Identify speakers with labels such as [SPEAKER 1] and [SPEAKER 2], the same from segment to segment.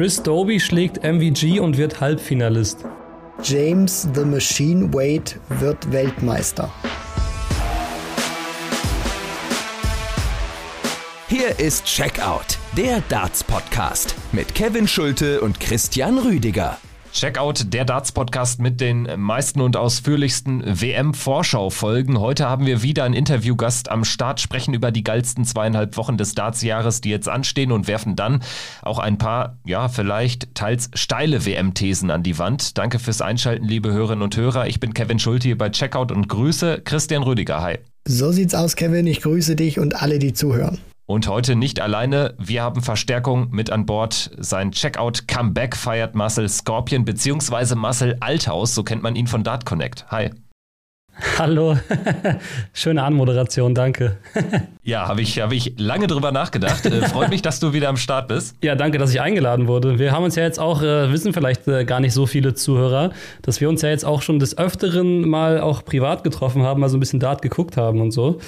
[SPEAKER 1] Chris Doby schlägt MVG und wird Halbfinalist.
[SPEAKER 2] James the Machine Wade wird Weltmeister.
[SPEAKER 3] Hier ist Checkout, der Darts-Podcast mit Kevin Schulte und Christian Rüdiger.
[SPEAKER 4] Checkout, der Darts-Podcast mit den meisten und ausführlichsten WM-Vorschau-Folgen. Heute haben wir wieder einen Interviewgast am Start, sprechen über die geilsten zweieinhalb Wochen des Darts-Jahres, die jetzt anstehen und werfen dann auch ein paar, ja, vielleicht teils steile WM-Thesen an die Wand. Danke fürs Einschalten, liebe Hörerinnen und Hörer. Ich bin Kevin Schulte hier bei Checkout und grüße Christian Rüdiger. Hi.
[SPEAKER 2] So sieht's aus, Kevin. Ich grüße dich und alle, die zuhören.
[SPEAKER 4] Und heute nicht alleine. Wir haben Verstärkung mit an Bord. Sein Checkout-Comeback feiert Marcel Scorpion bzw. Marcel Althaus. So kennt man ihn von Dart Connect. Hi.
[SPEAKER 1] Hallo, schöne Anmoderation, danke.
[SPEAKER 4] ja, habe ich, hab ich lange drüber nachgedacht. Äh, freut mich, dass du wieder am Start bist.
[SPEAKER 1] Ja, danke, dass ich eingeladen wurde. Wir haben uns ja jetzt auch, äh, wissen vielleicht äh, gar nicht so viele Zuhörer, dass wir uns ja jetzt auch schon des Öfteren mal auch privat getroffen haben, mal so ein bisschen Dart geguckt haben und so.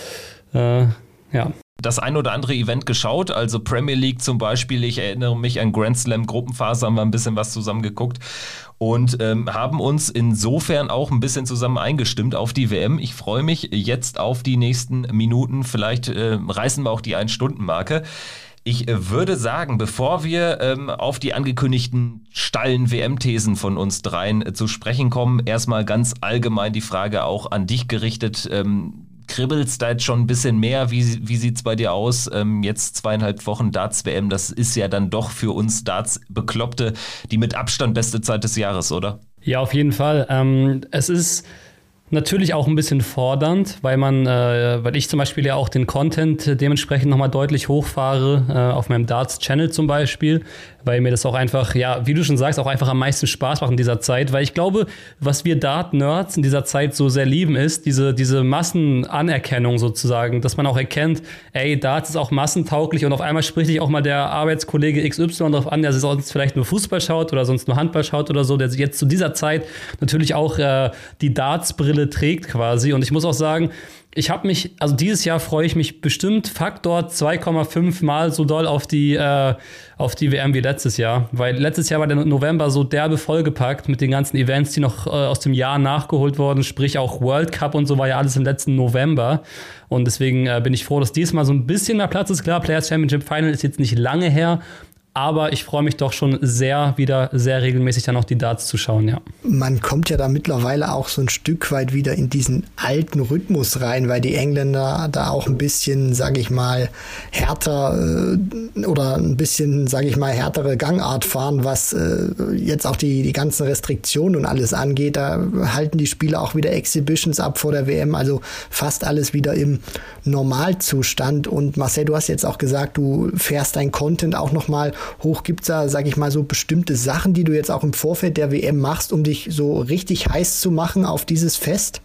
[SPEAKER 1] Äh, ja
[SPEAKER 4] das ein oder andere Event geschaut, also Premier League zum Beispiel. Ich erinnere mich an Grand Slam Gruppenphase, haben wir ein bisschen was zusammen geguckt und ähm, haben uns insofern auch ein bisschen zusammen eingestimmt auf die WM. Ich freue mich jetzt auf die nächsten Minuten. Vielleicht äh, reißen wir auch die Ein-Stunden-Marke. Ich äh, würde sagen, bevor wir ähm, auf die angekündigten stallen WM-Thesen von uns dreien äh, zu sprechen kommen, erstmal ganz allgemein die Frage auch an dich gerichtet. Ähm, kribbelst da jetzt schon ein bisschen mehr? Wie, wie sieht es bei dir aus? Ähm, jetzt zweieinhalb Wochen Darts-WM, das ist ja dann doch für uns Darts-Bekloppte die mit Abstand beste Zeit des Jahres, oder?
[SPEAKER 1] Ja, auf jeden Fall. Ähm, es ist natürlich auch ein bisschen fordernd, weil man, äh, weil ich zum Beispiel ja auch den Content dementsprechend nochmal deutlich hochfahre, äh, auf meinem Darts-Channel zum Beispiel, weil mir das auch einfach, ja, wie du schon sagst, auch einfach am meisten Spaß macht in dieser Zeit, weil ich glaube, was wir Dart-Nerds in dieser Zeit so sehr lieben, ist diese, diese Massenanerkennung sozusagen, dass man auch erkennt, ey, Darts ist auch massentauglich und auf einmal spricht sich auch mal der Arbeitskollege XY darauf an, der sonst vielleicht nur Fußball schaut oder sonst nur Handball schaut oder so, der jetzt zu dieser Zeit natürlich auch äh, die Darts-Brille trägt quasi und ich muss auch sagen, ich habe mich, also dieses Jahr freue ich mich bestimmt Faktor 2,5 Mal so doll auf die, äh, auf die WM wie letztes Jahr. Weil letztes Jahr war der November so derbe vollgepackt mit den ganzen Events, die noch äh, aus dem Jahr nachgeholt wurden. Sprich auch World Cup und so war ja alles im letzten November. Und deswegen äh, bin ich froh, dass diesmal so ein bisschen mehr Platz ist. Klar, Players Championship Final ist jetzt nicht lange her, aber ich freue mich doch schon sehr, wieder sehr regelmäßig dann auch die Darts zu schauen, ja.
[SPEAKER 2] Man kommt ja da mittlerweile auch so ein Stück weit wieder in diesen alten Rhythmus rein, weil die Engländer da auch ein bisschen, sage ich mal, härter äh, oder ein bisschen, sage ich mal, härtere Gangart fahren, was äh, jetzt auch die, die ganzen Restriktionen und alles angeht. Da halten die Spieler auch wieder Exhibitions ab vor der WM, also fast alles wieder im Normalzustand. Und Marcel, du hast jetzt auch gesagt, du fährst dein Content auch nochmal hoch. Gibt es da, sag ich mal, so bestimmte Sachen, die du jetzt auch im Vorfeld der WM machst, um dich so richtig heiß zu machen auf dieses Fest?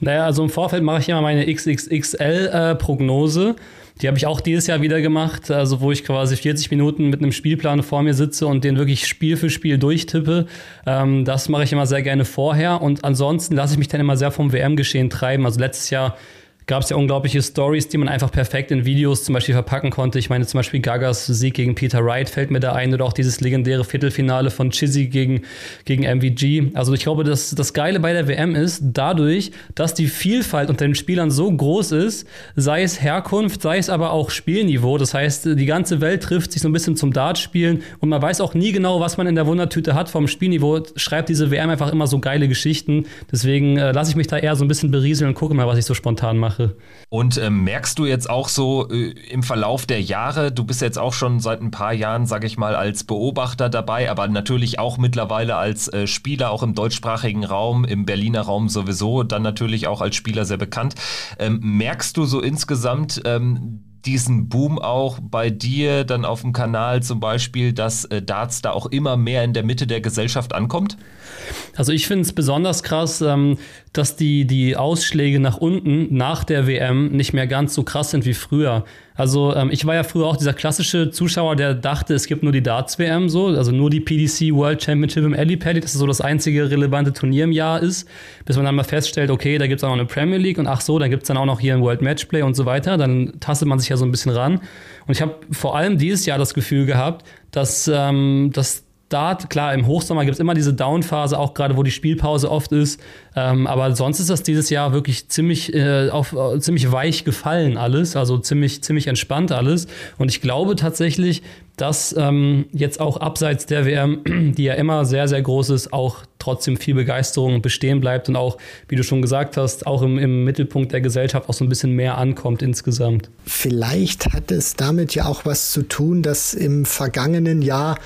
[SPEAKER 1] Naja, also im Vorfeld mache ich immer meine XXXL-Prognose. Äh, die habe ich auch dieses Jahr wieder gemacht, also wo ich quasi 40 Minuten mit einem Spielplan vor mir sitze und den wirklich Spiel für Spiel durchtippe. Ähm, das mache ich immer sehr gerne vorher und ansonsten lasse ich mich dann immer sehr vom WM-Geschehen treiben. Also letztes Jahr gab es ja unglaubliche Stories, die man einfach perfekt in Videos zum Beispiel verpacken konnte. Ich meine zum Beispiel Gagas Sieg gegen Peter Wright fällt mir da ein oder auch dieses legendäre Viertelfinale von Chizzy gegen, gegen MVG. Also ich glaube, dass das Geile bei der WM ist, dadurch, dass die Vielfalt unter den Spielern so groß ist, sei es Herkunft, sei es aber auch Spielniveau. Das heißt, die ganze Welt trifft sich so ein bisschen zum Dartspielen und man weiß auch nie genau, was man in der Wundertüte hat vom Spielniveau. Schreibt diese WM einfach immer so geile Geschichten. Deswegen äh, lasse ich mich da eher so ein bisschen berieseln und gucke mal, was ich so spontan mache mache.
[SPEAKER 4] Und äh, merkst du jetzt auch so äh, im Verlauf der Jahre, du bist jetzt auch schon seit ein paar Jahren, sag ich mal, als Beobachter dabei, aber natürlich auch mittlerweile als äh, Spieler, auch im deutschsprachigen Raum, im Berliner Raum sowieso, dann natürlich auch als Spieler sehr bekannt. Ähm, merkst du so insgesamt, ähm, diesen Boom auch bei dir dann auf dem Kanal zum Beispiel, dass äh, Darts da auch immer mehr in der Mitte der Gesellschaft ankommt?
[SPEAKER 1] Also ich finde es besonders krass, ähm, dass die, die Ausschläge nach unten nach der WM nicht mehr ganz so krass sind wie früher. Also ähm, ich war ja früher auch dieser klassische Zuschauer, der dachte, es gibt nur die Darts-WM so, also nur die PDC World Championship im Alley Paddy, dass das so das einzige relevante Turnier im Jahr ist, bis man dann mal feststellt, okay, da gibt es auch noch eine Premier League und ach so, dann gibt es dann auch noch hier ein World Matchplay und so weiter. Dann tastet man sich ja so ein bisschen ran. Und ich habe vor allem dieses Jahr das Gefühl gehabt, dass, ähm, dass Start. Klar, im Hochsommer gibt es immer diese Downphase, auch gerade wo die Spielpause oft ist. Ähm, aber sonst ist das dieses Jahr wirklich ziemlich, äh, auf, äh, ziemlich weich gefallen alles, also ziemlich, ziemlich entspannt alles. Und ich glaube tatsächlich, dass ähm, jetzt auch abseits der WM, die ja immer sehr, sehr groß ist, auch trotzdem viel Begeisterung bestehen bleibt und auch, wie du schon gesagt hast, auch im, im Mittelpunkt der Gesellschaft auch so ein bisschen mehr ankommt insgesamt.
[SPEAKER 2] Vielleicht hat es damit ja auch was zu tun, dass im vergangenen Jahr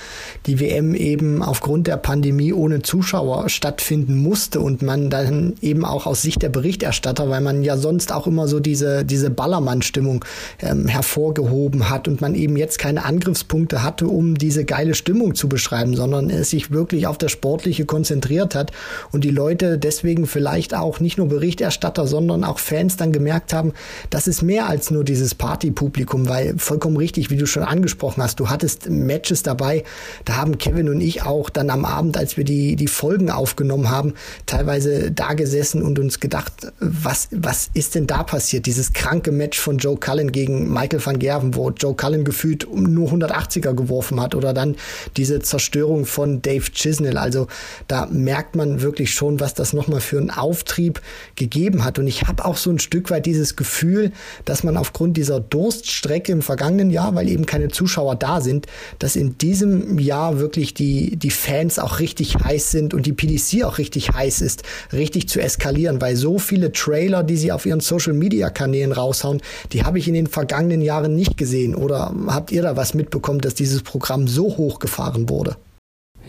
[SPEAKER 2] die WM eben aufgrund der Pandemie ohne Zuschauer stattfinden musste und man dann eben auch aus Sicht der Berichterstatter, weil man ja sonst auch immer so diese, diese Ballermann-Stimmung ähm, hervorgehoben hat und man eben jetzt keine Angriffspunkte hatte, um diese geile Stimmung zu beschreiben, sondern es sich wirklich auf das Sportliche konzentriert konzentriert hat und die Leute deswegen vielleicht auch nicht nur Berichterstatter, sondern auch Fans dann gemerkt haben, das ist mehr als nur dieses Partypublikum, weil vollkommen richtig, wie du schon angesprochen hast, du hattest Matches dabei, da haben Kevin und ich auch dann am Abend, als wir die, die Folgen aufgenommen haben, teilweise da gesessen und uns gedacht, was, was ist denn da passiert? Dieses kranke Match von Joe Cullen gegen Michael van Gerven, wo Joe Cullen gefühlt nur 180er geworfen hat oder dann diese Zerstörung von Dave Chisnell. Also da merkt man wirklich schon, was das nochmal für einen Auftrieb gegeben hat. Und ich habe auch so ein Stück weit dieses Gefühl, dass man aufgrund dieser Durststrecke im vergangenen Jahr, weil eben keine Zuschauer da sind, dass in diesem Jahr wirklich die, die Fans auch richtig heiß sind und die PDC auch richtig heiß ist, richtig zu eskalieren, weil so viele Trailer, die sie auf ihren Social-Media-Kanälen raushauen, die habe ich in den vergangenen Jahren nicht gesehen. Oder habt ihr da was mitbekommen, dass dieses Programm so hochgefahren wurde?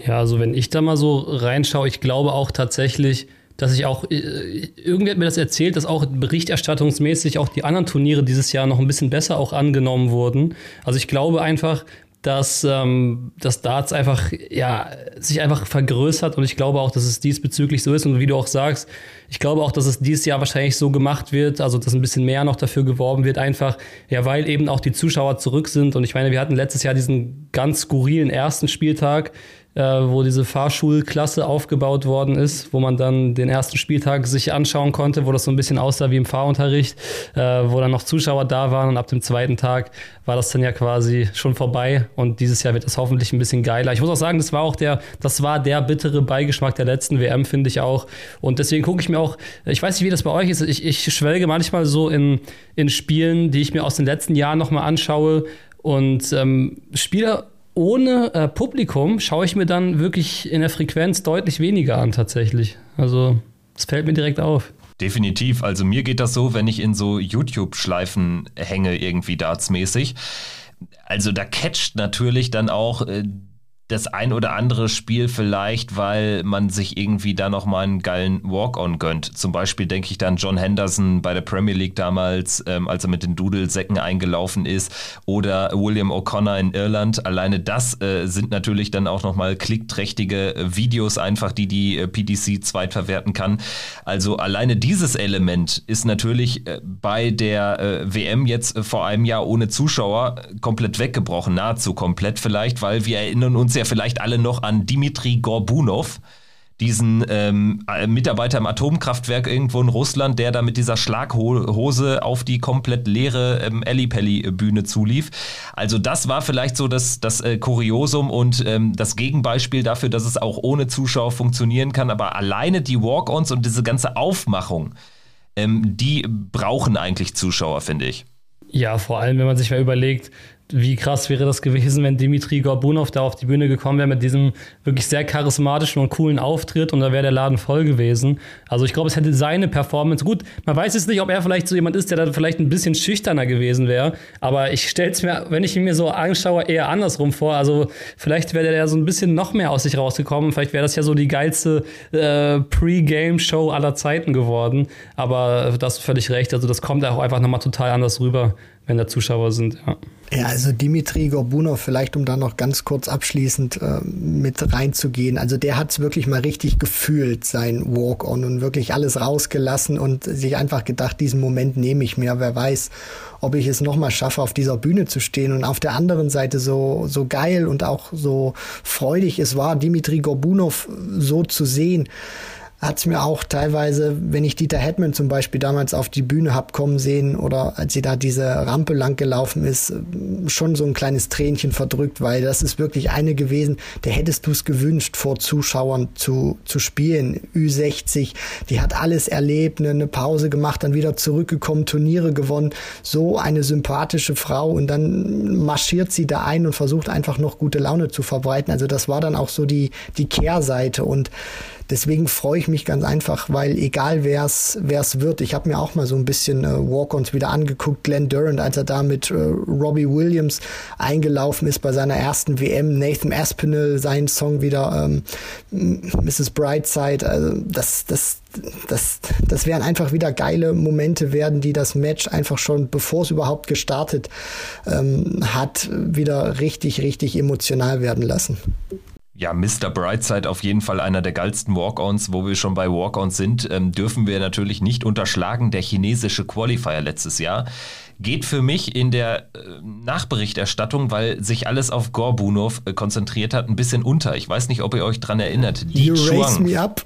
[SPEAKER 1] Ja, also wenn ich da mal so reinschaue, ich glaube auch tatsächlich, dass ich auch, äh, irgendwie hat mir das erzählt, dass auch berichterstattungsmäßig auch die anderen Turniere dieses Jahr noch ein bisschen besser auch angenommen wurden. Also ich glaube einfach, dass ähm, das Darts einfach, ja, sich einfach vergrößert und ich glaube auch, dass es diesbezüglich so ist. Und wie du auch sagst, ich glaube auch, dass es dieses Jahr wahrscheinlich so gemacht wird, also dass ein bisschen mehr noch dafür geworben wird, einfach, ja, weil eben auch die Zuschauer zurück sind. Und ich meine, wir hatten letztes Jahr diesen ganz skurrilen ersten Spieltag, äh, wo diese Fahrschulklasse aufgebaut worden ist, wo man dann den ersten Spieltag sich anschauen konnte, wo das so ein bisschen aussah wie im Fahrunterricht, äh, wo dann noch Zuschauer da waren und ab dem zweiten Tag war das dann ja quasi schon vorbei und dieses Jahr wird es hoffentlich ein bisschen geiler. Ich muss auch sagen, das war auch der, das war der bittere Beigeschmack der letzten WM, finde ich auch. Und deswegen gucke ich mir auch, ich weiß nicht, wie das bei euch ist, ich, ich schwelge manchmal so in, in Spielen, die ich mir aus den letzten Jahren nochmal anschaue und ähm, Spieler ohne äh, Publikum schaue ich mir dann wirklich in der Frequenz deutlich weniger an tatsächlich. Also es fällt mir direkt auf.
[SPEAKER 4] Definitiv. Also mir geht das so, wenn ich in so YouTube-Schleifen hänge, irgendwie dartsmäßig. Also da catcht natürlich dann auch äh, das ein oder andere Spiel vielleicht, weil man sich irgendwie da nochmal einen geilen Walk-on gönnt. Zum Beispiel denke ich dann John Henderson bei der Premier League damals, ähm, als er mit den Dudelsäcken eingelaufen ist, oder William O'Connor in Irland. Alleine das äh, sind natürlich dann auch nochmal klickträchtige äh, Videos einfach, die die äh, PDC zweitverwerten kann. Also alleine dieses Element ist natürlich äh, bei der äh, WM jetzt äh, vor einem Jahr ohne Zuschauer komplett weggebrochen, nahezu komplett vielleicht, weil wir erinnern uns ja ja vielleicht alle noch an Dimitri Gorbunov, diesen ähm, Mitarbeiter im Atomkraftwerk irgendwo in Russland, der da mit dieser Schlaghose auf die komplett leere ähm, Ellipelli-Bühne zulief. Also das war vielleicht so das, das äh, Kuriosum und ähm, das Gegenbeispiel dafür, dass es auch ohne Zuschauer funktionieren kann. Aber alleine die Walk-ons und diese ganze Aufmachung, ähm, die brauchen eigentlich Zuschauer, finde ich.
[SPEAKER 1] Ja, vor allem, wenn man sich mal überlegt, wie krass wäre das gewesen, wenn Dimitri Gorbunov da auf die Bühne gekommen wäre mit diesem wirklich sehr charismatischen und coolen Auftritt und da wäre der Laden voll gewesen. Also ich glaube, es hätte seine Performance. Gut, man weiß jetzt nicht, ob er vielleicht so jemand ist, der da vielleicht ein bisschen schüchterner gewesen wäre, aber ich stelle es mir, wenn ich ihn mir so anschaue, eher andersrum vor. Also vielleicht wäre der ja so ein bisschen noch mehr aus sich rausgekommen. Vielleicht wäre das ja so die geilste äh, Pre-Game-Show aller Zeiten geworden. Aber da hast du völlig recht. Also das kommt auch einfach nochmal total anders rüber, wenn da Zuschauer sind. Ja.
[SPEAKER 2] Ja, also Dimitri Gorbunov, vielleicht um da noch ganz kurz abschließend äh, mit reinzugehen. Also der hat es wirklich mal richtig gefühlt, sein Walk-on und wirklich alles rausgelassen und sich einfach gedacht, diesen Moment nehme ich mir. Wer weiß, ob ich es nochmal schaffe, auf dieser Bühne zu stehen. Und auf der anderen Seite so, so geil und auch so freudig es war, Dimitri Gorbunov so zu sehen hat es mir auch teilweise, wenn ich Dieter Hetman zum Beispiel damals auf die Bühne hab kommen sehen oder als sie da diese Rampe lang gelaufen ist, schon so ein kleines Tränchen verdrückt, weil das ist wirklich eine gewesen, der hättest du es gewünscht, vor Zuschauern zu, zu spielen. Ü60, die hat alles erlebt, eine Pause gemacht, dann wieder zurückgekommen, Turniere gewonnen. So eine sympathische Frau und dann marschiert sie da ein und versucht einfach noch gute Laune zu verbreiten. Also das war dann auch so die, die Kehrseite und Deswegen freue ich mich ganz einfach, weil egal wer es wird, ich habe mir auch mal so ein bisschen äh, Walk-ons wieder angeguckt. Glenn Durant, als er da mit äh, Robbie Williams eingelaufen ist bei seiner ersten WM, Nathan Aspinall, seinen Song wieder ähm, Mrs. Brightside. Also das, das, das, das werden einfach wieder geile Momente werden, die das Match einfach schon, bevor es überhaupt gestartet ähm, hat, wieder richtig, richtig emotional werden lassen
[SPEAKER 4] ja, Mr. Brightside auf jeden Fall einer der geilsten Walk-Ons. Wo wir schon bei Walk-Ons sind, ähm, dürfen wir natürlich nicht unterschlagen. Der chinesische Qualifier letztes Jahr geht für mich in der äh, Nachberichterstattung, weil sich alles auf Gorbunov äh, konzentriert hat, ein bisschen unter. Ich weiß nicht, ob ihr euch dran erinnert.
[SPEAKER 2] Die you Chuang. raise me up.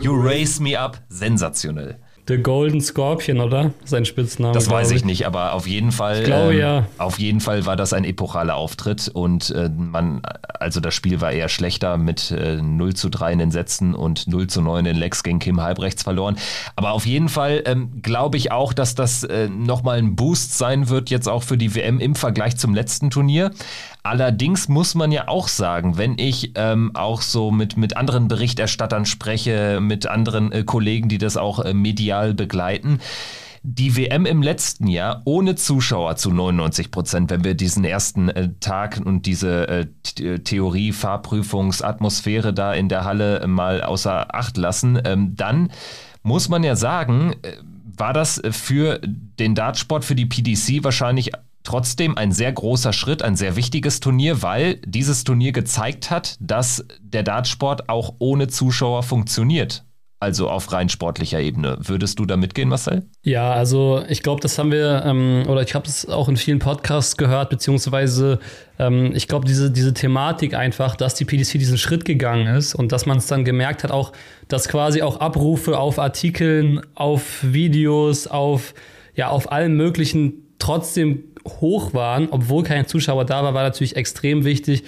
[SPEAKER 4] you raise me up. Sensationell.
[SPEAKER 1] The Golden Scorpion, oder? Sein Spitzname.
[SPEAKER 4] Das weiß ich nicht, aber auf jeden Fall.
[SPEAKER 1] Ich glaube, ähm, ja.
[SPEAKER 4] Auf jeden Fall war das ein epochaler Auftritt und äh, man, also das Spiel war eher schlechter mit äh, 0 zu 3 in den Sätzen und 0 zu 9 in Lex gegen Kim Halbrechts verloren. Aber auf jeden Fall ähm, glaube ich auch, dass das äh, nochmal ein Boost sein wird, jetzt auch für die WM im Vergleich zum letzten Turnier. Allerdings muss man ja auch sagen, wenn ich ähm, auch so mit, mit anderen Berichterstattern spreche, mit anderen äh, Kollegen, die das auch äh, medial begleiten, die WM im letzten Jahr ohne Zuschauer zu 99 Prozent, wenn wir diesen ersten äh, Tag und diese äh, äh, Theorie, Fahrprüfungsatmosphäre da in der Halle mal außer Acht lassen, ähm, dann muss man ja sagen, äh, war das für den Dartsport, für die PDC wahrscheinlich trotzdem ein sehr großer Schritt, ein sehr wichtiges Turnier, weil dieses Turnier gezeigt hat, dass der Dartsport auch ohne Zuschauer funktioniert. Also auf rein sportlicher Ebene. Würdest du da mitgehen, Marcel?
[SPEAKER 1] Ja, also ich glaube, das haben wir, ähm, oder ich habe es auch in vielen Podcasts gehört, beziehungsweise ähm, ich glaube, diese, diese Thematik einfach, dass die PDC diesen Schritt gegangen ist und dass man es dann gemerkt hat, auch, dass quasi auch Abrufe auf Artikeln, auf Videos, auf, ja, auf allen möglichen trotzdem hoch waren, obwohl kein Zuschauer da war, war natürlich extrem wichtig.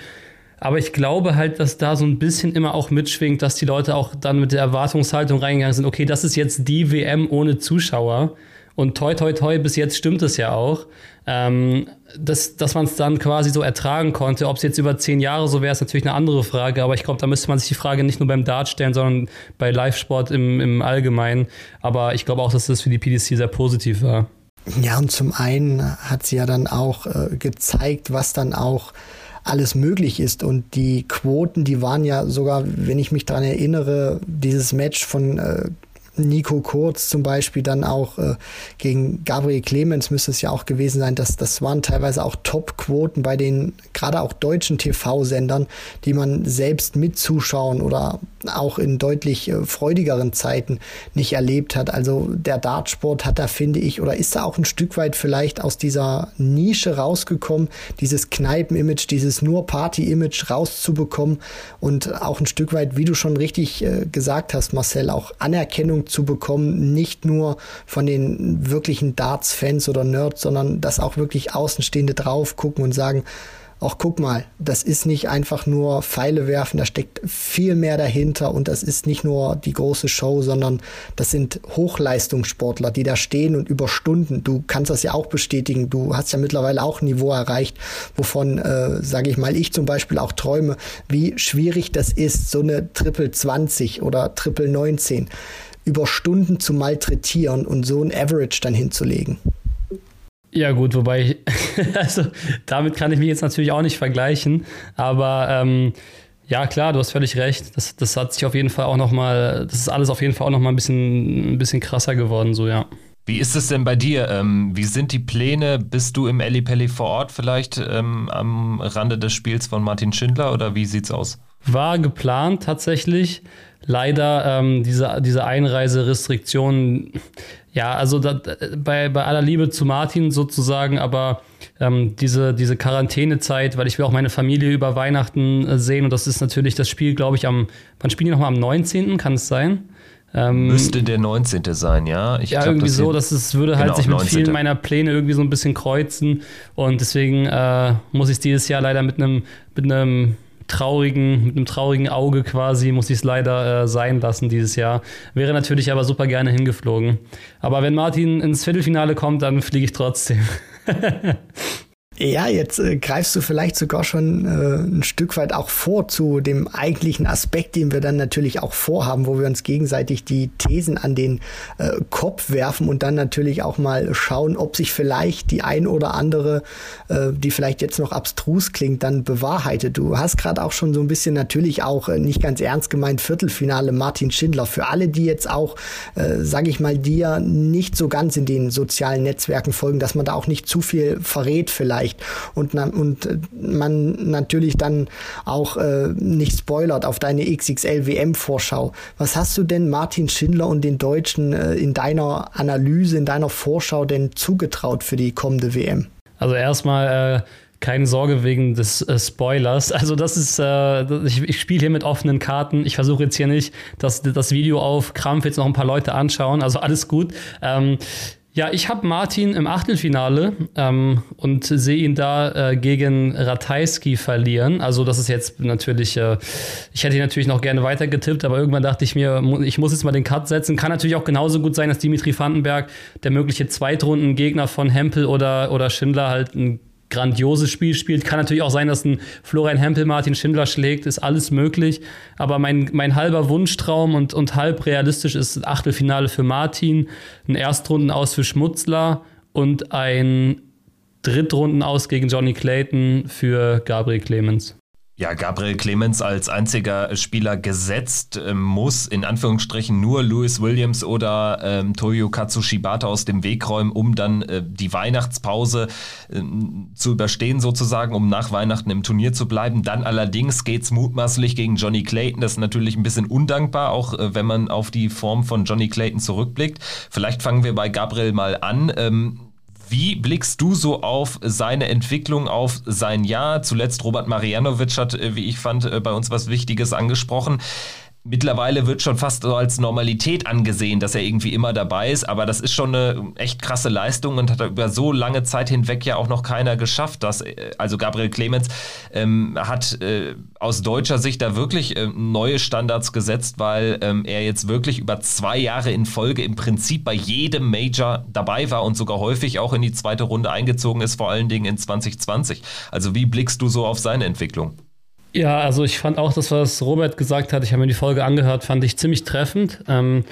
[SPEAKER 1] Aber ich glaube halt, dass da so ein bisschen immer auch mitschwingt, dass die Leute auch dann mit der Erwartungshaltung reingegangen sind, okay, das ist jetzt die WM ohne Zuschauer. Und toi, toi, toi, bis jetzt stimmt es ja auch. Ähm, dass dass man es dann quasi so ertragen konnte. Ob es jetzt über zehn Jahre so wäre, ist natürlich eine andere Frage. Aber ich glaube, da müsste man sich die Frage nicht nur beim Dart stellen, sondern bei Live-Sport im, im Allgemeinen. Aber ich glaube auch, dass das für die PDC sehr positiv war.
[SPEAKER 2] Ja, und zum einen hat sie ja dann auch äh, gezeigt, was dann auch alles möglich ist. Und die Quoten, die waren ja sogar, wenn ich mich daran erinnere, dieses Match von äh, Nico Kurz zum Beispiel dann auch äh, gegen Gabriel Clemens müsste es ja auch gewesen sein, dass das waren teilweise auch Top-Quoten bei den gerade auch deutschen TV-Sendern, die man selbst mit Zuschauen oder auch in deutlich äh, freudigeren Zeiten nicht erlebt hat. Also der Dartsport hat da, finde ich, oder ist da auch ein Stück weit vielleicht aus dieser Nische rausgekommen, dieses Kneipen-Image, dieses nur Party-Image rauszubekommen und auch ein Stück weit, wie du schon richtig äh, gesagt hast, Marcel, auch Anerkennung zu bekommen, nicht nur von den wirklichen Darts-Fans oder Nerds, sondern dass auch wirklich Außenstehende drauf gucken und sagen, auch guck mal, das ist nicht einfach nur Pfeile werfen, da steckt viel mehr dahinter und das ist nicht nur die große Show, sondern das sind Hochleistungssportler, die da stehen und über Stunden, du kannst das ja auch bestätigen, du hast ja mittlerweile auch ein Niveau erreicht, wovon, äh, sage ich mal, ich zum Beispiel auch träume, wie schwierig das ist, so eine Triple 20 oder Triple 19 über Stunden zu malträtieren und so ein Average dann hinzulegen.
[SPEAKER 1] Ja, gut, wobei, ich, also damit kann ich mich jetzt natürlich auch nicht vergleichen, aber ähm, ja, klar, du hast völlig recht. Das, das hat sich auf jeden Fall auch nochmal, das ist alles auf jeden Fall auch nochmal ein bisschen, ein bisschen krasser geworden, so, ja.
[SPEAKER 4] Wie ist es denn bei dir? Ähm, wie sind die Pläne? Bist du im Ellipelli vor Ort vielleicht ähm, am Rande des Spiels von Martin Schindler oder wie sieht's aus?
[SPEAKER 1] War geplant tatsächlich. Leider ähm, diese, diese Einreiserestriktionen, ja, also da, bei, bei aller Liebe zu Martin sozusagen, aber ähm, diese, diese Quarantänezeit, weil ich will auch meine Familie über Weihnachten äh, sehen und das ist natürlich das Spiel, glaube ich, am, wann spielen die nochmal? Am 19. kann es sein?
[SPEAKER 4] Ähm, Müsste der 19. sein, ja.
[SPEAKER 1] Ich ja, glaub, irgendwie das so, dass es würde halt genau, sich mit 19. vielen meiner Pläne irgendwie so ein bisschen kreuzen und deswegen äh, muss ich dieses Jahr leider mit einem mit einem traurigen, mit einem traurigen Auge quasi, muss ich es leider äh, sein lassen dieses Jahr. Wäre natürlich aber super gerne hingeflogen. Aber wenn Martin ins Viertelfinale kommt, dann fliege ich trotzdem.
[SPEAKER 2] Ja, jetzt äh, greifst du vielleicht sogar schon äh, ein Stück weit auch vor zu dem eigentlichen Aspekt, den wir dann natürlich auch vorhaben, wo wir uns gegenseitig die Thesen an den äh, Kopf werfen und dann natürlich auch mal schauen, ob sich vielleicht die ein oder andere, äh, die vielleicht jetzt noch abstrus klingt, dann bewahrheitet. Du hast gerade auch schon so ein bisschen natürlich auch äh, nicht ganz ernst gemeint Viertelfinale Martin Schindler. Für alle, die jetzt auch, äh, sage ich mal, dir nicht so ganz in den sozialen Netzwerken folgen, dass man da auch nicht zu viel verrät vielleicht vielleicht und, und äh, man natürlich dann auch äh, nicht spoilert auf deine XXL WM-Vorschau. Was hast du denn Martin Schindler und den Deutschen äh, in deiner Analyse, in deiner Vorschau denn zugetraut für die kommende WM?
[SPEAKER 1] Also erstmal äh keine Sorge wegen des äh, Spoilers. Also das ist, äh, ich, ich spiele hier mit offenen Karten. Ich versuche jetzt hier nicht, dass das Video auf Krampf jetzt noch ein paar Leute anschauen. Also alles gut. Ähm, ja, ich habe Martin im Achtelfinale ähm, und sehe ihn da äh, gegen Ratajski verlieren. Also das ist jetzt natürlich, äh, ich hätte ihn natürlich noch gerne weiter getippt, aber irgendwann dachte ich mir, ich muss jetzt mal den Cut setzen. Kann natürlich auch genauso gut sein, dass Dimitri Vandenberg, der mögliche Zweitrundengegner von Hempel oder, oder Schindler, halt ein grandioses Spiel spielt. Kann natürlich auch sein, dass ein Florian Hempel Martin Schindler schlägt, ist alles möglich. Aber mein, mein halber Wunschtraum und, und halb realistisch ist Achtelfinale für Martin, ein Erstrunden aus für Schmutzler und ein Drittrunden aus gegen Johnny Clayton für Gabriel Clemens.
[SPEAKER 4] Ja, Gabriel Clemens als einziger Spieler gesetzt äh, muss in Anführungsstrichen nur Louis Williams oder ähm, Toyo Katsushibata aus dem Weg räumen, um dann äh, die Weihnachtspause äh, zu überstehen sozusagen, um nach Weihnachten im Turnier zu bleiben. Dann allerdings geht's mutmaßlich gegen Johnny Clayton. Das ist natürlich ein bisschen undankbar, auch äh, wenn man auf die Form von Johnny Clayton zurückblickt. Vielleicht fangen wir bei Gabriel mal an. Ähm, wie blickst du so auf seine Entwicklung, auf sein Jahr? Zuletzt Robert Marianovic hat, äh, wie ich fand, äh, bei uns was Wichtiges angesprochen mittlerweile wird schon fast so als Normalität angesehen, dass er irgendwie immer dabei ist. Aber das ist schon eine echt krasse Leistung und hat über so lange Zeit hinweg ja auch noch keiner geschafft. Dass, äh, also Gabriel Clemens ähm, hat äh, aus deutscher Sicht da wirklich äh, neue Standards gesetzt, weil ähm, er jetzt wirklich über zwei Jahre in Folge im Prinzip bei jedem Major dabei war und sogar häufig auch in die zweite Runde eingezogen ist, vor allen Dingen in 2020. Also wie blickst du so auf seine Entwicklung?
[SPEAKER 1] Ja, also ich fand auch das, was Robert gesagt hat, ich habe mir die Folge angehört, fand ich ziemlich treffend. Ähm,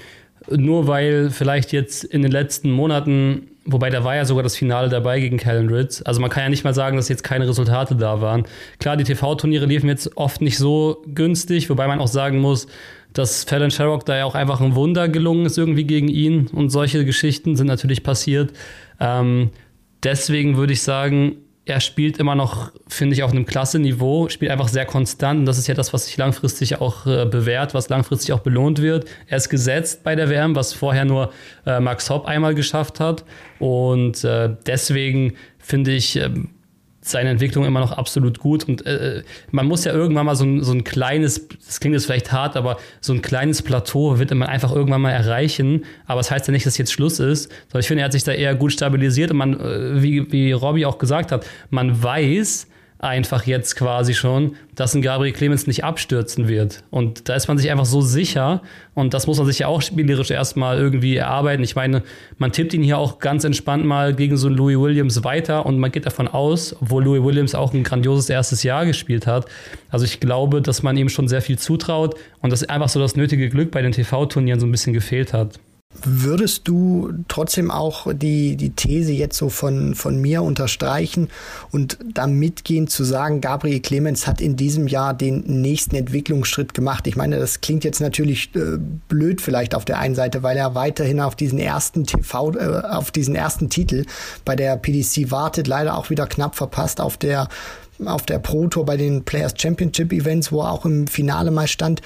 [SPEAKER 1] nur weil vielleicht jetzt in den letzten Monaten, wobei da war ja sogar das Finale dabei gegen Callan Ritz, also man kann ja nicht mal sagen, dass jetzt keine Resultate da waren. Klar, die TV-Turniere liefen jetzt oft nicht so günstig, wobei man auch sagen muss, dass Fallon Sherrock da ja auch einfach ein Wunder gelungen ist irgendwie gegen ihn und solche Geschichten sind natürlich passiert. Ähm, deswegen würde ich sagen, er spielt immer noch, finde ich, auf einem klasse Niveau, spielt einfach sehr konstant. Und das ist ja das, was sich langfristig auch äh, bewährt, was langfristig auch belohnt wird. Er ist gesetzt bei der WM, was vorher nur äh, Max Hopp einmal geschafft hat. Und äh, deswegen finde ich, ähm, seine Entwicklung immer noch absolut gut. Und äh, man muss ja irgendwann mal so ein, so ein kleines, das klingt jetzt vielleicht hart, aber so ein kleines Plateau wird man einfach irgendwann mal erreichen. Aber es das heißt ja nicht, dass jetzt Schluss ist. Sondern ich finde, er hat sich da eher gut stabilisiert und man, äh, wie, wie Robbie auch gesagt hat, man weiß, einfach jetzt quasi schon, dass ein Gabriel Clemens nicht abstürzen wird. Und da ist man sich einfach so sicher und das muss man sich ja auch spielerisch erstmal irgendwie erarbeiten. Ich meine, man tippt ihn hier auch ganz entspannt mal gegen so einen Louis Williams weiter und man geht davon aus, obwohl Louis Williams auch ein grandioses erstes Jahr gespielt hat. Also ich glaube, dass man ihm schon sehr viel zutraut und dass einfach so das nötige Glück bei den TV-Turnieren so ein bisschen gefehlt hat.
[SPEAKER 2] Würdest du trotzdem auch die, die These jetzt so von, von mir unterstreichen und da mitgehen zu sagen, Gabriel Clemens hat in diesem Jahr den nächsten Entwicklungsschritt gemacht? Ich meine, das klingt jetzt natürlich äh, blöd vielleicht auf der einen Seite, weil er weiterhin auf diesen ersten TV, äh, auf diesen ersten Titel bei der PDC wartet, leider auch wieder knapp verpasst auf der auf der Pro Tour bei den Players Championship Events, wo er auch im Finale mal stand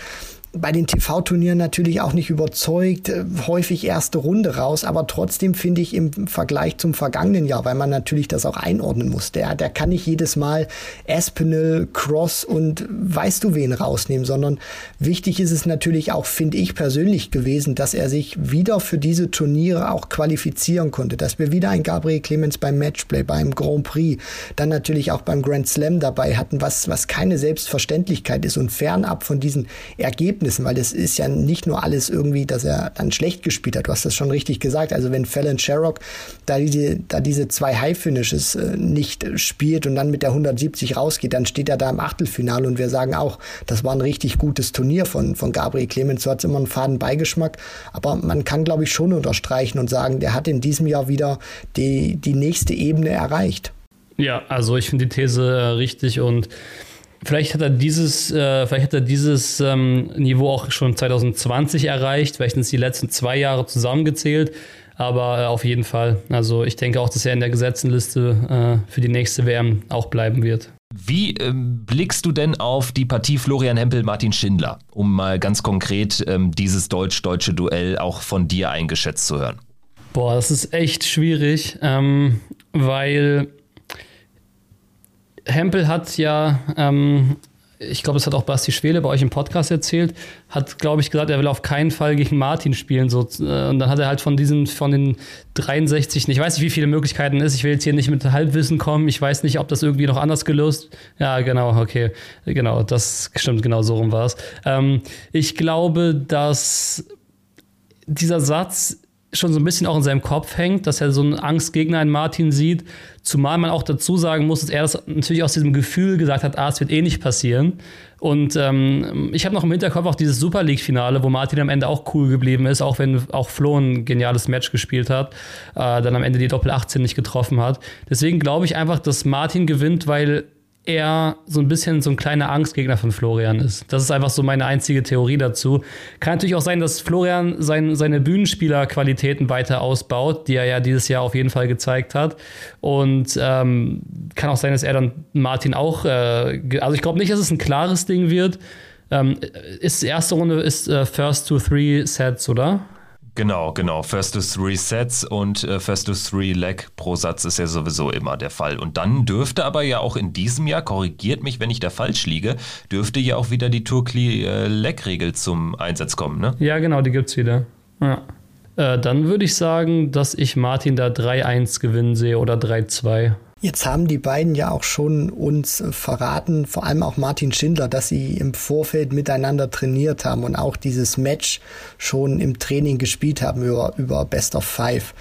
[SPEAKER 2] bei den TV-Turnieren natürlich auch nicht überzeugt, äh, häufig erste Runde raus, aber trotzdem finde ich im Vergleich zum vergangenen Jahr, weil man natürlich das auch einordnen muss, der, der kann nicht jedes Mal Aspinall, Cross und weißt du wen rausnehmen, sondern wichtig ist es natürlich auch, finde ich persönlich gewesen, dass er sich wieder für diese Turniere auch qualifizieren konnte, dass wir wieder ein Gabriel Clemens beim Matchplay, beim Grand Prix, dann natürlich auch beim Grand Slam dabei hatten, was, was keine Selbstverständlichkeit ist und fernab von diesen Ergebnissen Ergebnissen, weil das ist ja nicht nur alles irgendwie, dass er dann schlecht gespielt hat. Du hast das schon richtig gesagt. Also wenn Fallon Sherrock da diese, da diese zwei High-Finishes äh, nicht spielt und dann mit der 170 rausgeht, dann steht er da im Achtelfinale und wir sagen auch, das war ein richtig gutes Turnier von, von Gabriel Clemens. So hat es immer einen faden Beigeschmack. Aber man kann, glaube ich, schon unterstreichen und sagen, der hat in diesem Jahr wieder die, die nächste Ebene erreicht.
[SPEAKER 1] Ja, also ich finde die These äh, richtig und Vielleicht hat er dieses, äh, vielleicht hat er dieses ähm, Niveau auch schon 2020 erreicht. Vielleicht sind es die letzten zwei Jahre zusammengezählt. Aber äh, auf jeden Fall. Also ich denke auch, dass er in der Gesetzenliste äh, für die nächste WM auch bleiben wird.
[SPEAKER 4] Wie ähm, blickst du denn auf die Partie Florian Hempel-Martin Schindler, um mal ganz konkret ähm, dieses deutsch-deutsche Duell auch von dir eingeschätzt zu hören?
[SPEAKER 1] Boah, das ist echt schwierig, ähm, weil Hempel hat ja, ähm, ich glaube, das hat auch Basti Schwele bei euch im Podcast erzählt, hat, glaube ich, gesagt, er will auf keinen Fall gegen Martin spielen. So, äh, und dann hat er halt von diesen, von den 63, ich weiß nicht, wie viele Möglichkeiten es ist. Ich will jetzt hier nicht mit Halbwissen kommen. Ich weiß nicht, ob das irgendwie noch anders gelöst. Ja, genau, okay. Genau, das stimmt, genau so rum war es. Ähm, ich glaube, dass dieser Satz schon so ein bisschen auch in seinem Kopf hängt, dass er so einen Angstgegner in Martin sieht. Zumal man auch dazu sagen muss, dass er das natürlich aus diesem Gefühl gesagt hat, ah, es wird eh nicht passieren. Und ähm, ich habe noch im Hinterkopf auch dieses Super League-Finale, wo Martin am Ende auch cool geblieben ist, auch wenn auch Flo ein geniales Match gespielt hat, äh, dann am Ende die Doppel 18 nicht getroffen hat. Deswegen glaube ich einfach, dass Martin gewinnt, weil er so ein bisschen so ein kleiner Angstgegner von Florian ist. Das ist einfach so meine einzige Theorie dazu. Kann natürlich auch sein, dass Florian sein, seine Bühnenspielerqualitäten weiter ausbaut, die er ja dieses Jahr auf jeden Fall gezeigt hat. Und ähm, kann auch sein, dass er dann Martin auch, äh, also ich glaube nicht, dass es ein klares Ding wird. Ähm, ist erste Runde ist äh, First to Three Sets, oder?
[SPEAKER 4] Genau, genau. First to three Sets und äh, First to three Leg pro Satz ist ja sowieso immer der Fall. Und dann dürfte aber ja auch in diesem Jahr, korrigiert mich, wenn ich da falsch liege, dürfte ja auch wieder die Turkey äh, Leg Regel zum Einsatz kommen, ne?
[SPEAKER 1] Ja, genau, die gibt's wieder. Ja. Äh, dann würde ich sagen, dass ich Martin da 3-1 gewinnen sehe oder 3-2.
[SPEAKER 2] Jetzt haben die beiden ja auch schon uns verraten, vor allem auch Martin Schindler, dass sie im Vorfeld miteinander trainiert haben und auch dieses Match schon im Training gespielt haben über, über Best of Five.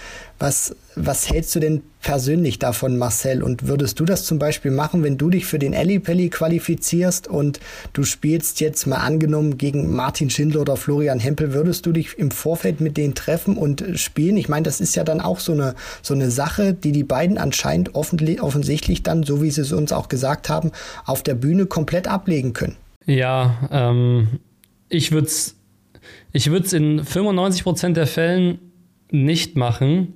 [SPEAKER 2] Was, was hältst du denn persönlich davon, Marcel? Und würdest du das zum Beispiel machen, wenn du dich für den Ellipelli qualifizierst und du spielst jetzt mal angenommen gegen Martin Schindler oder Florian Hempel, würdest du dich im Vorfeld mit denen treffen und spielen? Ich meine, das ist ja dann auch so eine, so eine Sache, die die beiden anscheinend offensichtlich dann, so wie sie es uns auch gesagt haben, auf der Bühne komplett ablegen können.
[SPEAKER 1] Ja, ähm, ich würde es ich in 95 Prozent der Fällen nicht machen.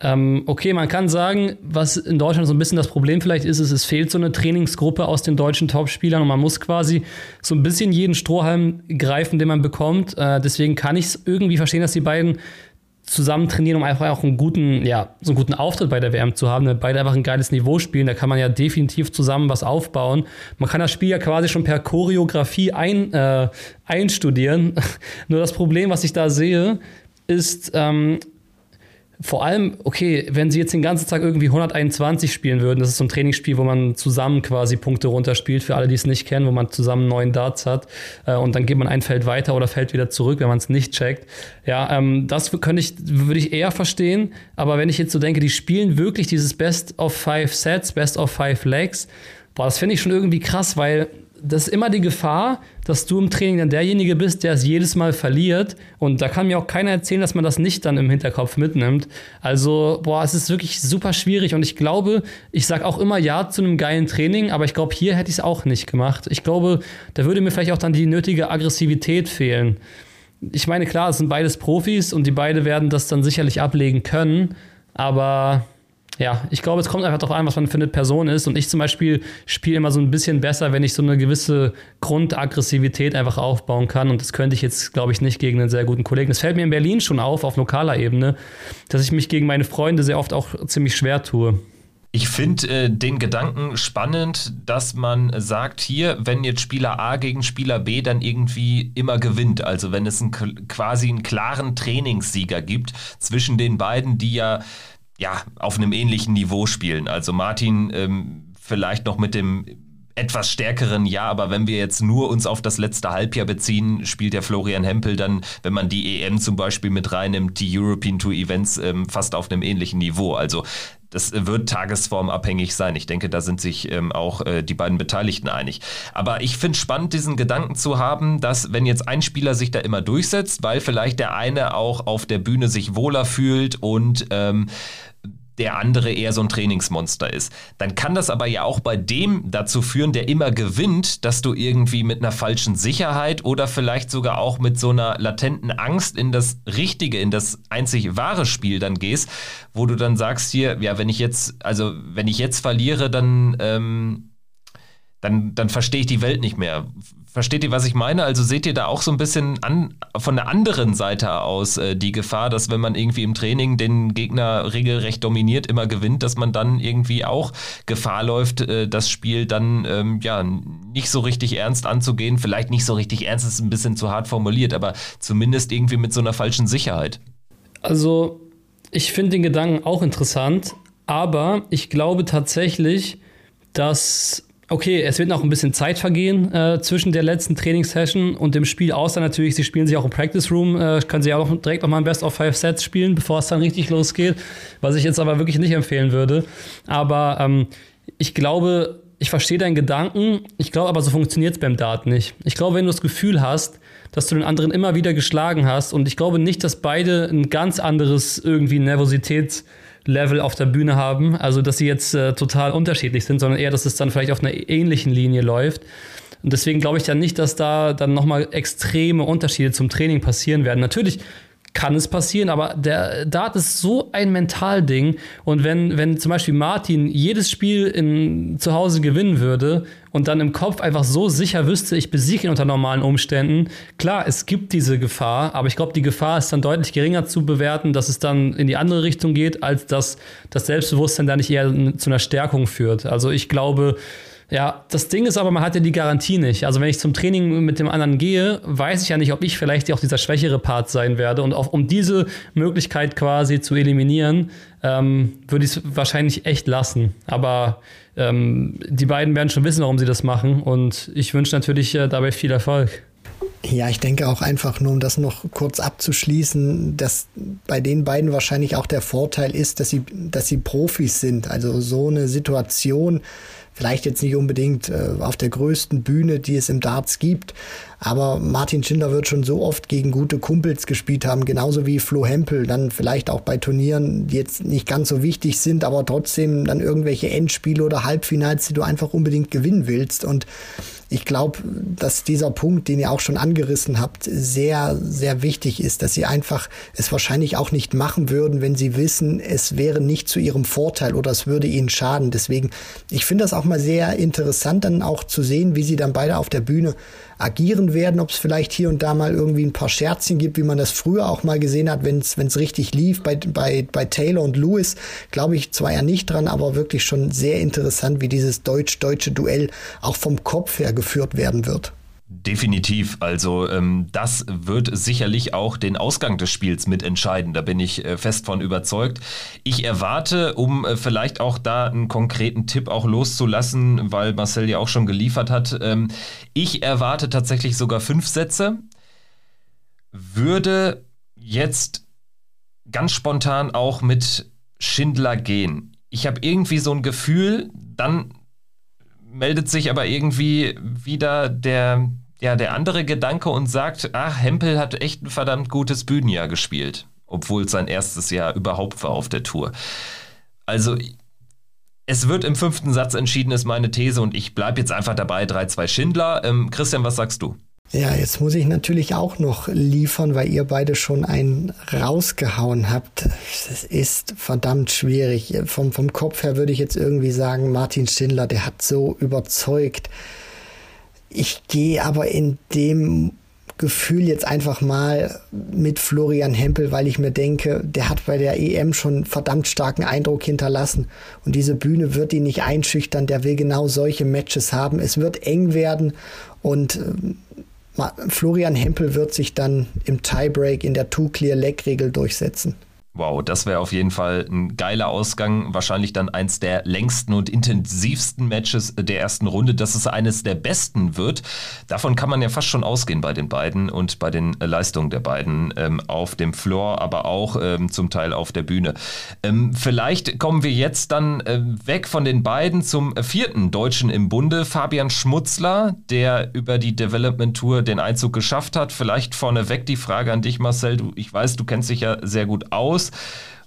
[SPEAKER 1] Ähm, okay, man kann sagen, was in Deutschland so ein bisschen das Problem vielleicht ist, ist, es fehlt so eine Trainingsgruppe aus den deutschen Topspielern und man muss quasi so ein bisschen jeden Strohhalm greifen, den man bekommt. Äh, deswegen kann ich es irgendwie verstehen, dass die beiden zusammen trainieren, um einfach auch einen guten, ja, so einen guten Auftritt bei der WM zu haben, damit beide einfach ein geiles Niveau spielen. Da kann man ja definitiv zusammen was aufbauen. Man kann das Spiel ja quasi schon per Choreografie ein, äh, einstudieren. Nur das Problem, was ich da sehe, ist, ähm, vor allem, okay, wenn sie jetzt den ganzen Tag irgendwie 121 spielen würden, das ist so ein Trainingsspiel, wo man zusammen quasi Punkte runterspielt, für alle, die es nicht kennen, wo man zusammen neun Darts hat äh, und dann geht man ein Feld weiter oder fällt wieder zurück, wenn man es nicht checkt. Ja, ähm, das könnte ich, würde ich eher verstehen, aber wenn ich jetzt so denke, die spielen wirklich dieses Best of Five Sets, Best of Five Legs, boah, das finde ich schon irgendwie krass, weil das ist immer die Gefahr, dass du im Training dann derjenige bist, der es jedes Mal verliert. Und da kann mir auch keiner erzählen, dass man das nicht dann im Hinterkopf mitnimmt. Also, boah, es ist wirklich super schwierig. Und ich glaube, ich sage auch immer Ja zu einem geilen Training, aber ich glaube, hier hätte ich es auch nicht gemacht. Ich glaube, da würde mir vielleicht auch dann die nötige Aggressivität fehlen. Ich meine, klar, es sind beides Profis und die beide werden das dann sicherlich ablegen können. Aber ja, ich glaube, es kommt einfach darauf an, was man für eine Person ist. Und ich zum Beispiel spiele immer so ein bisschen besser, wenn ich so eine gewisse Grundaggressivität einfach aufbauen kann. Und das könnte ich jetzt, glaube ich, nicht gegen einen sehr guten Kollegen. Es fällt mir in Berlin schon auf, auf lokaler Ebene, dass ich mich gegen meine Freunde sehr oft auch ziemlich schwer tue.
[SPEAKER 4] Ich finde äh, den Gedanken spannend, dass man sagt, hier, wenn jetzt Spieler A gegen Spieler B dann irgendwie immer gewinnt, also wenn es ein, quasi einen klaren Trainingssieger gibt zwischen den beiden, die ja ja, auf einem ähnlichen Niveau spielen. Also Martin ähm, vielleicht noch mit dem etwas stärkeren Ja, aber wenn wir jetzt nur uns auf das letzte Halbjahr beziehen, spielt der Florian Hempel dann, wenn man die EM zum Beispiel mit reinnimmt, die European Tour Events ähm, fast auf einem ähnlichen Niveau. Also das wird tagesformabhängig sein. Ich denke, da sind sich ähm, auch äh, die beiden Beteiligten einig. Aber ich finde spannend, diesen Gedanken zu haben, dass wenn jetzt ein Spieler sich da immer durchsetzt, weil vielleicht der eine auch auf der Bühne sich wohler fühlt und ähm, der andere eher so ein Trainingsmonster ist. Dann kann das aber ja auch bei dem dazu führen, der immer gewinnt, dass du irgendwie mit einer falschen Sicherheit oder vielleicht sogar auch mit so einer latenten Angst in das richtige, in das einzig wahre Spiel dann gehst, wo du dann sagst hier, ja, wenn ich jetzt, also wenn ich jetzt verliere, dann, ähm, dann, dann verstehe ich die Welt nicht mehr. Versteht ihr, was ich meine? Also seht ihr da auch so ein bisschen an, von der anderen Seite aus äh, die Gefahr, dass wenn man irgendwie im Training den Gegner regelrecht dominiert, immer gewinnt, dass man dann irgendwie auch Gefahr läuft, äh, das Spiel dann ähm, ja nicht so richtig ernst anzugehen. Vielleicht nicht so richtig ernst, ist ein bisschen zu hart formuliert, aber zumindest irgendwie mit so einer falschen Sicherheit.
[SPEAKER 1] Also ich finde den Gedanken auch interessant, aber ich glaube tatsächlich, dass Okay, es wird noch ein bisschen Zeit vergehen äh, zwischen der letzten Trainingssession und dem Spiel, außer natürlich, sie spielen sich auch im Practice Room, äh, können sie auch noch direkt nochmal ein Best of Five Sets spielen, bevor es dann richtig losgeht, was ich jetzt aber wirklich nicht empfehlen würde. Aber ähm, ich glaube, ich verstehe deinen Gedanken, ich glaube aber, so funktioniert es beim Dart nicht. Ich glaube, wenn du das Gefühl hast, dass du den anderen immer wieder geschlagen hast und ich glaube nicht, dass beide ein ganz anderes irgendwie Nervositäts- Level auf der Bühne haben. Also, dass sie jetzt äh, total unterschiedlich sind, sondern eher, dass es dann vielleicht auf einer ähnlichen Linie läuft. Und deswegen glaube ich dann nicht, dass da dann nochmal extreme Unterschiede zum Training passieren werden. Natürlich kann es passieren, aber der Dart ist so ein Mentalding. Und wenn, wenn zum Beispiel Martin jedes Spiel in, zu Hause gewinnen würde und dann im Kopf einfach so sicher wüsste, ich besiege ihn unter normalen Umständen, klar, es gibt diese Gefahr, aber ich glaube, die Gefahr ist dann deutlich geringer zu bewerten, dass es dann in die andere Richtung geht, als dass das Selbstbewusstsein da nicht eher zu einer Stärkung führt. Also ich glaube, ja, das Ding ist aber, man hat ja die Garantie nicht. Also wenn ich zum Training mit dem anderen gehe, weiß ich ja nicht, ob ich vielleicht auch dieser schwächere Part sein werde. Und auch um diese Möglichkeit quasi zu eliminieren, ähm, würde ich es wahrscheinlich echt lassen. Aber ähm, die beiden werden schon wissen, warum sie das machen. Und ich wünsche natürlich äh, dabei viel Erfolg.
[SPEAKER 2] Ja, ich denke auch einfach nur, um das noch kurz abzuschließen, dass bei den beiden wahrscheinlich auch der Vorteil ist, dass sie, dass sie Profis sind. Also so eine Situation, Vielleicht jetzt nicht unbedingt äh, auf der größten Bühne, die es im Darts gibt, aber Martin Schindler wird schon so oft gegen gute Kumpels gespielt haben, genauso wie Flo Hempel, dann vielleicht auch bei Turnieren, die jetzt nicht ganz so wichtig sind, aber trotzdem dann irgendwelche Endspiele oder Halbfinals, die du einfach unbedingt gewinnen willst. Und ich glaube, dass dieser Punkt, den ihr auch schon angerissen habt, sehr, sehr wichtig ist, dass sie einfach es wahrscheinlich auch nicht machen würden, wenn sie wissen, es wäre nicht zu ihrem Vorteil oder es würde ihnen schaden. Deswegen, ich finde das auch mal sehr interessant, dann auch zu sehen, wie sie dann beide auf der Bühne agieren werden, ob es vielleicht hier und da mal irgendwie ein paar Scherzchen gibt, wie man das früher auch mal gesehen hat, wenn es richtig lief. Bei, bei, bei Taylor und Lewis glaube ich zwar ja nicht dran, aber wirklich schon sehr interessant, wie dieses deutsch-deutsche Duell auch vom Kopf her geführt werden wird.
[SPEAKER 4] Definitiv. Also ähm, das wird sicherlich auch den Ausgang des Spiels mitentscheiden. Da bin ich äh, fest von überzeugt. Ich erwarte, um äh, vielleicht auch da einen konkreten Tipp auch loszulassen, weil Marcel ja auch schon geliefert hat, ähm, ich erwarte tatsächlich sogar fünf Sätze. Würde jetzt ganz spontan auch mit Schindler gehen. Ich habe irgendwie so ein Gefühl, dann meldet sich aber irgendwie wieder der, ja, der andere Gedanke und sagt, ach, Hempel hat echt ein verdammt gutes Bühnenjahr gespielt, obwohl es sein erstes Jahr überhaupt war auf der Tour. Also es wird im fünften Satz entschieden, ist meine These und ich bleibe jetzt einfach dabei, 3-2 Schindler. Ähm, Christian, was sagst du?
[SPEAKER 2] Ja, jetzt muss ich natürlich auch noch liefern, weil ihr beide schon einen rausgehauen habt. Es ist verdammt schwierig. Vom, vom Kopf her würde ich jetzt irgendwie sagen, Martin Schindler, der hat so überzeugt. Ich gehe aber in dem Gefühl jetzt einfach mal mit Florian Hempel, weil ich mir denke, der hat bei der EM schon verdammt starken Eindruck hinterlassen. Und diese Bühne wird ihn nicht einschüchtern. Der will genau solche Matches haben. Es wird eng werden und äh, Florian Hempel wird sich dann im Tiebreak in der Two-Clear-Leg-Regel durchsetzen.
[SPEAKER 4] Wow, das wäre auf jeden Fall ein geiler Ausgang. Wahrscheinlich dann eins der längsten und intensivsten Matches der ersten Runde, dass es eines der besten wird. Davon kann man ja fast schon ausgehen bei den beiden und bei den Leistungen der beiden ähm, auf dem Floor, aber auch ähm, zum Teil auf der Bühne. Ähm, vielleicht kommen wir jetzt dann äh, weg von den beiden zum vierten Deutschen im Bunde, Fabian Schmutzler, der über die Development Tour den Einzug geschafft hat. Vielleicht vorneweg die Frage an dich, Marcel. Du, ich weiß, du kennst dich ja sehr gut aus aus.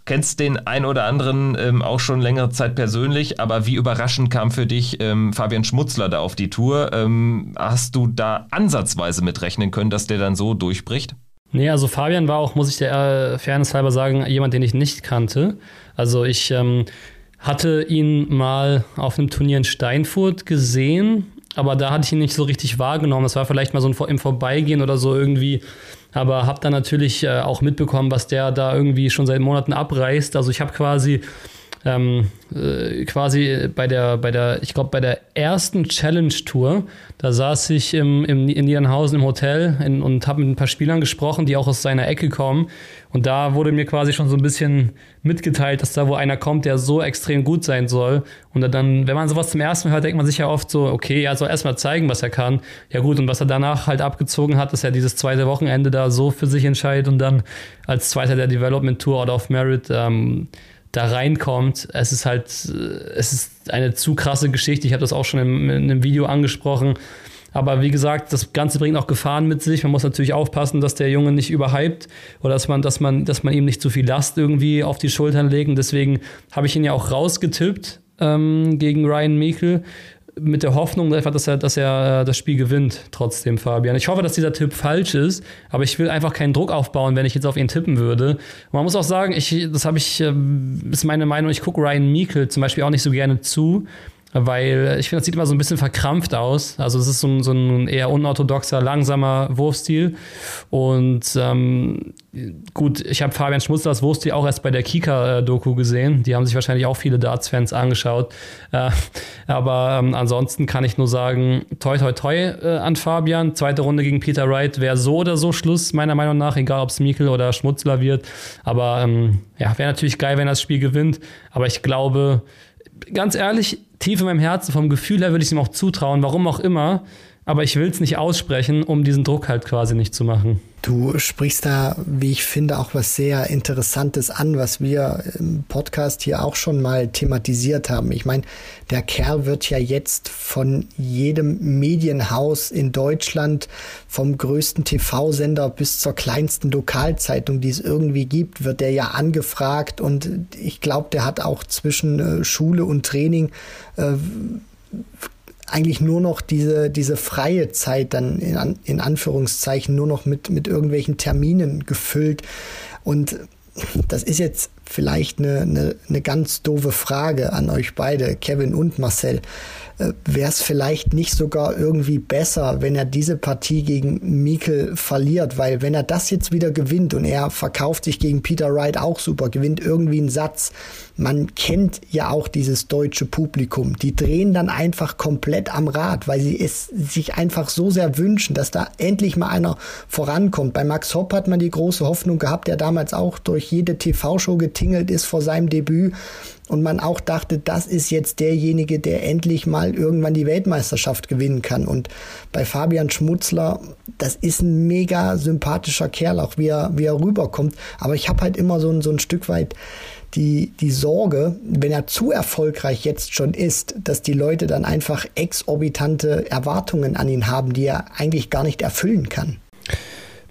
[SPEAKER 4] Kennst den ein oder anderen ähm, auch schon längere Zeit persönlich, aber wie überraschend kam für dich ähm, Fabian Schmutzler da auf die Tour? Ähm, hast du da ansatzweise mitrechnen können, dass der dann so durchbricht?
[SPEAKER 1] Nee, also Fabian war auch, muss ich der äh, Fairness halber sagen, jemand, den ich nicht kannte. Also ich ähm, hatte ihn mal auf einem Turnier in Steinfurt gesehen, aber da hatte ich ihn nicht so richtig wahrgenommen. Es war vielleicht mal so ein, im Vorbeigehen oder so irgendwie aber habe dann natürlich äh, auch mitbekommen, was der da irgendwie schon seit Monaten abreißt. Also ich habe quasi ähm, äh, quasi bei der, bei der, ich glaube, bei der ersten Challenge-Tour, da saß ich im, im, in Niedernhausen im Hotel in, und habe mit ein paar Spielern gesprochen, die auch aus seiner Ecke kommen. Und da wurde mir quasi schon so ein bisschen mitgeteilt, dass da wo einer kommt, der so extrem gut sein soll. Und dann, wenn man sowas zum ersten Mal hört, denkt man sich ja oft so, okay, er soll erstmal zeigen, was er kann. Ja gut, und was er danach halt abgezogen hat, dass er dieses zweite Wochenende da so für sich entscheidet und dann als Zweiter der Development Tour Out of Merit ähm, da reinkommt. Es ist halt, äh, es ist eine zu krasse Geschichte. Ich habe das auch schon in, in einem Video angesprochen. Aber wie gesagt, das Ganze bringt auch Gefahren mit sich. Man muss natürlich aufpassen, dass der Junge nicht überhypt oder dass man, dass man, dass man ihm nicht zu viel Last irgendwie auf die Schultern legt. Und deswegen habe ich ihn ja auch rausgetippt ähm, gegen Ryan Meekel mit der Hoffnung einfach, dass er, dass er äh, das Spiel gewinnt, trotzdem, Fabian. Ich hoffe, dass dieser Tipp falsch ist, aber ich will einfach keinen Druck aufbauen, wenn ich jetzt auf ihn tippen würde. Und man muss auch sagen, ich, das habe ich, ähm, ist meine Meinung, ich gucke Ryan Meekel zum Beispiel auch nicht so gerne zu weil ich finde, das sieht immer so ein bisschen verkrampft aus. Also es ist so ein, so ein eher unorthodoxer, langsamer Wurfstil. Und ähm, gut, ich habe Fabian Schmutzlers Wurfstil auch erst bei der Kika-Doku gesehen. Die haben sich wahrscheinlich auch viele Darts-Fans angeschaut. Äh, aber ähm, ansonsten kann ich nur sagen, toi toi toi äh, an Fabian. Zweite Runde gegen Peter Wright wäre so oder so Schluss, meiner Meinung nach, egal ob es Mikkel oder Schmutzler wird. Aber ähm, ja, wäre natürlich geil, wenn er das Spiel gewinnt. Aber ich glaube, ganz ehrlich, tief in meinem Herzen, vom Gefühl her würde ich es ihm auch zutrauen, warum auch immer. Aber ich will es nicht aussprechen, um diesen Druck halt quasi nicht zu machen.
[SPEAKER 2] Du sprichst da, wie ich finde, auch was sehr Interessantes an, was wir im Podcast hier auch schon mal thematisiert haben. Ich meine, der Kerl wird ja jetzt von jedem Medienhaus in Deutschland, vom größten TV-Sender bis zur kleinsten Lokalzeitung, die es irgendwie gibt, wird der ja angefragt und ich glaube, der hat auch zwischen äh, Schule und Training äh, eigentlich nur noch diese, diese freie Zeit dann in, in Anführungszeichen nur noch mit, mit irgendwelchen Terminen gefüllt. Und das ist jetzt vielleicht eine, eine, eine ganz doofe Frage an euch beide, Kevin und Marcel. Äh, Wäre es vielleicht nicht sogar irgendwie besser, wenn er diese Partie gegen Mikkel verliert? Weil wenn er das jetzt wieder gewinnt und er verkauft sich gegen Peter Wright auch super, gewinnt irgendwie einen Satz, man kennt ja auch dieses deutsche Publikum. Die drehen dann einfach komplett am Rad, weil sie es sich einfach so sehr wünschen, dass da endlich mal einer vorankommt. Bei Max Hopp hat man die große Hoffnung gehabt, der damals auch durch jede TV-Show getingelt ist vor seinem Debüt und man auch dachte, das ist jetzt derjenige, der endlich mal irgendwann die Weltmeisterschaft gewinnen kann. Und bei Fabian Schmutzler, das ist ein mega sympathischer Kerl, auch wie er, wie er rüberkommt. Aber ich habe halt immer so ein, so ein Stück weit die, die Sorge, wenn er zu erfolgreich jetzt schon ist, dass die Leute dann einfach exorbitante Erwartungen an ihn haben, die er eigentlich gar nicht erfüllen kann.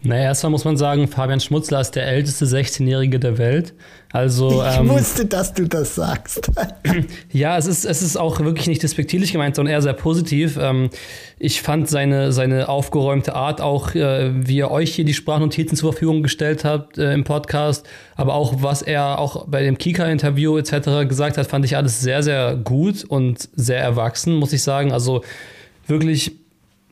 [SPEAKER 1] Naja, erstmal muss man sagen, Fabian Schmutzler ist der älteste 16-Jährige der Welt. Also,
[SPEAKER 2] ich ähm, wusste, dass du das sagst.
[SPEAKER 1] ja, es ist, es ist auch wirklich nicht despektierlich gemeint, sondern eher sehr positiv. Ähm, ich fand seine, seine aufgeräumte Art auch, äh, wie er euch hier die Sprachnotizen zur Verfügung gestellt hat äh, im Podcast, aber auch was er auch bei dem Kika-Interview etc. gesagt hat, fand ich alles sehr, sehr gut und sehr erwachsen, muss ich sagen. Also wirklich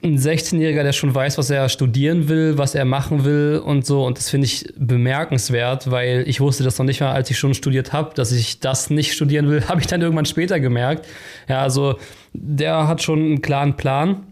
[SPEAKER 1] ein 16-Jähriger, der schon weiß, was er studieren will, was er machen will und so. Und das finde ich bemerkenswert, weil ich wusste das noch nicht mal, als ich schon studiert habe, dass ich das nicht studieren will, habe ich dann irgendwann später gemerkt. Ja, also der hat schon einen klaren Plan,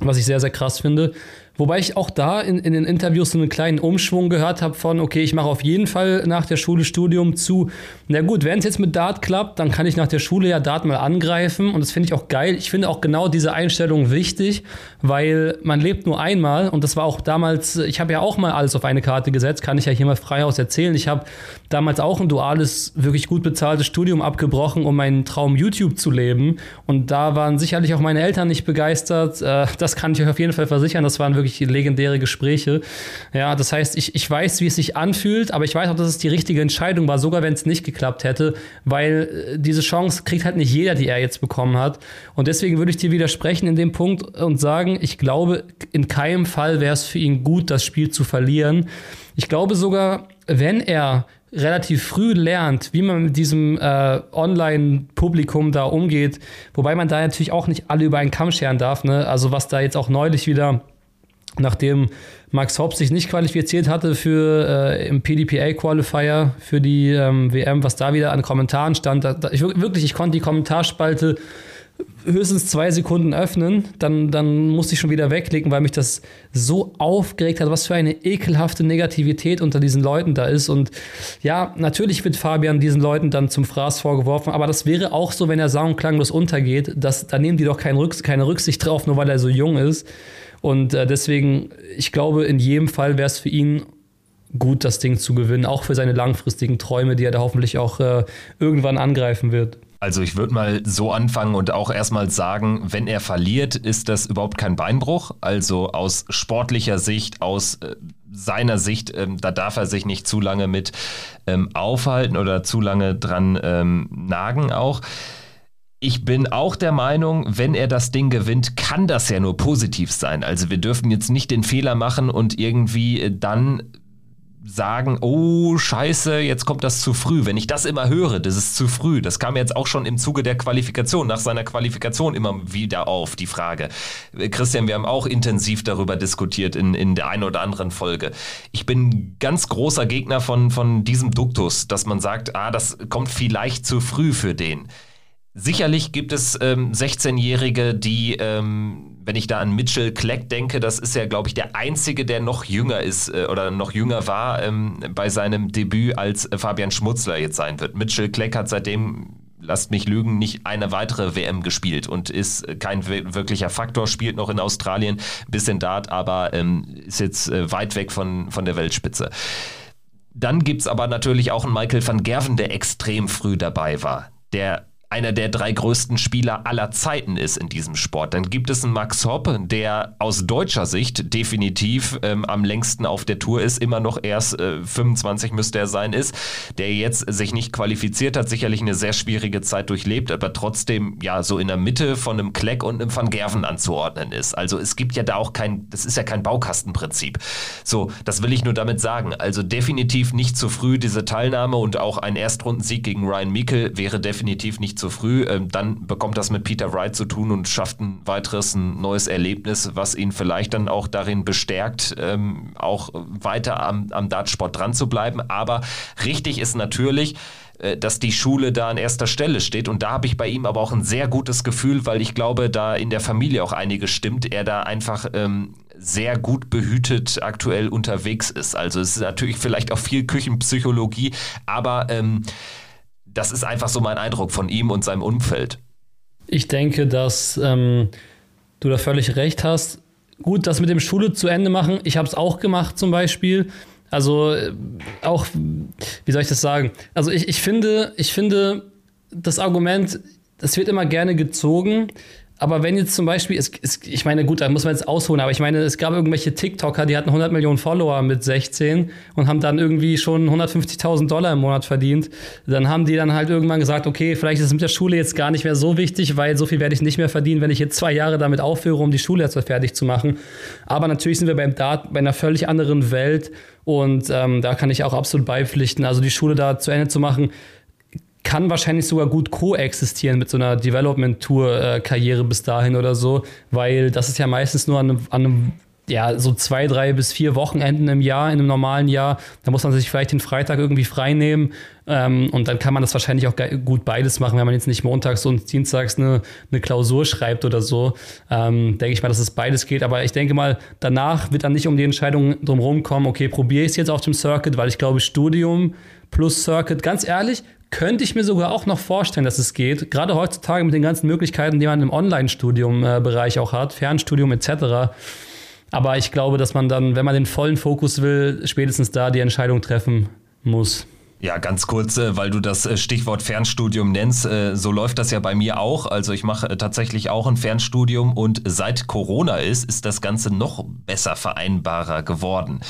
[SPEAKER 1] was ich sehr, sehr krass finde. Wobei ich auch da in, in den Interviews so einen kleinen Umschwung gehört habe von, okay, ich mache auf jeden Fall nach der Schule Studium zu. Na gut, wenn es jetzt mit Dart klappt, dann kann ich nach der Schule ja Dart mal angreifen. Und das finde ich auch geil. Ich finde auch genau diese Einstellung wichtig, weil man lebt nur einmal. Und das war auch damals, ich habe ja auch mal alles auf eine Karte gesetzt, kann ich ja hier mal frei aus erzählen. Ich habe damals auch ein duales, wirklich gut bezahltes Studium abgebrochen, um meinen Traum YouTube zu leben. Und da waren sicherlich auch meine Eltern nicht begeistert. Äh, das kann ich euch auf jeden Fall versichern. Das waren wirklich wirklich legendäre Gespräche. Ja, das heißt, ich, ich weiß, wie es sich anfühlt, aber ich weiß auch, dass es die richtige Entscheidung war, sogar wenn es nicht geklappt hätte, weil äh, diese Chance kriegt halt nicht jeder, die er jetzt bekommen hat. Und deswegen würde ich dir widersprechen in dem Punkt und sagen, ich glaube, in keinem Fall wäre es für ihn gut, das Spiel zu verlieren. Ich glaube sogar, wenn er relativ früh lernt, wie man mit diesem äh, Online-Publikum da umgeht, wobei man da natürlich auch nicht alle über einen Kamm scheren darf. Ne? Also was da jetzt auch neulich wieder nachdem Max Hobbs sich nicht qualifiziert hatte für äh, im PDPA-Qualifier für die ähm, WM, was da wieder an Kommentaren stand. Da, da, ich, wirklich, ich konnte die Kommentarspalte höchstens zwei Sekunden öffnen, dann, dann musste ich schon wieder wegklicken, weil mich das so aufgeregt hat, was für eine ekelhafte Negativität unter diesen Leuten da ist. Und ja, natürlich wird Fabian diesen Leuten dann zum Fraß vorgeworfen, aber das wäre auch so, wenn er sang- untergeht. Das, da nehmen die doch kein Rücks keine Rücksicht drauf, nur weil er so jung ist. Und äh, deswegen, ich glaube, in jedem Fall wäre es für ihn gut, das Ding zu gewinnen, auch für seine langfristigen Träume, die er da hoffentlich auch äh, irgendwann angreifen wird.
[SPEAKER 4] Also ich würde mal so anfangen und auch erstmal sagen, wenn er verliert, ist das überhaupt kein Beinbruch. Also aus sportlicher Sicht, aus äh, seiner Sicht, ähm, da darf er sich nicht zu lange mit ähm, aufhalten oder zu lange dran ähm, nagen auch. Ich bin auch der Meinung, wenn er das Ding gewinnt, kann das ja nur positiv sein. Also wir dürfen jetzt nicht den Fehler machen und irgendwie äh, dann sagen, oh scheiße, jetzt kommt das zu früh. Wenn ich das immer höre, das ist zu früh. Das kam jetzt auch schon im Zuge der Qualifikation, nach seiner Qualifikation immer wieder auf, die Frage. Äh, Christian, wir haben auch intensiv darüber diskutiert in, in der einen oder anderen Folge. Ich bin ganz großer Gegner von, von diesem Duktus, dass man sagt, ah, das kommt vielleicht zu früh für den. Sicherlich gibt es ähm, 16-Jährige, die, ähm, wenn ich da an Mitchell Kleck denke, das ist ja, glaube ich, der einzige, der noch jünger ist äh, oder noch jünger war ähm, bei seinem Debüt als äh, Fabian Schmutzler jetzt sein wird. Mitchell Kleck hat seitdem lasst mich lügen, nicht eine weitere WM gespielt und ist kein wirklicher Faktor, spielt noch in Australien, bisschen Dart, aber ähm, ist jetzt äh, weit weg von, von der Weltspitze. Dann gibt es aber natürlich auch einen Michael van Gerven, der extrem früh dabei war, der einer der drei größten Spieler aller Zeiten ist in diesem Sport. Dann gibt es einen Max Hopp, der aus deutscher Sicht definitiv ähm, am längsten auf der Tour ist, immer noch erst äh, 25 müsste er sein, ist, der jetzt sich nicht qualifiziert hat, sicherlich eine sehr schwierige Zeit durchlebt, aber trotzdem ja so in der Mitte von einem Kleck und einem Van Gerven anzuordnen ist. Also es gibt ja da auch kein, das ist ja kein Baukastenprinzip. So, das will ich nur damit sagen. Also definitiv nicht zu früh diese Teilnahme und auch ein Erstrundensieg gegen Ryan Meikle wäre definitiv nicht zu früh. Ähm, dann bekommt das mit Peter Wright zu tun und schafft ein weiteres, ein neues Erlebnis, was ihn vielleicht dann auch darin bestärkt, ähm, auch weiter am, am Dartsport dran zu bleiben. Aber richtig ist natürlich, äh, dass die Schule da an erster Stelle steht. Und da habe ich bei ihm aber auch ein sehr gutes Gefühl, weil ich glaube, da in der Familie auch einiges stimmt. Er da einfach ähm, sehr gut behütet aktuell unterwegs ist. Also es ist natürlich vielleicht auch viel Küchenpsychologie, aber ähm, das ist einfach so mein Eindruck von ihm und seinem Umfeld.
[SPEAKER 1] Ich denke, dass ähm, du da völlig recht hast. Gut, das mit dem Schule zu Ende machen, ich habe es auch gemacht zum Beispiel. Also äh, auch, wie soll ich das sagen? Also ich, ich finde, ich finde, das Argument, das wird immer gerne gezogen, aber wenn jetzt zum Beispiel, es, es, ich meine, gut, da muss man jetzt ausholen, aber ich meine, es gab irgendwelche TikToker, die hatten 100 Millionen Follower mit 16 und haben dann irgendwie schon 150.000 Dollar im Monat verdient. Dann haben die dann halt irgendwann gesagt, okay, vielleicht ist es mit der Schule jetzt gar nicht mehr so wichtig, weil so viel werde ich nicht mehr verdienen, wenn ich jetzt zwei Jahre damit aufhöre, um die Schule jetzt fertig zu machen. Aber natürlich sind wir beim Dart bei einer völlig anderen Welt und ähm, da kann ich auch absolut beipflichten. Also die Schule da zu Ende zu machen, kann wahrscheinlich sogar gut koexistieren mit so einer Development-Tour-Karriere bis dahin oder so, weil das ist ja meistens nur an an ja, so zwei, drei bis vier Wochenenden im Jahr, in einem normalen Jahr. Da muss man sich vielleicht den Freitag irgendwie frei nehmen. Ähm, und dann kann man das wahrscheinlich auch gut beides machen, wenn man jetzt nicht montags und dienstags eine, eine Klausur schreibt oder so. Ähm, denke ich mal, dass es beides geht. Aber ich denke mal, danach wird dann nicht um die Entscheidung drumherum kommen, okay, probiere ich es jetzt auf dem Circuit, weil ich glaube, Studium plus Circuit, ganz ehrlich, könnte ich mir sogar auch noch vorstellen, dass es geht. Gerade heutzutage mit den ganzen Möglichkeiten, die man im Online-Studium-Bereich auch hat, Fernstudium etc. Aber ich glaube, dass man dann, wenn man den vollen Fokus will, spätestens da die Entscheidung treffen muss.
[SPEAKER 4] Ja, ganz kurz, äh, weil du das äh, Stichwort Fernstudium nennst. Äh, so läuft das ja bei mir auch. Also ich mache tatsächlich auch ein Fernstudium und seit Corona ist, ist das Ganze noch besser vereinbarer geworden.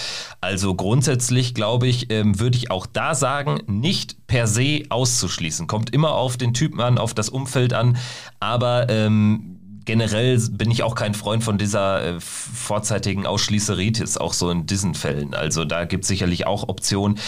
[SPEAKER 4] Also grundsätzlich, glaube ich, ähm, würde ich auch da sagen, nicht per se auszuschließen. Kommt immer auf den Typen an, auf das Umfeld an. Aber ähm, generell bin ich auch kein Freund von dieser äh, vorzeitigen Ausschließeritis, auch so in diesen Fällen. Also da gibt es sicherlich auch Optionen.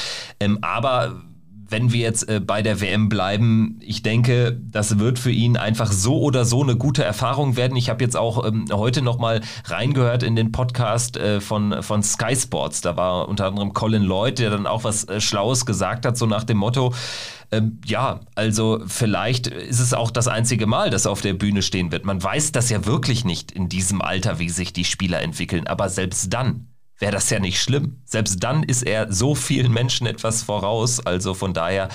[SPEAKER 4] Ähm, aber wenn wir jetzt äh, bei der WM bleiben, ich denke, das wird für ihn einfach so oder so eine gute Erfahrung werden. Ich habe jetzt auch ähm, heute noch mal reingehört in den Podcast äh, von, von Sky Sports. Da war unter anderem Colin Lloyd, der dann auch was äh, Schlaues gesagt hat, so nach dem Motto, ähm, ja, also vielleicht ist es auch das einzige Mal, dass er auf der Bühne stehen wird. Man weiß das ja wirklich nicht in diesem Alter, wie sich die Spieler entwickeln. Aber selbst dann wäre das ja nicht schlimm. Selbst dann ist er so vielen Menschen etwas voraus. Also von daher,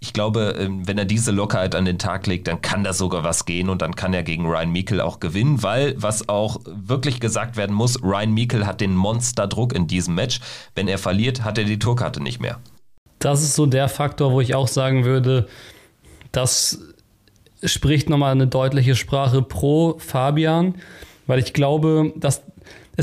[SPEAKER 4] ich glaube, ähm, wenn er diese Lockerheit an den Tag legt, dann kann da sogar was gehen und dann kann er gegen Ryan Meikle auch gewinnen, weil was auch wirklich gesagt werden muss, Ryan Meikle hat den Monsterdruck in diesem Match. Wenn er verliert, hat er die Tourkarte nicht mehr
[SPEAKER 1] das ist so der Faktor, wo ich auch sagen würde, das spricht nochmal eine deutliche Sprache pro Fabian, weil ich glaube, dass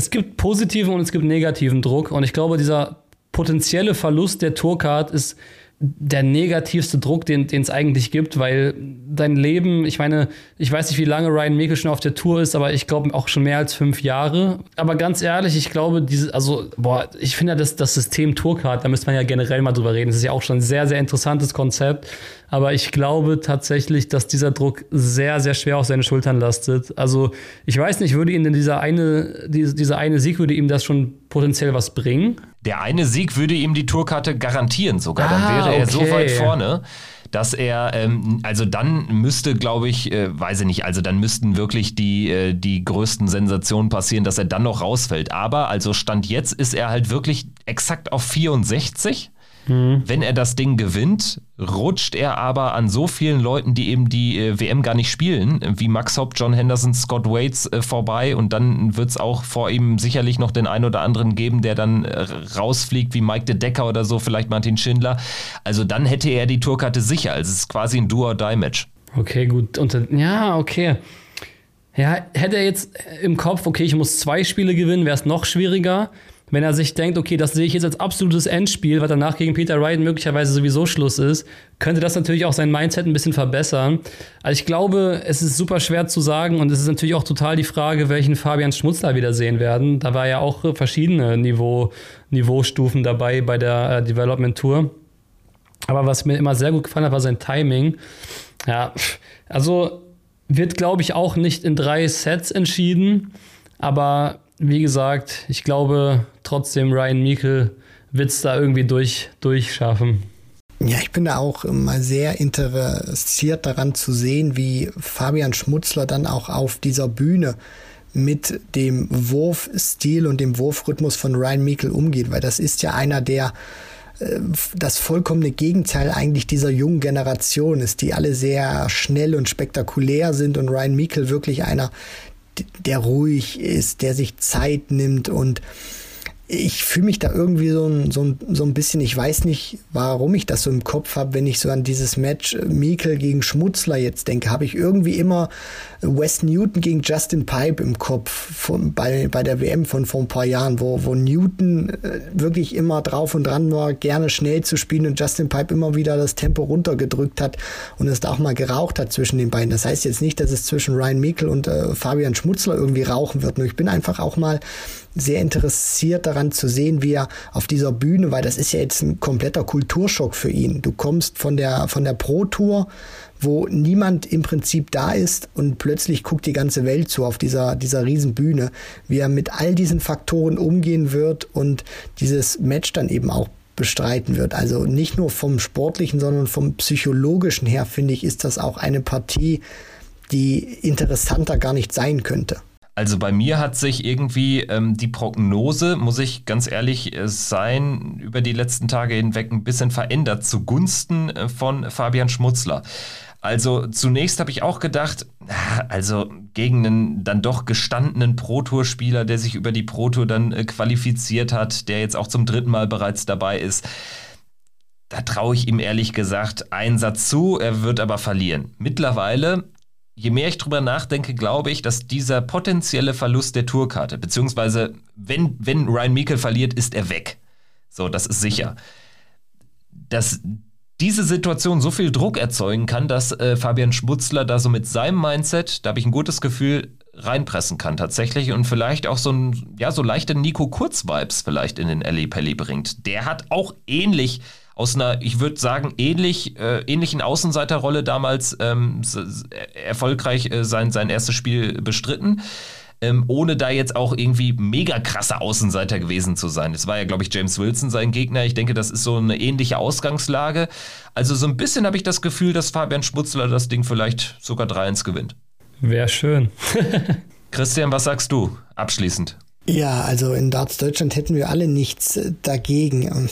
[SPEAKER 1] es gibt positiven und es gibt negativen Druck und ich glaube, dieser potenzielle Verlust der Tourcard ist der negativste Druck, den es eigentlich gibt, weil dein Leben, ich meine, ich weiß nicht, wie lange Ryan Mekel schon auf der Tour ist, aber ich glaube auch schon mehr als fünf Jahre. Aber ganz ehrlich, ich glaube, diese, also, boah, ich finde ja das, das System Tourcard, da müsste man ja generell mal drüber reden. Das ist ja auch schon ein sehr, sehr interessantes Konzept. Aber ich glaube tatsächlich, dass dieser Druck sehr, sehr schwer auf seine Schultern lastet. Also, ich weiß nicht, würde ihn denn dieser eine, dieser eine Sieg, würde ihm das schon potenziell was bringen?
[SPEAKER 4] Der eine Sieg würde ihm die Tourkarte garantieren sogar. Dann ah, wäre er okay. so weit vorne dass er, ähm, also dann müsste, glaube ich, äh, weiß ich nicht, also dann müssten wirklich die, äh, die größten Sensationen passieren, dass er dann noch rausfällt. Aber also Stand jetzt ist er halt wirklich exakt auf 64. Mhm. Wenn er das Ding gewinnt, rutscht er aber an so vielen Leuten, die eben die äh, WM gar nicht spielen, wie Max Hopp, John Henderson, Scott Waits äh, vorbei und dann wird es auch vor ihm sicherlich noch den einen oder anderen geben, der dann äh, rausfliegt, wie Mike de Decker oder so, vielleicht Martin Schindler. Also dann hätte er die Tourkarte sicher. Also es ist quasi ein Do-or-Die-Match.
[SPEAKER 1] Okay, gut. Und, ja, okay. Ja, hätte er jetzt im Kopf, okay, ich muss zwei Spiele gewinnen, wäre es noch schwieriger wenn er sich denkt, okay, das sehe ich jetzt als absolutes Endspiel, weil danach gegen Peter Wright möglicherweise sowieso Schluss ist, könnte das natürlich auch sein Mindset ein bisschen verbessern. Also ich glaube, es ist super schwer zu sagen und es ist natürlich auch total die Frage, welchen Fabian Schmutzler wieder sehen werden. Da war ja auch verschiedene Niveau, Niveaustufen dabei bei der äh, Development Tour. Aber was mir immer sehr gut gefallen hat, war sein Timing. Ja, also wird, glaube ich, auch nicht in drei Sets entschieden, aber wie gesagt, ich glaube trotzdem, Ryan Meikle wird es da irgendwie durch, durchschaffen.
[SPEAKER 2] Ja, ich bin da auch mal sehr interessiert daran zu sehen, wie Fabian Schmutzler dann auch auf dieser Bühne mit dem Wurfstil und dem Wurfrhythmus von Ryan Meikle umgeht, weil das ist ja einer, der äh, das vollkommene Gegenteil eigentlich dieser jungen Generation ist, die alle sehr schnell und spektakulär sind und Ryan Meikle wirklich einer, der ruhig ist, der sich Zeit nimmt und ich fühle mich da irgendwie so ein, so, ein, so ein bisschen, ich weiß nicht, warum ich das so im Kopf habe, wenn ich so an dieses Match äh, Mikel gegen Schmutzler jetzt denke, habe ich irgendwie immer Wes Newton gegen Justin Pipe im Kopf von, bei, bei der WM von vor ein paar Jahren, wo, wo Newton äh, wirklich immer drauf und dran war, gerne schnell zu spielen und Justin Pipe immer wieder das Tempo runtergedrückt hat und es da auch mal geraucht hat zwischen den beiden. Das heißt jetzt nicht, dass es zwischen Ryan Mikel und äh, Fabian Schmutzler irgendwie rauchen wird, nur ich bin einfach auch mal sehr interessiert daran zu sehen, wie er auf dieser Bühne, weil das ist ja jetzt ein kompletter Kulturschock für ihn. Du kommst von der, von der Pro Tour, wo niemand im Prinzip da ist und plötzlich guckt die ganze Welt zu auf dieser, dieser riesen Bühne, wie er mit all diesen Faktoren umgehen wird und dieses Match dann eben auch bestreiten wird. Also nicht nur vom sportlichen, sondern vom psychologischen her, finde ich, ist das auch eine Partie, die interessanter gar nicht sein könnte.
[SPEAKER 4] Also bei mir hat sich irgendwie ähm, die Prognose, muss ich ganz ehrlich äh, sein, über die letzten Tage hinweg ein bisschen verändert zugunsten äh, von Fabian Schmutzler. Also zunächst habe ich auch gedacht, also gegen einen dann doch gestandenen Pro-Tour-Spieler, der sich über die Pro-Tour dann äh, qualifiziert hat, der jetzt auch zum dritten Mal bereits dabei ist, da traue ich ihm ehrlich gesagt einen Satz zu, er wird aber verlieren. Mittlerweile je mehr ich drüber nachdenke, glaube ich, dass dieser potenzielle Verlust der Tourkarte, beziehungsweise wenn, wenn Ryan Meikle verliert, ist er weg. So, das ist sicher. Dass diese Situation so viel Druck erzeugen kann, dass äh, Fabian Schmutzler da so mit seinem Mindset, da habe ich ein gutes Gefühl, reinpressen kann tatsächlich und vielleicht auch so ein, ja, so leichte Nico Kurz-Vibes vielleicht in den Ellie Pelli bringt. Der hat auch ähnlich aus einer, ich würde sagen, ähnlich, äh, ähnlichen Außenseiterrolle damals ähm, erfolgreich äh, sein, sein erstes Spiel bestritten. Ähm, ohne da jetzt auch irgendwie mega krasser Außenseiter gewesen zu sein. Es war ja, glaube ich, James Wilson sein Gegner. Ich denke, das ist so eine ähnliche Ausgangslage. Also so ein bisschen habe ich das Gefühl, dass Fabian Schmutzler das Ding vielleicht sogar 3-1 gewinnt.
[SPEAKER 1] Wäre schön.
[SPEAKER 4] Christian, was sagst du abschließend?
[SPEAKER 2] Ja, also in Darts Deutschland hätten wir alle nichts dagegen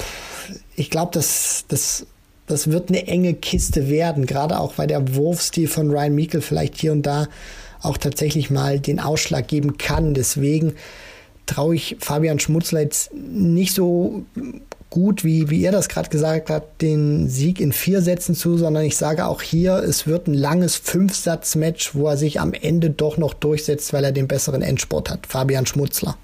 [SPEAKER 2] ich glaube, das, das, das wird eine enge Kiste werden, gerade auch weil der Wurfstil von Ryan Meikle vielleicht hier und da auch tatsächlich mal den Ausschlag geben kann. Deswegen traue ich Fabian Schmutzler jetzt nicht so gut, wie, wie er das gerade gesagt hat, den Sieg in vier Sätzen zu, sondern ich sage auch hier, es wird ein langes Fünfsatz-Match, wo er sich am Ende doch noch durchsetzt, weil er den besseren Endsport hat. Fabian Schmutzler.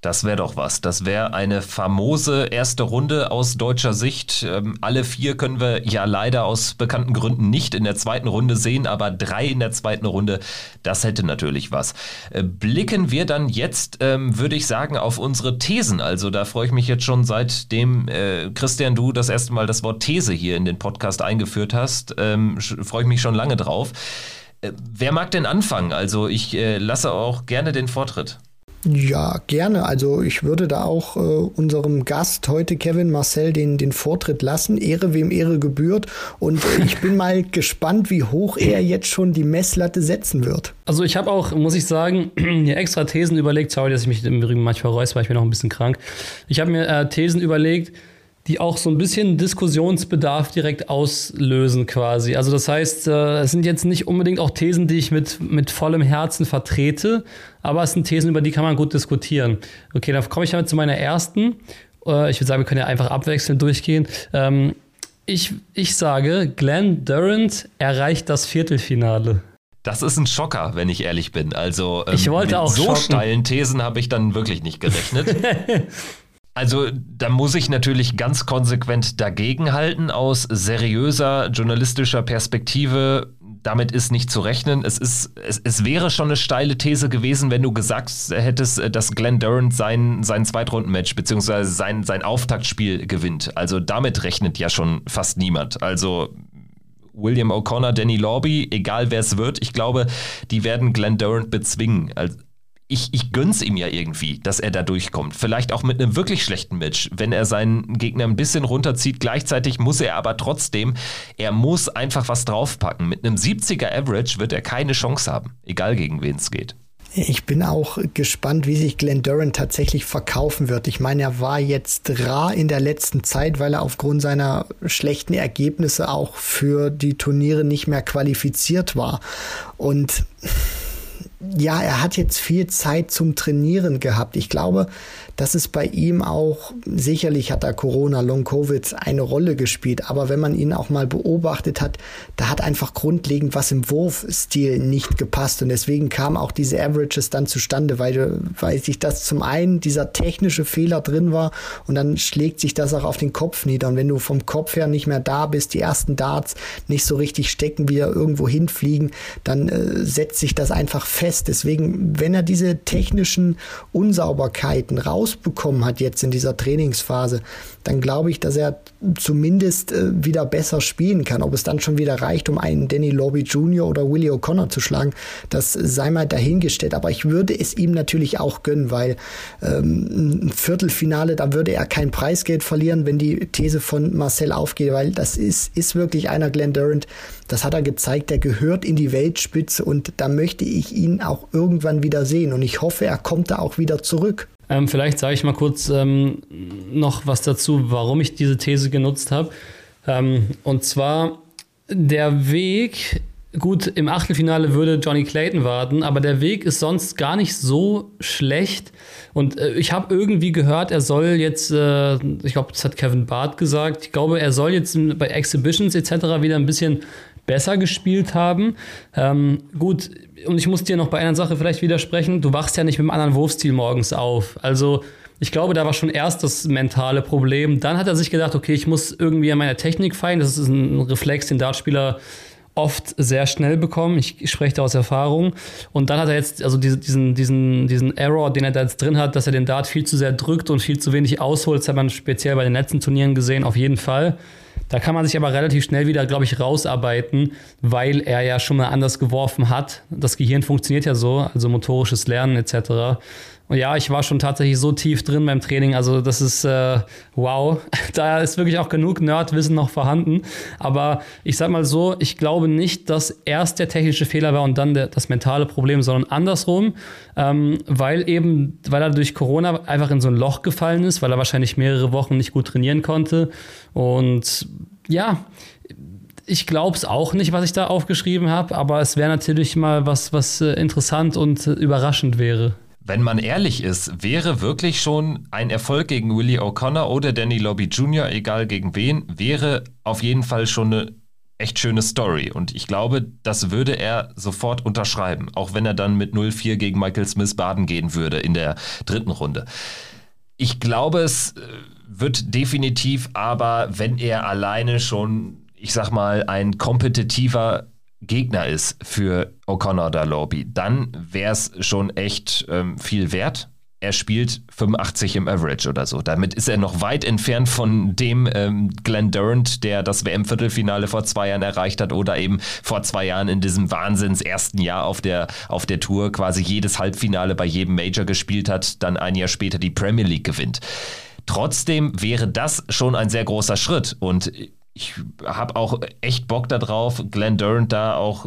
[SPEAKER 4] Das wäre doch was. Das wäre eine famose erste Runde aus deutscher Sicht. Ähm, alle vier können wir ja leider aus bekannten Gründen nicht in der zweiten Runde sehen, aber drei in der zweiten Runde, das hätte natürlich was. Äh, blicken wir dann jetzt, ähm, würde ich sagen, auf unsere Thesen. Also da freue ich mich jetzt schon seitdem, äh, Christian, du das erste Mal das Wort These hier in den Podcast eingeführt hast, ähm, freue ich mich schon lange drauf. Äh, wer mag denn anfangen? Also ich äh, lasse auch gerne den Vortritt.
[SPEAKER 2] Ja, gerne. Also ich würde da auch äh, unserem Gast heute, Kevin Marcel, den, den Vortritt lassen. Ehre wem Ehre gebührt. Und äh, ich bin mal gespannt, wie hoch er jetzt schon die Messlatte setzen wird.
[SPEAKER 1] Also ich habe auch, muss ich sagen, mir extra Thesen überlegt. Sorry, dass ich mich im Übrigen manchmal räusper, weil ich bin noch ein bisschen krank. Ich habe mir äh, Thesen überlegt, die auch so ein bisschen Diskussionsbedarf direkt auslösen quasi. Also das heißt, äh, es sind jetzt nicht unbedingt auch Thesen, die ich mit, mit vollem Herzen vertrete, aber es sind Thesen, über die kann man gut diskutieren. Okay, dann komme ich damit zu meiner ersten. Äh, ich würde sagen, wir können ja einfach abwechselnd durchgehen. Ähm, ich, ich sage, Glenn Durant erreicht das Viertelfinale.
[SPEAKER 4] Das ist ein Schocker, wenn ich ehrlich bin. Also
[SPEAKER 1] ähm, ich wollte
[SPEAKER 4] mit
[SPEAKER 1] auch
[SPEAKER 4] so
[SPEAKER 1] schocken.
[SPEAKER 4] steilen Thesen habe ich dann wirklich nicht gerechnet. Also da muss ich natürlich ganz konsequent dagegenhalten aus seriöser journalistischer Perspektive. Damit ist nicht zu rechnen. Es, ist, es, es wäre schon eine steile These gewesen, wenn du gesagt hättest, dass Glenn Durant sein, sein Zweitrundenmatch bzw. Sein, sein Auftaktspiel gewinnt. Also damit rechnet ja schon fast niemand. Also William O'Connor, Danny Lorby, egal wer es wird, ich glaube, die werden Glenn Durant bezwingen. Ich, ich gönn's ihm ja irgendwie, dass er da durchkommt. Vielleicht auch mit einem wirklich schlechten Match, wenn er seinen Gegner ein bisschen runterzieht. Gleichzeitig muss er aber trotzdem, er muss einfach was draufpacken. Mit einem 70er Average wird er keine Chance haben, egal gegen wen es geht.
[SPEAKER 2] Ich bin auch gespannt, wie sich Glenn Durant tatsächlich verkaufen wird. Ich meine, er war jetzt rar in der letzten Zeit, weil er aufgrund seiner schlechten Ergebnisse auch für die Turniere nicht mehr qualifiziert war. Und ja, er hat jetzt viel Zeit zum Trainieren gehabt. Ich glaube, dass es bei ihm auch, sicherlich hat da Corona, Long Covid eine Rolle gespielt, aber wenn man ihn auch mal beobachtet hat, da hat einfach grundlegend was im Wurfstil nicht gepasst und deswegen kamen auch diese Averages dann zustande, weil, weil sich das zum einen dieser technische Fehler drin war und dann schlägt sich das auch auf den Kopf nieder und wenn du vom Kopf her nicht mehr da bist, die ersten Darts nicht so richtig stecken, wieder irgendwo hinfliegen, dann äh, setzt sich das einfach fest. Deswegen, wenn er diese technischen Unsauberkeiten raus rausbekommen hat jetzt in dieser Trainingsphase, dann glaube ich, dass er zumindest äh, wieder besser spielen kann. Ob es dann schon wieder reicht, um einen Danny Lobby Jr. oder Willie O'Connor zu schlagen, das sei mal dahingestellt. Aber ich würde es ihm natürlich auch gönnen, weil ähm, ein Viertelfinale, da würde er kein Preisgeld verlieren, wenn die These von Marcel aufgeht, weil das ist, ist wirklich einer Glenn Durant, das hat er gezeigt, der gehört in die Weltspitze und da möchte ich ihn auch irgendwann wieder sehen und ich hoffe, er kommt da auch wieder zurück.
[SPEAKER 1] Ähm, vielleicht sage ich mal kurz ähm, noch was dazu, warum ich diese These genutzt habe. Ähm, und zwar der Weg, gut, im Achtelfinale würde Johnny Clayton warten, aber der Weg ist sonst gar nicht so schlecht. Und äh, ich habe irgendwie gehört, er soll jetzt, äh, ich glaube, das hat Kevin Barth gesagt, ich glaube, er soll jetzt bei Exhibitions etc. wieder ein bisschen besser gespielt haben. Ähm, gut, und ich muss dir noch bei einer Sache vielleicht widersprechen, du wachst ja nicht mit einem anderen Wurfstil morgens auf. Also ich glaube, da war schon erst das mentale Problem. Dann hat er sich gedacht, okay, ich muss irgendwie an meiner Technik feilen. Das ist ein Reflex, den Dartspieler oft sehr schnell bekommen. Ich spreche da aus Erfahrung. Und dann hat er jetzt, also diesen, diesen, diesen Error, den er da jetzt drin hat, dass er den Dart viel zu sehr drückt und viel zu wenig ausholt. Das hat man speziell bei den letzten Turnieren gesehen, auf jeden Fall. Da kann man sich aber relativ schnell wieder, glaube ich, rausarbeiten, weil er ja schon mal anders geworfen hat. Das Gehirn funktioniert ja so, also motorisches Lernen etc. Ja, ich war schon tatsächlich so tief drin beim Training. Also das ist äh, wow. Da ist wirklich auch genug Nerdwissen noch vorhanden. Aber ich sag mal so, ich glaube nicht, dass erst der technische Fehler war und dann der, das mentale Problem, sondern andersrum, ähm, weil eben, weil er durch Corona einfach in so ein Loch gefallen ist, weil er wahrscheinlich mehrere Wochen nicht gut trainieren konnte. Und ja, ich glaube es auch nicht, was ich da aufgeschrieben habe, aber es wäre natürlich mal was, was äh, interessant und äh, überraschend wäre
[SPEAKER 4] wenn man ehrlich ist, wäre wirklich schon ein Erfolg gegen Willie O'Connor oder Danny Lobby Jr., egal gegen wen, wäre auf jeden Fall schon eine echt schöne Story. Und ich glaube, das würde er sofort unterschreiben, auch wenn er dann mit 0-4 gegen Michael Smith baden gehen würde in der dritten Runde. Ich glaube, es äh, wird definitiv aber, wenn er alleine schon, ich sag mal, ein kompetitiver Gegner ist für O'Connor oder Lobby, dann wäre es schon echt ähm, viel wert. Er spielt 85 im Average oder so. Damit ist er noch weit entfernt von dem ähm, Glenn Durant, der das WM-Viertelfinale vor zwei Jahren erreicht hat oder eben vor zwei Jahren in diesem Wahnsinns ersten Jahr auf der, auf der Tour quasi jedes Halbfinale bei jedem Major gespielt hat, dann ein Jahr später die Premier League gewinnt. Trotzdem wäre das schon ein sehr großer Schritt und ich habe auch echt Bock darauf, Glenn Durant da auch,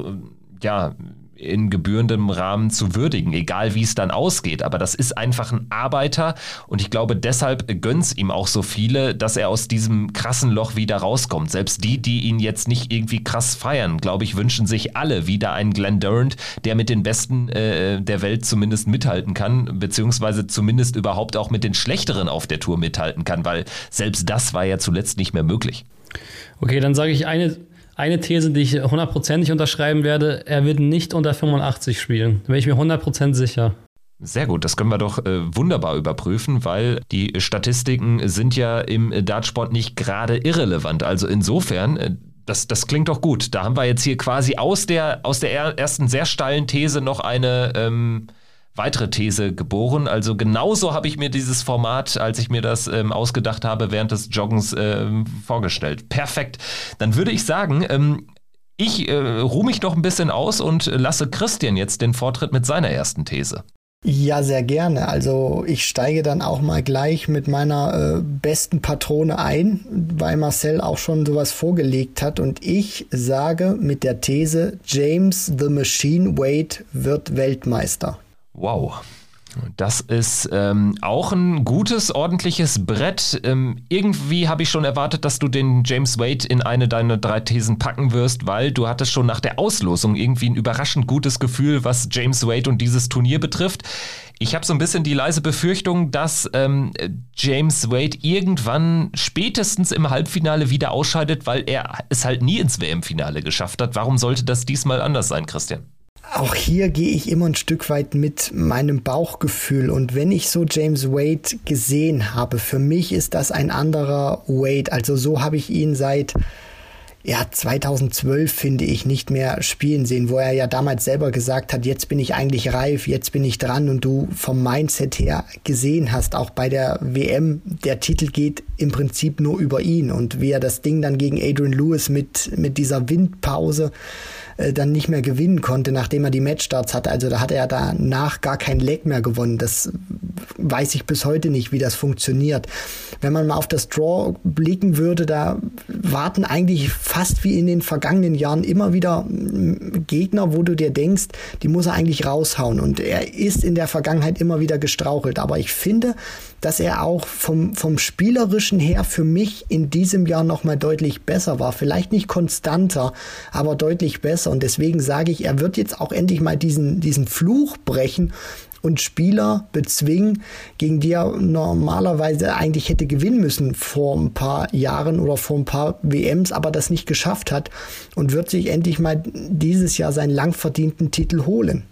[SPEAKER 4] ja, in gebührendem Rahmen zu würdigen, egal wie es dann ausgeht. Aber das ist einfach ein Arbeiter und ich glaube, deshalb gönnt ihm auch so viele, dass er aus diesem krassen Loch wieder rauskommt. Selbst die, die ihn jetzt nicht irgendwie krass feiern, glaube ich, wünschen sich alle wieder einen Glenn Durant, der mit den Besten äh, der Welt zumindest mithalten kann, beziehungsweise zumindest überhaupt auch mit den Schlechteren auf der Tour mithalten kann, weil selbst das war ja zuletzt nicht mehr möglich.
[SPEAKER 1] Okay, dann sage ich eine, eine These, die ich hundertprozentig unterschreiben werde. Er wird nicht unter 85 spielen. Da bin ich mir 100% sicher.
[SPEAKER 4] Sehr gut, das können wir doch äh, wunderbar überprüfen, weil die Statistiken sind ja im Dartsport nicht gerade irrelevant. Also insofern, äh, das, das klingt doch gut. Da haben wir jetzt hier quasi aus der, aus der ersten sehr steilen These noch eine, ähm, weitere These geboren. Also genauso habe ich mir dieses Format, als ich mir das ähm, ausgedacht habe, während des Joggens ähm, vorgestellt. Perfekt. Dann würde ich sagen, ähm, ich äh, ruhe mich noch ein bisschen aus und lasse Christian jetzt den Vortritt mit seiner ersten These.
[SPEAKER 2] Ja, sehr gerne. Also ich steige dann auch mal gleich mit meiner äh, besten Patrone ein, weil Marcel auch schon sowas vorgelegt hat. Und ich sage mit der These, James the Machine Wade wird Weltmeister.
[SPEAKER 4] Wow. Das ist ähm, auch ein gutes, ordentliches Brett. Ähm, irgendwie habe ich schon erwartet, dass du den James Wade in eine deiner drei Thesen packen wirst, weil du hattest schon nach der Auslosung irgendwie ein überraschend gutes Gefühl, was James Wade und dieses Turnier betrifft. Ich habe so ein bisschen die leise Befürchtung, dass ähm, James Wade irgendwann spätestens im Halbfinale wieder ausscheidet, weil er es halt nie ins WM-Finale geschafft hat. Warum sollte das diesmal anders sein, Christian?
[SPEAKER 2] Auch hier gehe ich immer ein Stück weit mit meinem Bauchgefühl. Und wenn ich so James Wade gesehen habe, für mich ist das ein anderer Wade. Also so habe ich ihn seit ja, 2012 finde ich nicht mehr spielen sehen, wo er ja damals selber gesagt hat, jetzt bin ich eigentlich reif, jetzt bin ich dran und du vom Mindset her gesehen hast, auch bei der WM, der Titel geht im Prinzip nur über ihn und wie er das Ding dann gegen Adrian Lewis mit, mit dieser Windpause äh, dann nicht mehr gewinnen konnte, nachdem er die Matchstarts hatte. Also da hat er danach gar kein Leg mehr gewonnen. Das weiß ich bis heute nicht, wie das funktioniert. Wenn man mal auf das Draw blicken würde, da warten eigentlich fast wie in den vergangenen Jahren immer wieder mm, Gegner, wo du dir denkst, die muss er eigentlich raushauen. Und er ist in der Vergangenheit immer wieder gestrauchelt. Aber ich finde, dass er auch vom, vom Spielerischen her für mich in diesem Jahr nochmal deutlich besser war. Vielleicht nicht konstanter, aber deutlich besser. Und deswegen sage ich, er wird jetzt auch endlich mal diesen, diesen Fluch brechen und Spieler bezwingen, gegen die er normalerweise eigentlich hätte gewinnen müssen vor ein paar Jahren oder vor ein paar WMs, aber das nicht geschafft hat und wird sich endlich mal dieses Jahr seinen lang verdienten Titel holen.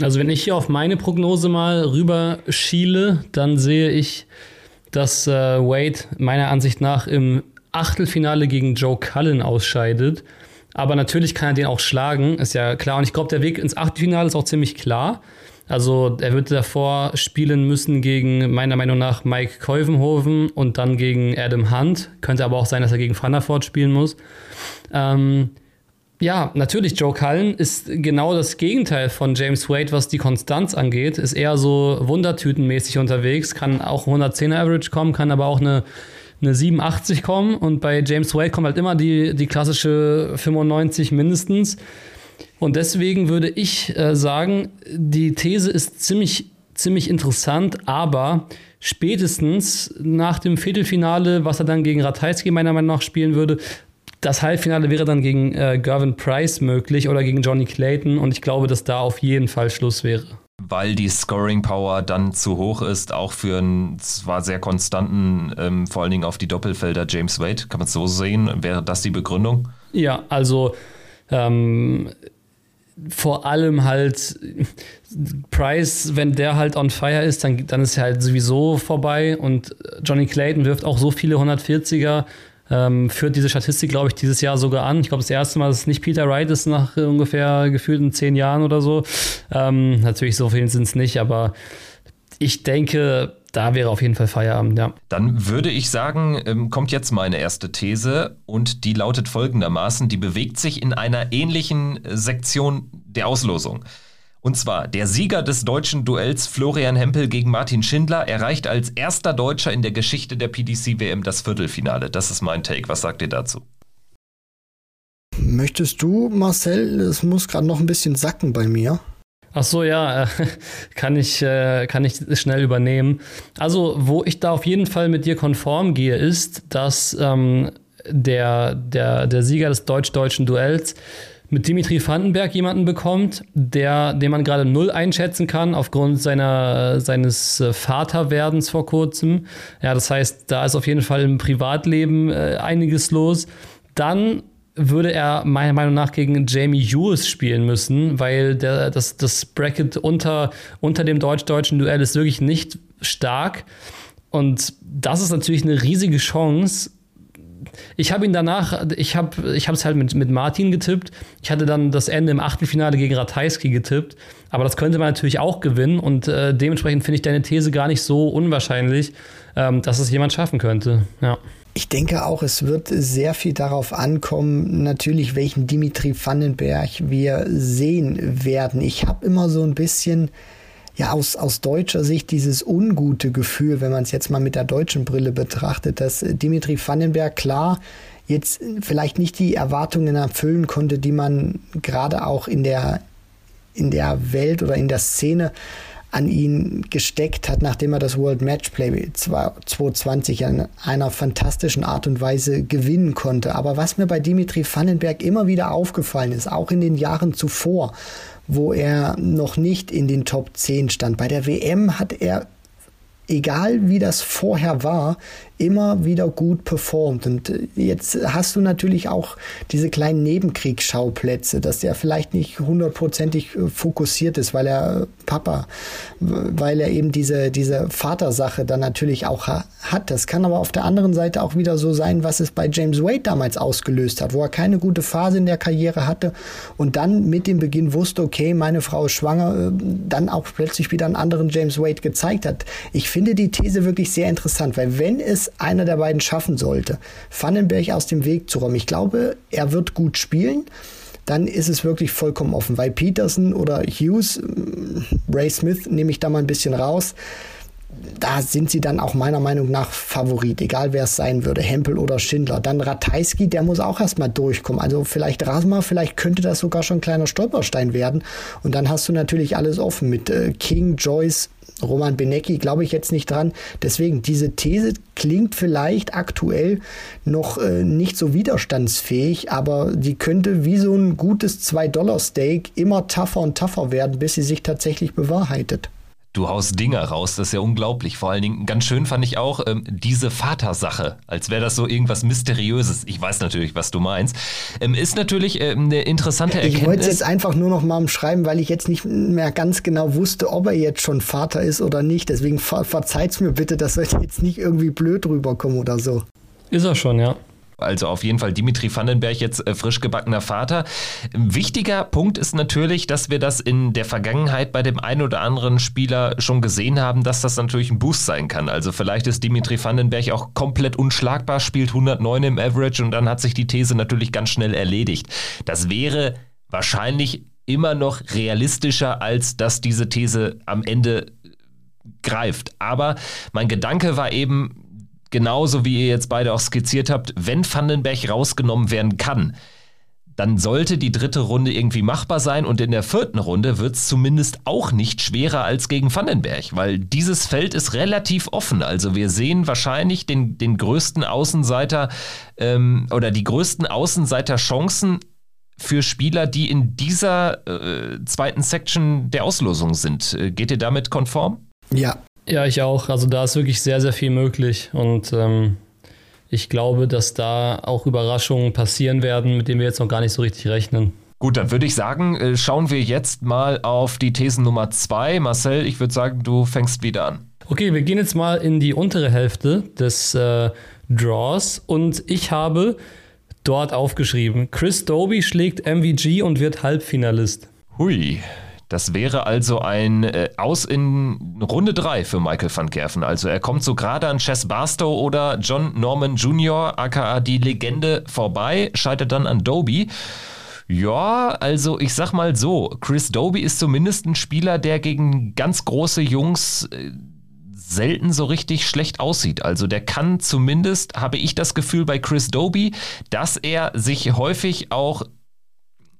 [SPEAKER 1] Also wenn ich hier auf meine Prognose mal rüber schiele, dann sehe ich, dass äh, Wade meiner Ansicht nach im Achtelfinale gegen Joe Cullen ausscheidet. Aber natürlich kann er den auch schlagen, ist ja klar. Und ich glaube, der Weg ins Achtelfinale ist auch ziemlich klar. Also er würde davor spielen müssen gegen meiner Meinung nach Mike Keuvenhoven und dann gegen Adam Hunt. Könnte aber auch sein, dass er gegen Vanderford spielen muss. Ähm, ja, natürlich, Joe Cullen ist genau das Gegenteil von James Wade, was die Konstanz angeht. Ist eher so wundertütenmäßig unterwegs, kann auch 110er Average kommen, kann aber auch eine, eine 87 kommen. Und bei James Wade kommt halt immer die, die klassische 95 mindestens. Und deswegen würde ich äh, sagen, die These ist ziemlich, ziemlich interessant, aber spätestens nach dem Viertelfinale, was er dann gegen Ratajski meiner Meinung nach spielen würde, das Halbfinale wäre dann gegen äh, Gervin Price möglich oder gegen Johnny Clayton und ich glaube, dass da auf jeden Fall Schluss wäre.
[SPEAKER 4] Weil die Scoring Power dann zu hoch ist, auch für einen zwar sehr konstanten, ähm, vor allen Dingen auf die Doppelfelder James Wade. Kann man es so sehen? Wäre das die Begründung?
[SPEAKER 1] Ja, also ähm, vor allem halt Price, wenn der halt on fire ist, dann, dann ist er halt sowieso vorbei und Johnny Clayton wirft auch so viele 140er, ähm, führt diese Statistik, glaube ich, dieses Jahr sogar an. Ich glaube, das erste Mal, dass es nicht Peter Wright ist, nach ungefähr gefühlten zehn Jahren oder so. Ähm, natürlich, so viel sind es nicht, aber ich denke, da wäre auf jeden Fall Feierabend, ja.
[SPEAKER 4] Dann würde ich sagen, ähm, kommt jetzt meine erste These und die lautet folgendermaßen, die bewegt sich in einer ähnlichen Sektion der Auslosung. Und zwar, der Sieger des deutschen Duells Florian Hempel gegen Martin Schindler erreicht als erster Deutscher in der Geschichte der PDC-WM das Viertelfinale. Das ist mein Take. Was sagt ihr dazu?
[SPEAKER 2] Möchtest du, Marcel? Es muss gerade noch ein bisschen sacken bei mir.
[SPEAKER 1] Ach so, ja, äh, kann ich, äh, kann ich schnell übernehmen. Also, wo ich da auf jeden Fall mit dir konform gehe, ist, dass ähm, der, der, der Sieger des deutsch-deutschen Duells mit Dimitri Vandenberg jemanden bekommt, der, den man gerade null einschätzen kann aufgrund seiner, seines äh, Vaterwerdens vor kurzem. Ja, das heißt, da ist auf jeden Fall im Privatleben äh, einiges los. Dann würde er meiner Meinung nach gegen Jamie Hughes spielen müssen, weil der, das, das Bracket unter, unter dem deutsch-deutschen Duell ist wirklich nicht stark. Und das ist natürlich eine riesige Chance. Ich habe ihn danach, ich habe ich es halt mit, mit Martin getippt. Ich hatte dann das Ende im Achtelfinale gegen Ratajski getippt. Aber das könnte man natürlich auch gewinnen. Und äh, dementsprechend finde ich deine These gar nicht so unwahrscheinlich, ähm, dass es jemand schaffen könnte. Ja.
[SPEAKER 2] Ich denke auch, es wird sehr viel darauf ankommen, natürlich, welchen Dimitri Vandenberg wir sehen werden. Ich habe immer so ein bisschen, ja, aus, aus deutscher Sicht dieses ungute Gefühl, wenn man es jetzt mal mit der deutschen Brille betrachtet, dass Dimitri Vandenberg klar jetzt vielleicht nicht die Erwartungen erfüllen konnte, die man gerade auch in der, in der Welt oder in der Szene an ihn gesteckt hat, nachdem er das World Matchplay 2020 in einer fantastischen Art und Weise gewinnen konnte. Aber was mir bei Dimitri Vandenberg immer wieder aufgefallen ist, auch in den Jahren zuvor, wo er noch nicht in den Top 10 stand, bei der WM hat er egal wie das vorher war, immer wieder gut performt. Und äh, jetzt hast du natürlich auch diese kleinen Nebenkriegsschauplätze, dass der vielleicht nicht hundertprozentig äh, fokussiert ist, weil er Papa, weil er eben diese, diese Vatersache dann natürlich auch hat. Das kann aber auf der anderen Seite auch wieder so sein, was es bei James Wade damals ausgelöst hat, wo er keine gute Phase in der Karriere hatte und dann mit dem Beginn wusste, okay, meine Frau ist schwanger, äh, dann auch plötzlich wieder einen anderen James Wade gezeigt hat. Ich finde die These wirklich sehr interessant, weil wenn es einer der beiden schaffen sollte, Vandenberg aus dem Weg zu räumen. Ich glaube, er wird gut spielen. Dann ist es wirklich vollkommen offen, weil Peterson oder Hughes, äh, Ray Smith nehme ich da mal ein bisschen raus da sind sie dann auch meiner Meinung nach Favorit, egal wer es sein würde, Hempel oder Schindler. Dann Ratajski, der muss auch erstmal durchkommen. Also vielleicht Rasma, vielleicht könnte das sogar schon ein kleiner Stolperstein werden. Und dann hast du natürlich alles offen mit äh, King, Joyce, Roman Benecki glaube ich jetzt nicht dran. Deswegen, diese These klingt vielleicht aktuell noch äh, nicht so widerstandsfähig, aber die könnte wie so ein gutes 2-Dollar-Steak immer tougher und tougher werden, bis sie sich tatsächlich bewahrheitet.
[SPEAKER 4] Du haust Dinger raus, das ist ja unglaublich. Vor allen Dingen, ganz schön fand ich auch ähm, diese Vatersache, als wäre das so irgendwas Mysteriöses. Ich weiß natürlich, was du meinst. Ähm, ist natürlich äh, eine interessante Erkenntnis.
[SPEAKER 2] Ich wollte es jetzt einfach nur noch mal umschreiben, weil ich jetzt nicht mehr ganz genau wusste, ob er jetzt schon Vater ist oder nicht. Deswegen ver verzeiht's mir bitte, dass ich jetzt nicht irgendwie blöd rüberkomme oder so.
[SPEAKER 1] Ist er schon, ja.
[SPEAKER 4] Also auf jeden Fall Dimitri Vandenberg jetzt äh, frisch gebackener Vater. Wichtiger Punkt ist natürlich, dass wir das in der Vergangenheit bei dem einen oder anderen Spieler schon gesehen haben, dass das natürlich ein Boost sein kann. Also vielleicht ist Dimitri Vandenberg auch komplett unschlagbar, spielt 109 im Average und dann hat sich die These natürlich ganz schnell erledigt. Das wäre wahrscheinlich immer noch realistischer, als dass diese These am Ende greift. Aber mein Gedanke war eben, genauso wie ihr jetzt beide auch skizziert habt, wenn Vandenberg rausgenommen werden kann, dann sollte die dritte Runde irgendwie machbar sein und in der vierten Runde wird es zumindest auch nicht schwerer als gegen Vandenberg, weil dieses Feld ist relativ offen. Also wir sehen wahrscheinlich den, den größten Außenseiter ähm, oder die größten Außenseiter-Chancen für Spieler, die in dieser äh, zweiten Section der Auslosung sind. Äh, geht ihr damit konform?
[SPEAKER 2] Ja,
[SPEAKER 1] ja, ich auch. Also da ist wirklich sehr, sehr viel möglich. Und ähm, ich glaube, dass da auch Überraschungen passieren werden, mit denen wir jetzt noch gar nicht so richtig rechnen.
[SPEAKER 4] Gut, dann würde ich sagen, äh, schauen wir jetzt mal auf die Thesen Nummer zwei. Marcel, ich würde sagen, du fängst wieder an.
[SPEAKER 1] Okay, wir gehen jetzt mal in die untere Hälfte des äh, Draws und ich habe dort aufgeschrieben, Chris Doby schlägt MVG und wird Halbfinalist.
[SPEAKER 4] Hui, das wäre also ein äh, Aus in Runde 3 für Michael van Gerven. Also er kommt so gerade an Chess Barstow oder John Norman Jr., aka die Legende, vorbei, scheitert dann an Doby. Ja, also ich sag mal so, Chris Doby ist zumindest ein Spieler, der gegen ganz große Jungs äh, selten so richtig schlecht aussieht. Also der kann zumindest, habe ich das Gefühl bei Chris Doby, dass er sich häufig auch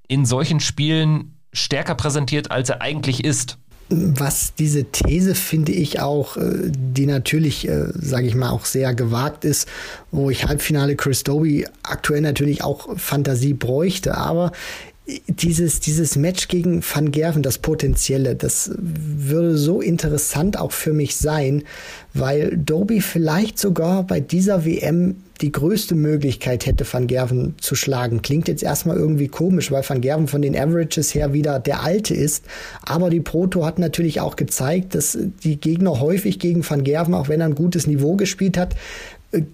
[SPEAKER 4] in solchen Spielen stärker präsentiert, als er eigentlich ist.
[SPEAKER 2] Was diese These finde ich auch, äh, die natürlich, äh, sage ich mal, auch sehr gewagt ist, wo ich Halbfinale Chris Doby aktuell natürlich auch Fantasie bräuchte, aber dieses, dieses Match gegen Van Gerven, das Potenzielle, das würde so interessant auch für mich sein, weil Doby vielleicht sogar bei dieser WM die größte Möglichkeit hätte, Van Gerven zu schlagen. Klingt jetzt erstmal irgendwie komisch, weil Van Gerven von den Averages her wieder der Alte ist. Aber die Proto hat natürlich auch gezeigt, dass die Gegner häufig gegen Van Gerven, auch wenn er ein gutes Niveau gespielt hat,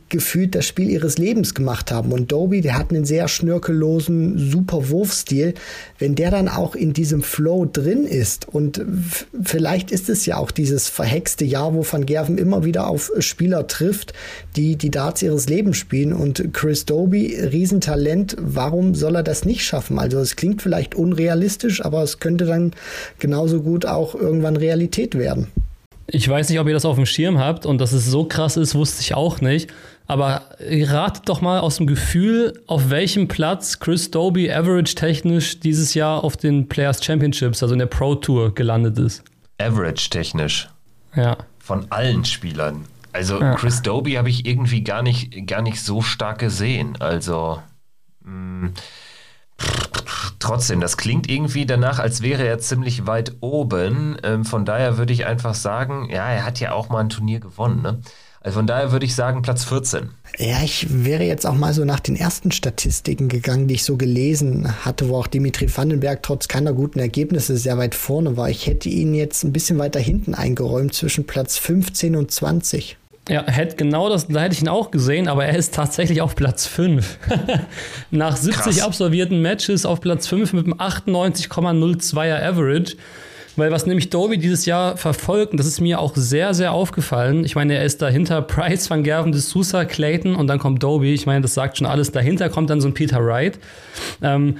[SPEAKER 2] gefühlt das Spiel ihres Lebens gemacht haben. Und Doby, der hat einen sehr schnörkellosen, super Wurfstil. Wenn der dann auch in diesem Flow drin ist und vielleicht ist es ja auch dieses verhexte Jahr, wo Van Gerven immer wieder auf Spieler trifft, die die Darts ihres Lebens spielen. Und Chris Doby, Riesentalent, warum soll er das nicht schaffen? Also es klingt vielleicht unrealistisch, aber es könnte dann genauso gut auch irgendwann Realität werden.
[SPEAKER 1] Ich weiß nicht, ob ihr das auf dem Schirm habt und dass es so krass ist, wusste ich auch nicht. Aber ratet doch mal aus dem Gefühl, auf welchem Platz Chris Doby average technisch dieses Jahr auf den Players Championships, also in der Pro Tour, gelandet ist.
[SPEAKER 4] Average technisch.
[SPEAKER 1] Ja.
[SPEAKER 4] Von allen Spielern. Also ja. Chris Doby habe ich irgendwie gar nicht, gar nicht so stark gesehen. Also mh, mm, trotzdem, das klingt irgendwie danach, als wäre er ziemlich weit oben. Ähm, von daher würde ich einfach sagen, ja, er hat ja auch mal ein Turnier gewonnen. Ne? Also von daher würde ich sagen Platz 14.
[SPEAKER 2] Ja, ich wäre jetzt auch mal so nach den ersten Statistiken gegangen, die ich so gelesen hatte, wo auch Dimitri Vandenberg trotz keiner guten Ergebnisse sehr weit vorne war. Ich hätte ihn jetzt ein bisschen weiter hinten eingeräumt zwischen Platz 15 und 20.
[SPEAKER 1] Ja, hätte genau das, da hätte ich ihn auch gesehen, aber er ist tatsächlich auf Platz 5. Nach 70 Krass. absolvierten Matches auf Platz 5 mit einem 98,02er Average. Weil was nämlich Doby dieses Jahr verfolgt, und das ist mir auch sehr, sehr aufgefallen. Ich meine, er ist dahinter Price, Van Gerven, De Sousa, Clayton und dann kommt Doby. Ich meine, das sagt schon alles. Dahinter kommt dann so ein Peter Wright. Ähm,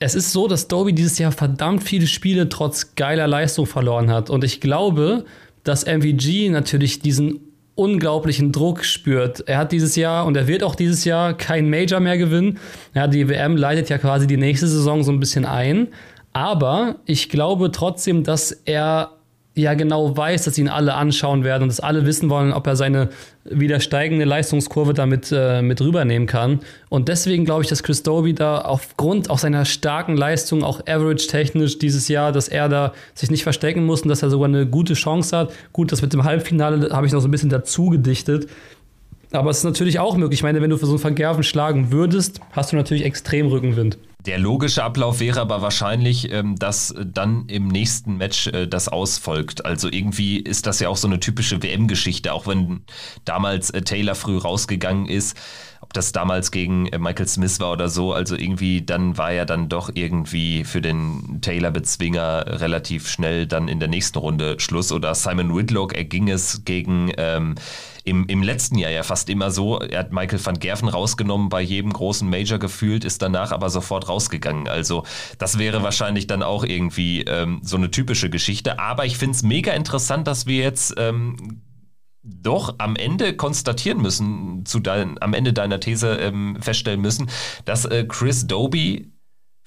[SPEAKER 1] es ist so, dass Doby dieses Jahr verdammt viele Spiele trotz geiler Leistung verloren hat. Und ich glaube, dass MVG natürlich diesen unglaublichen Druck spürt. Er hat dieses Jahr und er wird auch dieses Jahr kein Major mehr gewinnen. Ja, die WM leitet ja quasi die nächste Saison so ein bisschen ein. Aber ich glaube trotzdem, dass er ja genau weiß, dass ihn alle anschauen werden und dass alle wissen wollen, ob er seine wieder steigende Leistungskurve damit äh, mit rübernehmen kann. Und deswegen glaube ich, dass Chris Doby da aufgrund auch seiner starken Leistung, auch average-technisch dieses Jahr, dass er da sich nicht verstecken muss und dass er sogar eine gute Chance hat. Gut, das mit dem Halbfinale habe ich noch so ein bisschen dazu gedichtet. Aber es ist natürlich auch möglich. Ich meine, wenn du für so einen Vergerven schlagen würdest, hast du natürlich extrem Rückenwind.
[SPEAKER 4] Der logische Ablauf wäre aber wahrscheinlich, ähm, dass dann im nächsten Match äh, das ausfolgt. Also irgendwie ist das ja auch so eine typische WM-Geschichte, auch wenn damals äh, Taylor früh rausgegangen ist ob das damals gegen äh, Michael Smith war oder so. Also irgendwie, dann war ja dann doch irgendwie für den Taylor-Bezwinger relativ schnell dann in der nächsten Runde Schluss. Oder Simon Whitlock erging es gegen ähm, im, im letzten Jahr ja fast immer so. Er hat Michael van Gerven rausgenommen bei jedem großen Major gefühlt, ist danach aber sofort rausgegangen. Also das wäre wahrscheinlich dann auch irgendwie ähm, so eine typische Geschichte. Aber ich finde es mega interessant, dass wir jetzt ähm, doch am Ende konstatieren müssen, zu dein, am Ende deiner These ähm, feststellen müssen, dass äh, Chris Doby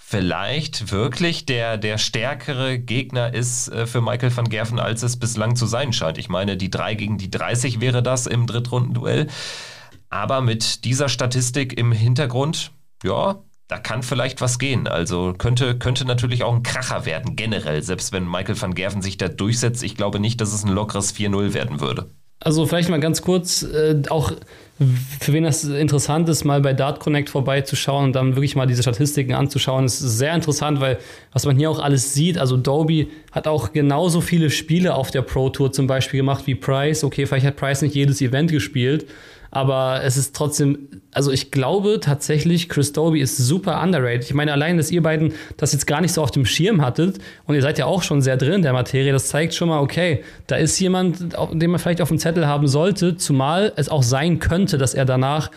[SPEAKER 4] vielleicht wirklich der, der stärkere Gegner ist äh, für Michael van Gerven, als es bislang zu sein scheint. Ich meine, die 3 gegen die 30 wäre das im Drittrundenduell. Aber mit dieser Statistik im Hintergrund, ja, da kann vielleicht was gehen. Also könnte, könnte natürlich auch ein Kracher werden, generell, selbst wenn Michael van Gerven sich da durchsetzt. Ich glaube nicht, dass es ein lockeres 4-0 werden würde.
[SPEAKER 1] Also vielleicht mal ganz kurz, äh, auch für wen das interessant ist, mal bei Dart Connect vorbeizuschauen und dann wirklich mal diese Statistiken anzuschauen, ist sehr interessant, weil was man hier auch alles sieht, also Dolby hat auch genauso viele Spiele auf der Pro Tour zum Beispiel gemacht wie Price. Okay, vielleicht hat Price nicht jedes Event gespielt, aber es ist trotzdem, also ich glaube tatsächlich, Chris Dolby ist super underrated. Ich meine, allein, dass ihr beiden das jetzt gar nicht so auf dem Schirm hattet und ihr seid ja auch schon sehr drin in der Materie, das zeigt schon mal, okay, da ist jemand, den man vielleicht auf dem Zettel haben sollte, zumal es auch sein könnte, dass er danach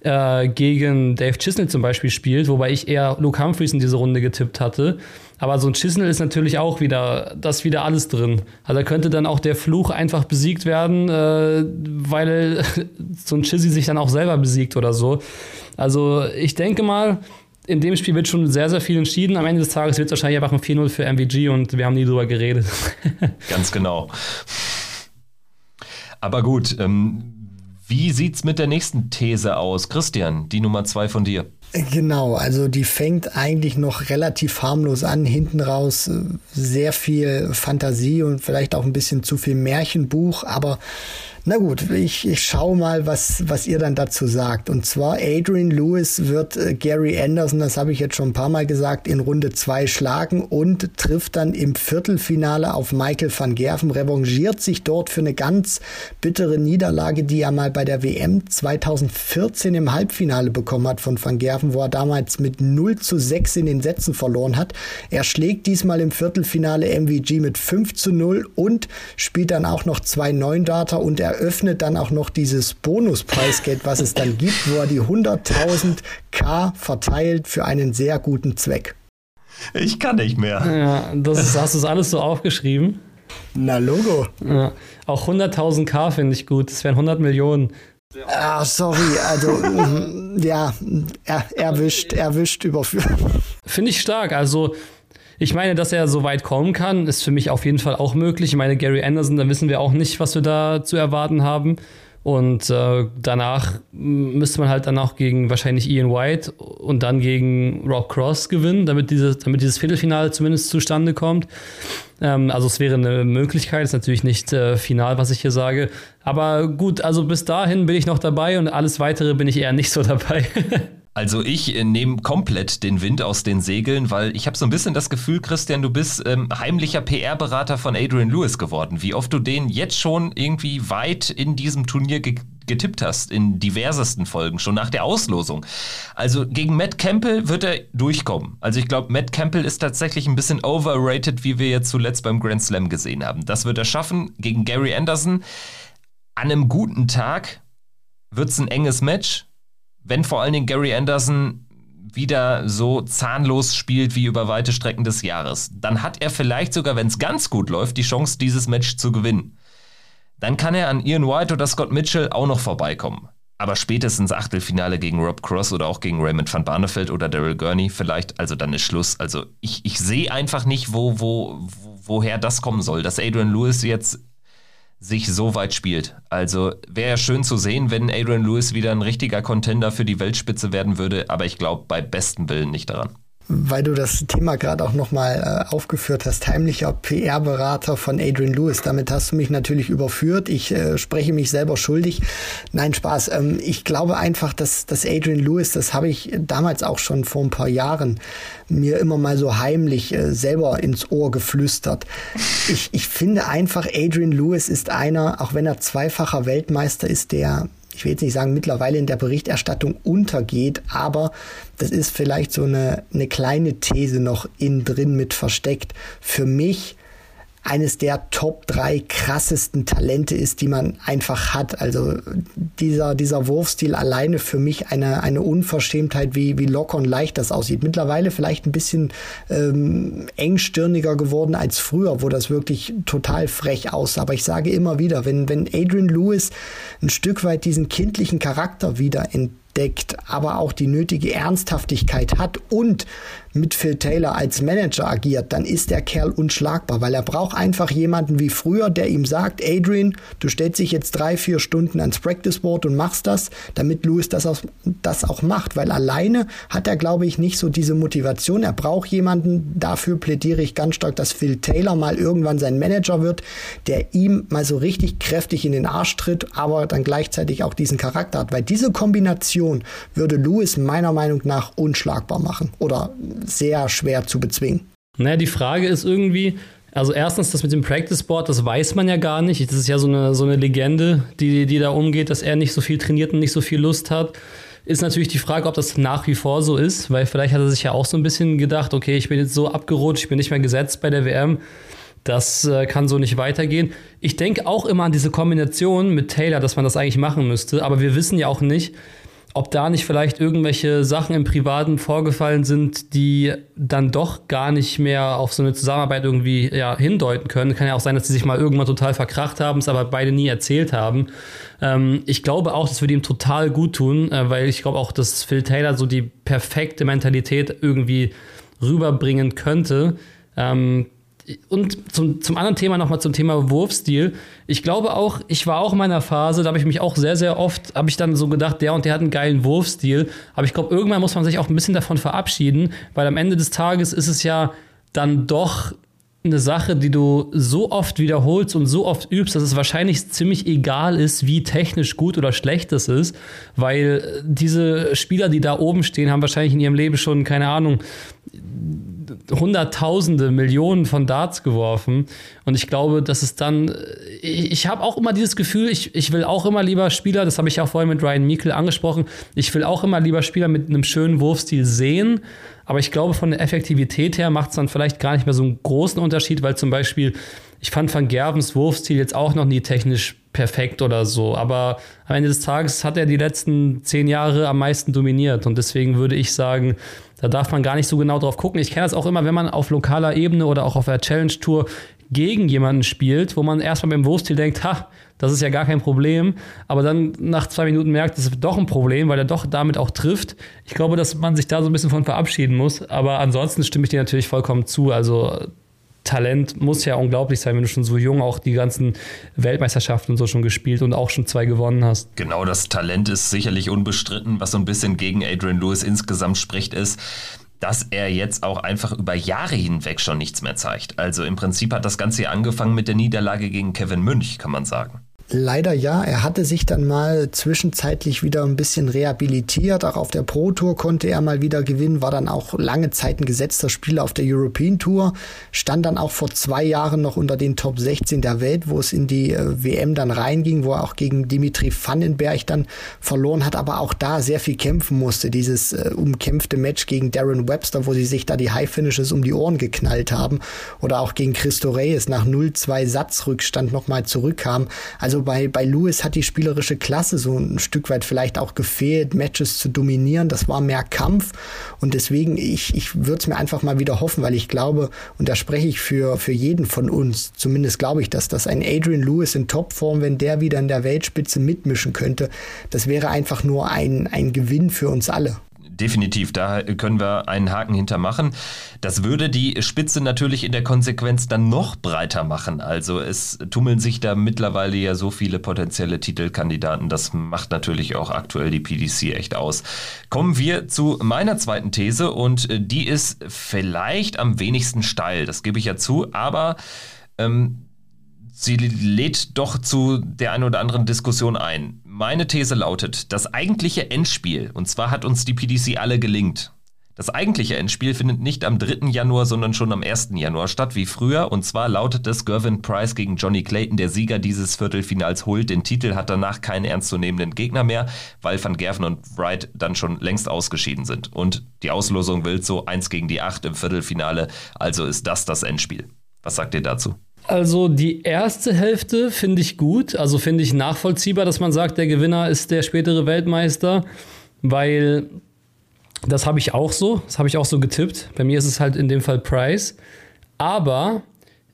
[SPEAKER 1] äh, gegen Dave Chisnell zum Beispiel spielt, wobei ich eher Luke Humphreys in diese Runde getippt hatte. Aber so ein Chisnell ist natürlich auch wieder, das wieder alles drin. Also da könnte dann auch der Fluch einfach besiegt werden, äh, weil so ein Chizzy sich dann auch selber besiegt oder so. Also ich denke mal, in dem Spiel wird schon sehr, sehr viel entschieden. Am Ende des Tages wird es wahrscheinlich einfach ein 4-0 für MVG und wir haben nie drüber geredet.
[SPEAKER 4] Ganz genau. Aber gut, ähm, wie sieht's mit der nächsten These aus? Christian, die Nummer zwei von dir.
[SPEAKER 2] Genau, also die fängt eigentlich noch relativ harmlos an, hinten raus äh, sehr viel Fantasie und vielleicht auch ein bisschen zu viel Märchenbuch, aber na gut, ich, ich schaue mal, was, was ihr dann dazu sagt. Und zwar Adrian Lewis wird äh, Gary Anderson, das habe ich jetzt schon ein paar Mal gesagt, in Runde 2 schlagen und trifft dann im Viertelfinale auf Michael van Gerven, revanchiert sich dort für eine ganz bittere Niederlage, die er mal bei der WM 2014 im Halbfinale bekommen hat von van Gerven, wo er damals mit 0 zu 6 in den Sätzen verloren hat. Er schlägt diesmal im Viertelfinale MVG mit 5 zu 0 und spielt dann auch noch zwei Neundarter und er eröffnet dann auch noch dieses Bonuspreisgeld, was es dann gibt, wo er die 100.000 K verteilt für einen sehr guten Zweck.
[SPEAKER 4] Ich kann nicht mehr.
[SPEAKER 1] Ja, das ist, hast du es alles so aufgeschrieben?
[SPEAKER 2] Na, Logo.
[SPEAKER 1] Ja, auch 100.000 K finde ich gut. Das wären 100 Millionen.
[SPEAKER 2] Ah, sorry, also ja, er, erwischt, erwischt überführt.
[SPEAKER 1] Finde ich stark. Also Ich meine, dass er so weit kommen kann, ist für mich auf jeden Fall auch möglich. Ich meine, Gary Anderson, da wissen wir auch nicht, was wir da zu erwarten haben. Und äh, danach müsste man halt dann auch gegen wahrscheinlich Ian White und dann gegen Rob Cross gewinnen, damit, diese, damit dieses Viertelfinale zumindest zustande kommt. Ähm, also es wäre eine Möglichkeit, ist natürlich nicht äh, final, was ich hier sage. Aber gut, also bis dahin bin ich noch dabei und alles weitere bin ich eher nicht so dabei.
[SPEAKER 4] Also ich äh, nehme komplett den Wind aus den Segeln, weil ich habe so ein bisschen das Gefühl, Christian, du bist ähm, heimlicher PR-Berater von Adrian Lewis geworden. Wie oft du den jetzt schon irgendwie weit in diesem Turnier ge getippt hast, in diversesten Folgen, schon nach der Auslosung. Also gegen Matt Campbell wird er durchkommen. Also ich glaube, Matt Campbell ist tatsächlich ein bisschen overrated, wie wir jetzt zuletzt beim Grand Slam gesehen haben. Das wird er schaffen. Gegen Gary Anderson an einem guten Tag wird es ein enges Match wenn vor allen Dingen Gary Anderson wieder so zahnlos spielt wie über weite Strecken des Jahres, dann hat er vielleicht sogar, wenn es ganz gut läuft, die Chance, dieses Match zu gewinnen. Dann kann er an Ian White oder Scott Mitchell auch noch vorbeikommen. Aber spätestens Achtelfinale gegen Rob Cross oder auch gegen Raymond van Barneveld oder Daryl Gurney vielleicht, also dann ist Schluss. Also ich, ich sehe einfach nicht, wo, wo, woher das kommen soll, dass Adrian Lewis jetzt sich so weit spielt. Also wäre schön zu sehen, wenn Adrian Lewis wieder ein richtiger Contender für die Weltspitze werden würde, aber ich glaube bei bestem Willen nicht daran
[SPEAKER 2] weil du das Thema gerade auch nochmal äh, aufgeführt hast, heimlicher PR-Berater von Adrian Lewis. Damit hast du mich natürlich überführt. Ich äh, spreche mich selber schuldig. Nein, Spaß. Ähm, ich glaube einfach, dass, dass Adrian Lewis, das habe ich damals auch schon vor ein paar Jahren mir immer mal so heimlich äh, selber ins Ohr geflüstert. Ich, ich finde einfach, Adrian Lewis ist einer, auch wenn er zweifacher Weltmeister ist, der ich will jetzt nicht sagen, mittlerweile in der Berichterstattung untergeht, aber das ist vielleicht so eine, eine kleine These noch innen drin mit versteckt. Für mich eines der Top drei krassesten Talente ist, die man einfach hat. Also dieser, dieser Wurfstil alleine für mich eine, eine Unverschämtheit, wie, wie locker und leicht das aussieht. Mittlerweile vielleicht ein bisschen ähm, engstirniger geworden als früher, wo das wirklich total frech aussah. Aber ich sage immer wieder, wenn, wenn Adrian Lewis ein Stück weit diesen kindlichen Charakter wieder entdeckt, aber auch die nötige Ernsthaftigkeit hat und mit Phil Taylor als Manager agiert, dann ist der Kerl unschlagbar, weil er braucht einfach jemanden wie früher, der ihm sagt, Adrian, du stellst dich jetzt drei, vier Stunden ans Practice Board und machst das, damit Lewis das auch, das auch macht, weil alleine hat er, glaube ich, nicht so diese Motivation. Er braucht jemanden, dafür plädiere ich ganz stark, dass Phil Taylor mal irgendwann sein Manager wird, der ihm mal so richtig kräftig in den Arsch tritt, aber dann gleichzeitig auch diesen Charakter hat, weil diese Kombination würde Lewis meiner Meinung nach unschlagbar machen oder sehr schwer zu bezwingen.
[SPEAKER 1] Naja, die Frage ist irgendwie, also erstens, das mit dem Practice Board, das weiß man ja gar nicht. Das ist ja so eine, so eine Legende, die, die da umgeht, dass er nicht so viel trainiert und nicht so viel Lust hat. Ist natürlich die Frage, ob das nach wie vor so ist, weil vielleicht hat er sich ja auch so ein bisschen gedacht, okay, ich bin jetzt so abgerutscht, ich bin nicht mehr gesetzt bei der WM. Das äh, kann so nicht weitergehen. Ich denke auch immer an diese Kombination mit Taylor, dass man das eigentlich machen müsste, aber wir wissen ja auch nicht, ob da nicht vielleicht irgendwelche Sachen im Privaten vorgefallen sind, die dann doch gar nicht mehr auf so eine Zusammenarbeit irgendwie ja, hindeuten können. Kann ja auch sein, dass sie sich mal irgendwann total verkracht haben, es aber beide nie erzählt haben. Ähm, ich glaube auch, das würde ihm total gut tun, äh, weil ich glaube auch, dass Phil Taylor so die perfekte Mentalität irgendwie rüberbringen könnte. Ähm, und zum, zum anderen Thema nochmal zum Thema Wurfstil. Ich glaube auch, ich war auch in meiner Phase, da habe ich mich auch sehr, sehr oft, habe ich dann so gedacht, der und der hat einen geilen Wurfstil. Aber ich glaube, irgendwann muss man sich auch ein bisschen davon verabschieden, weil am Ende des Tages ist es ja dann doch eine Sache, die du so oft wiederholst und so oft übst, dass es wahrscheinlich ziemlich egal ist, wie technisch gut oder schlecht es ist, weil diese Spieler, die da oben stehen, haben wahrscheinlich in ihrem Leben schon, keine Ahnung, Hunderttausende, Millionen von Darts geworfen. Und ich glaube, dass es dann, ich, ich habe auch immer dieses Gefühl, ich, ich will auch immer lieber Spieler, das habe ich auch vorhin mit Ryan Meikle angesprochen, ich will auch immer lieber Spieler mit einem schönen Wurfstil sehen. Aber ich glaube, von der Effektivität her macht es dann vielleicht gar nicht mehr so einen großen Unterschied, weil zum Beispiel, ich fand Van Gervens Wurfstil jetzt auch noch nie technisch perfekt oder so. Aber am Ende des Tages hat er die letzten zehn Jahre am meisten dominiert. Und deswegen würde ich sagen, da darf man gar nicht so genau drauf gucken. Ich kenne das auch immer, wenn man auf lokaler Ebene oder auch auf der Challenge Tour gegen jemanden spielt, wo man erstmal beim Wurfstil denkt, ha, das ist ja gar kein Problem, aber dann nach zwei Minuten merkt, es ist doch ein Problem, weil er doch damit auch trifft. Ich glaube, dass man sich da so ein bisschen von verabschieden muss, aber ansonsten stimme ich dir natürlich vollkommen zu. Also Talent muss ja unglaublich sein, wenn du schon so jung auch die ganzen Weltmeisterschaften und so schon gespielt und auch schon zwei gewonnen hast.
[SPEAKER 4] Genau, das Talent ist sicherlich unbestritten. Was so ein bisschen gegen Adrian Lewis insgesamt spricht, ist, dass er jetzt auch einfach über Jahre hinweg schon nichts mehr zeigt. Also im Prinzip hat das Ganze ja angefangen mit der Niederlage gegen Kevin Münch, kann man sagen.
[SPEAKER 2] Leider ja. Er hatte sich dann mal zwischenzeitlich wieder ein bisschen rehabilitiert. Auch auf der Pro Tour konnte er mal wieder gewinnen, war dann auch lange Zeit ein gesetzter Spieler auf der European Tour, stand dann auch vor zwei Jahren noch unter den Top 16 der Welt, wo es in die äh, WM dann reinging, wo er auch gegen Dimitri Vandenberg dann verloren hat, aber auch da sehr viel kämpfen musste. Dieses äh, umkämpfte Match gegen Darren Webster, wo sie sich da die High Finishes um die Ohren geknallt haben oder auch gegen Christo Reyes nach 0-2 Satzrückstand nochmal zurückkam. Also also bei, bei Lewis hat die spielerische Klasse so ein Stück weit vielleicht auch gefehlt, Matches zu dominieren. Das war mehr Kampf. Und deswegen, ich, ich würde es mir einfach mal wieder hoffen, weil ich glaube, und da spreche ich für, für jeden von uns, zumindest glaube ich, dass das ein Adrian Lewis in Topform, wenn der wieder in der Weltspitze mitmischen könnte, das wäre einfach nur ein, ein Gewinn für uns alle
[SPEAKER 4] definitiv, da können wir einen Haken hintermachen. Das würde die Spitze natürlich in der Konsequenz dann noch breiter machen. Also es tummeln sich da mittlerweile ja so viele potenzielle Titelkandidaten. Das macht natürlich auch aktuell die PDC echt aus. Kommen wir zu meiner zweiten These und die ist vielleicht am wenigsten steil. Das gebe ich ja zu, aber ähm, sie lädt doch zu der einen oder anderen Diskussion ein. Meine These lautet, das eigentliche Endspiel, und zwar hat uns die PDC alle gelingt. Das eigentliche Endspiel findet nicht am 3. Januar, sondern schon am 1. Januar statt, wie früher. Und zwar lautet es Gervin Price gegen Johnny Clayton. Der Sieger dieses Viertelfinals holt den Titel, hat danach keinen ernstzunehmenden Gegner mehr, weil Van Gerven und Wright dann schon längst ausgeschieden sind. Und die Auslosung will so 1 gegen die 8 im Viertelfinale. Also ist das das Endspiel. Was sagt ihr dazu?
[SPEAKER 1] Also die erste Hälfte finde ich gut, also finde ich nachvollziehbar, dass man sagt, der Gewinner ist der spätere Weltmeister, weil das habe ich auch so, das habe ich auch so getippt. Bei mir ist es halt in dem Fall Price. Aber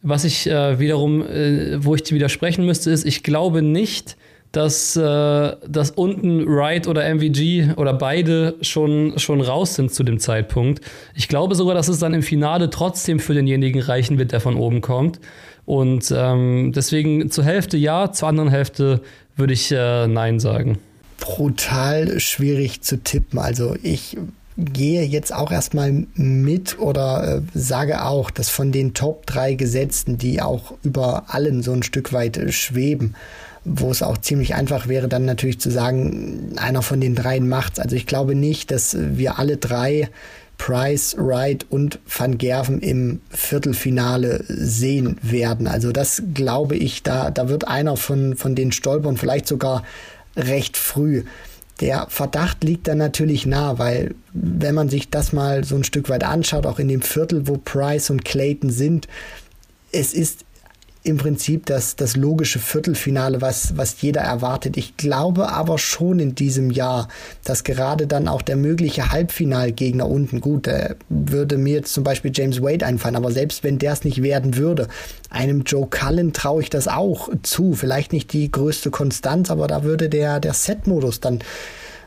[SPEAKER 1] was ich äh, wiederum, äh, wo ich widersprechen müsste, ist, ich glaube nicht, dass, äh, dass unten Wright oder MVG oder beide schon, schon raus sind zu dem Zeitpunkt. Ich glaube sogar, dass es dann im Finale trotzdem für denjenigen reichen wird, der von oben kommt. Und ähm, deswegen zur Hälfte ja, zur anderen Hälfte würde ich äh, Nein sagen.
[SPEAKER 2] Brutal schwierig zu tippen. Also ich gehe jetzt auch erstmal mit oder äh, sage auch, dass von den Top 3 Gesetzten, die auch über allen so ein Stück weit äh, schweben, wo es auch ziemlich einfach wäre, dann natürlich zu sagen, einer von den dreien macht's. Also ich glaube nicht, dass wir alle drei Price, Wright und Van Gerven im Viertelfinale sehen werden. Also das glaube ich, da, da wird einer von, von den Stolpern vielleicht sogar recht früh. Der Verdacht liegt dann natürlich nah, weil wenn man sich das mal so ein Stück weit anschaut, auch in dem Viertel, wo Price und Clayton sind, es ist im Prinzip das, das logische Viertelfinale, was, was jeder erwartet. Ich glaube aber schon in diesem Jahr, dass gerade dann auch der mögliche Halbfinalgegner unten, gut, äh, würde mir jetzt zum Beispiel James Wade einfallen, aber selbst wenn der es nicht werden würde, einem Joe Cullen traue ich das auch zu. Vielleicht nicht die größte Konstanz, aber da würde der, der Set-Modus dann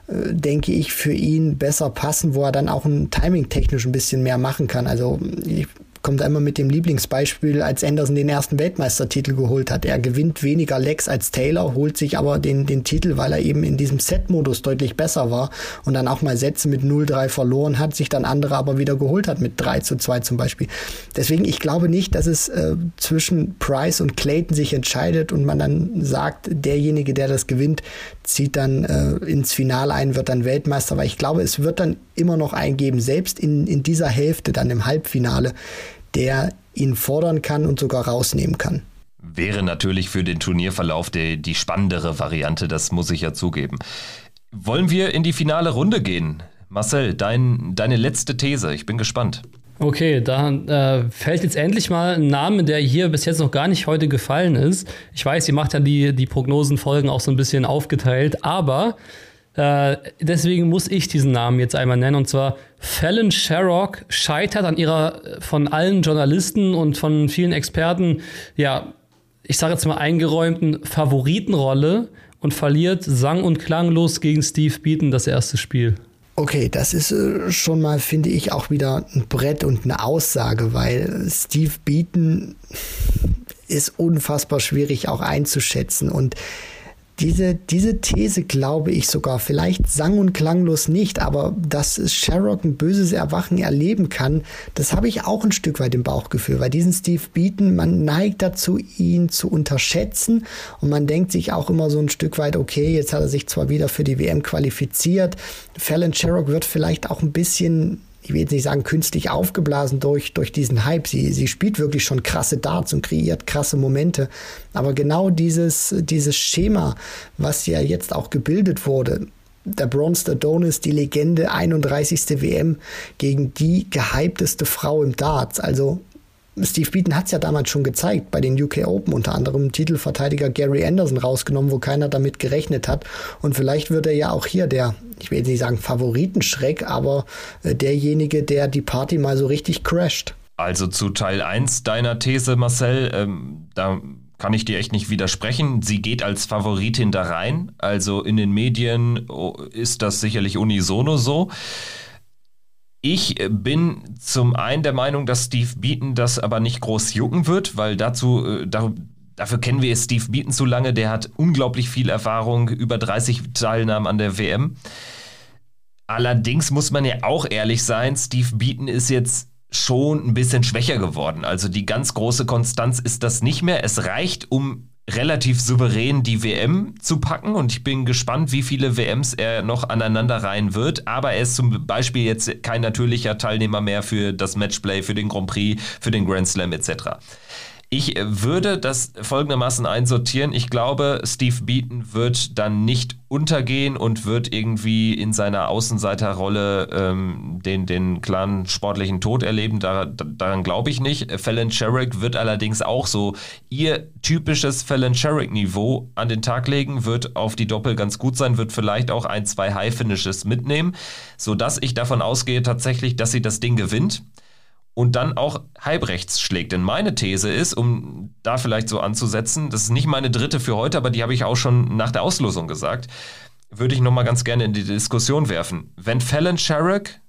[SPEAKER 2] äh, denke ich, für ihn besser passen, wo er dann auch ein Timing technisch ein bisschen mehr machen kann. Also ich kommt einmal mit dem Lieblingsbeispiel, als Anderson den ersten Weltmeistertitel geholt hat. Er gewinnt weniger Lecks als Taylor, holt sich aber den, den Titel, weil er eben in diesem Set-Modus deutlich besser war und dann auch mal Sätze mit 0-3 verloren hat, sich dann andere aber wieder geholt hat mit 3 zu 2 zum Beispiel. Deswegen, ich glaube nicht, dass es äh, zwischen Price und Clayton sich entscheidet und man dann sagt, derjenige, der das gewinnt, zieht dann äh, ins Finale ein, wird dann Weltmeister, weil ich glaube, es wird dann immer noch eingeben, selbst in, in dieser Hälfte, dann im Halbfinale, der ihn fordern kann und sogar rausnehmen kann.
[SPEAKER 4] Wäre natürlich für den Turnierverlauf die, die spannendere Variante, das muss ich ja zugeben. Wollen wir in die finale Runde gehen? Marcel, dein, deine letzte These, ich bin gespannt.
[SPEAKER 1] Okay, da äh, fällt jetzt endlich mal ein Name, der hier bis jetzt noch gar nicht heute gefallen ist. Ich weiß, ihr macht ja die, die Prognosenfolgen auch so ein bisschen aufgeteilt, aber Äh, deswegen muss ich diesen Namen jetzt einmal nennen. Und zwar Fallon Sherrock scheitert an ihrer von allen Journalisten und von vielen Experten, ja, ich sage jetzt mal eingeräumten Favoritenrolle und verliert sang- und klanglos gegen Steve Beaton das erste Spiel.
[SPEAKER 2] Okay, das ist äh, schon mal, finde ich, auch wieder ein Brett und eine Aussage, weil Steve Beaton ist unfassbar schwierig auch einzuschätzen und diese, diese These glaube ich sogar, vielleicht sang- und klanglos nicht, aber dass Sherrock ein böses Erwachen erleben kann, das habe ich auch ein Stück weit im Bauchgefühl, weil diesen Steve Beaton, man neigt dazu, ihn zu unterschätzen und man denkt sich auch immer so ein Stück weit, okay, jetzt hat er sich zwar wieder für die WM qualifiziert, Fallon Sherrock wird vielleicht auch ein bisschen ich will jetzt nicht sagen künstlich aufgeblasen durch, durch diesen Hype. Sie, sie spielt wirklich schon krasse Darts und kreiert krasse Momente. Aber genau dieses, dieses Schema, was ja jetzt auch gebildet wurde, der Bronze Adonis, die Legende, 31. WM gegen die gehypteste Frau im Darts. Also Steve Beaton hat es ja damals schon gezeigt, bei den UK Open unter anderem Titelverteidiger Gary Anderson rausgenommen, wo keiner damit gerechnet hat. Und vielleicht wird er ja auch hier der, ich will jetzt nicht sagen Favoritenschreck, aber äh, derjenige, der die Party mal so richtig crasht.
[SPEAKER 4] Also zu Teil 1 deiner These, Marcel, ähm, da kann ich dir echt nicht widersprechen. Sie geht als Favoritin da rein. Also in den Medien oh, ist das sicherlich unisono so. Ich bin zum einen der Meinung, dass Steve Beaton das aber nicht groß jucken wird, weil dazu, äh, dafür kennen wir Steve Beaton zu lange. Der hat unglaublich viel Erfahrung, über 30 Teilnahmen an der WM. Allerdings muss man ja auch ehrlich sein, Steve Beaton ist jetzt schon ein bisschen schwächer geworden. Also die ganz große Konstanz ist das nicht mehr. Es reicht, um relativ souverän die WM zu packen und ich bin gespannt, wie viele WMs er noch aneinander reihen wird. Aber er ist zum Beispiel jetzt kein natürlicher Teilnehmer mehr für das Matchplay, für den Grand Prix, für den Grand Slam etc. Ich würde das folgendermaßen einsortieren. Ich glaube, Steve Beaton wird dann nicht untergehen und wird irgendwie in seiner Außenseiterrolle ähm, den, den klaren sportlichen Tod erleben. Da, daran glaube ich nicht. Fallon Sherrick wird allerdings auch so ihr typisches Fallon Sherrick-Niveau an den Tag legen, wird auf die Doppel ganz gut sein, wird vielleicht auch ein, zwei High-Finishes mitnehmen, sodass ich davon ausgehe tatsächlich, dass sie das Ding gewinnt und dann auch halbrechts schlägt. Denn meine These ist, um da vielleicht so anzusetzen, das ist nicht meine dritte für heute, aber die habe ich auch schon nach der Auslosung gesagt, würde ich nochmal ganz gerne in die Diskussion werfen. Wenn Fallon Sherrick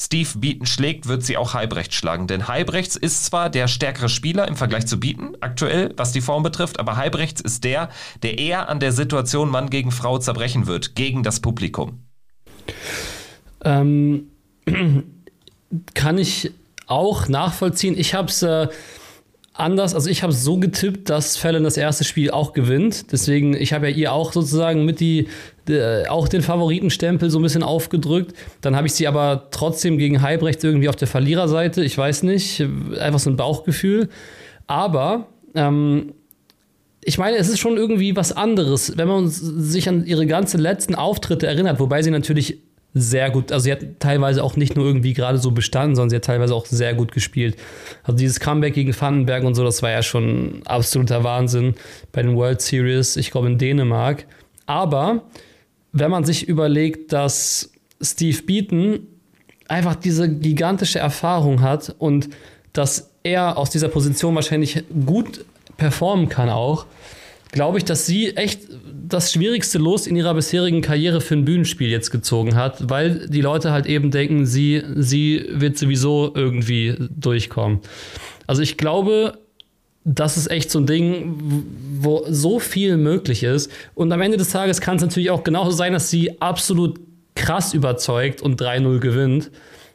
[SPEAKER 4] Steve Beaton schlägt, wird sie auch halbrechts schlagen. Denn halbrechts ist zwar der stärkere Spieler im Vergleich zu Beaton, aktuell, was die Form betrifft, aber halbrechts ist der, der eher an der Situation Mann gegen Frau zerbrechen wird, gegen das Publikum.
[SPEAKER 1] Ähm, kann ich auch nachvollziehen. Ich habe es äh, anders, also ich habe so getippt, dass Fallon das erste Spiel auch gewinnt. Deswegen, ich habe ja ihr auch sozusagen mit die, äh, auch den Favoritenstempel so ein bisschen aufgedrückt. Dann habe ich sie aber trotzdem gegen Halbrechts irgendwie auf der Verliererseite. Ich weiß nicht, einfach so ein Bauchgefühl. Aber ähm, ich meine, es ist schon irgendwie was anderes, wenn man sich an ihre ganzen letzten Auftritte erinnert, wobei sie natürlich sehr gut, also sie hat teilweise auch nicht nur irgendwie gerade so bestanden, sondern sie hat teilweise auch sehr gut gespielt. Also dieses Comeback gegen Vandenberg und so, das war ja schon absoluter Wahnsinn bei den World Series, ich glaube in Dänemark. Aber wenn man sich überlegt, dass Steve Beaton einfach diese gigantische Erfahrung hat und dass er aus dieser Position wahrscheinlich gut performen kann auch, glaube ich, dass sie echt das schwierigste Los in ihrer bisherigen Karriere für ein Bühnenspiel jetzt gezogen hat, weil die Leute halt eben denken, sie, sie wird sowieso irgendwie durchkommen. Also ich glaube, das ist echt so ein Ding, wo so viel möglich ist. Und am Ende des Tages kann es natürlich auch genauso sein, dass sie absolut krass überzeugt und 3-0 gewinnt.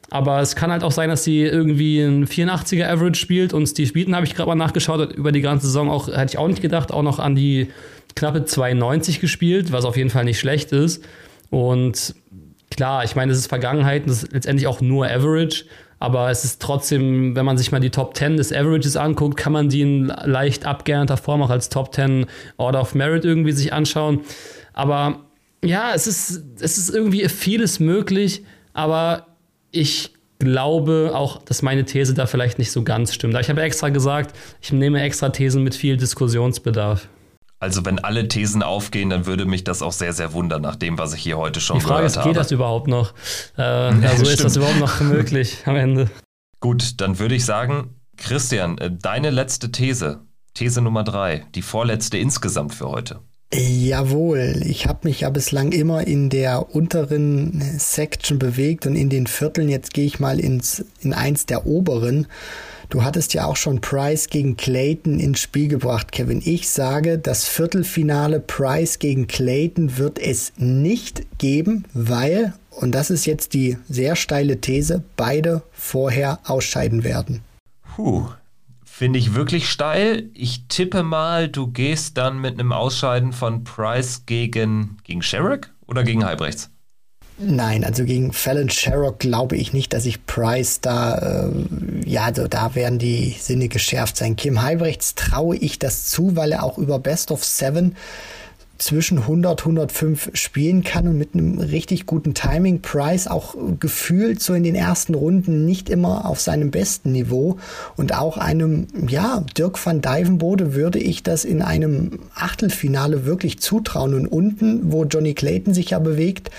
[SPEAKER 1] Aber es kann halt auch sein, dass sie irgendwie ein 84er Average spielt und Steve Beaton habe ich gerade mal nachgeschaut, über die ganze Saison auch, hätte ich auch nicht gedacht, auch noch an die knappe 92 gespielt, was auf jeden Fall nicht schlecht ist. Und klar, ich meine, es ist Vergangenheit, das ist letztendlich auch nur Average, aber es ist trotzdem, wenn man sich mal die Top 10 des Averages anguckt, kann man die in leicht abgeernter Form auch als Top 10 Order of Merit irgendwie sich anschauen. Aber ja, es ist, es ist irgendwie vieles möglich, aber ich glaube auch, dass meine These da vielleicht nicht so ganz stimmt. Ich habe extra gesagt, ich nehme extra Thesen mit viel Diskussionsbedarf.
[SPEAKER 4] Also wenn alle Thesen aufgehen, dann würde mich das auch sehr, sehr wundern, nach dem, was ich hier heute schon
[SPEAKER 1] Die Frage
[SPEAKER 4] gehört
[SPEAKER 1] ist,
[SPEAKER 4] habe.
[SPEAKER 1] geht das überhaupt noch? Äh, also ist das überhaupt noch möglich am Ende?
[SPEAKER 4] Gut, dann würde ich sagen, Christian, äh, deine letzte These, These Nummer drei, die vorletzte insgesamt für heute.
[SPEAKER 2] Jawohl, ich habe mich ja bislang immer in der unteren Section bewegt und in den Vierteln. Jetzt gehe ich mal ins, in eins der oberen. Du hattest ja auch schon Price gegen Clayton ins Spiel gebracht, Kevin. Ich sage, das Viertelfinale Price gegen Clayton wird es nicht geben, weil, und das ist jetzt die sehr steile These, beide vorher ausscheiden werden.
[SPEAKER 4] Puh, finde ich wirklich steil. Ich tippe mal, du gehst dann mit einem Ausscheiden von Price gegen, gegen Sherrick oder gegen Halbrechts?
[SPEAKER 2] Nein, also gegen Fallon Sherrock glaube ich nicht, dass ich Price da, äh, ja, also da werden die Sinne geschärft sein. Kim Halbrechts traue ich das zu, weil er auch über Best of Seven zwischen 100, 105 spielen kann und mit einem richtig guten Timing. Price auch gefühlt so in den ersten Runden nicht immer auf seinem besten Niveau und auch einem, ja, Dirk van Dijvenbode würde ich das in einem Achtelfinale wirklich zutrauen und unten, wo Johnny Clayton sich ja bewegt,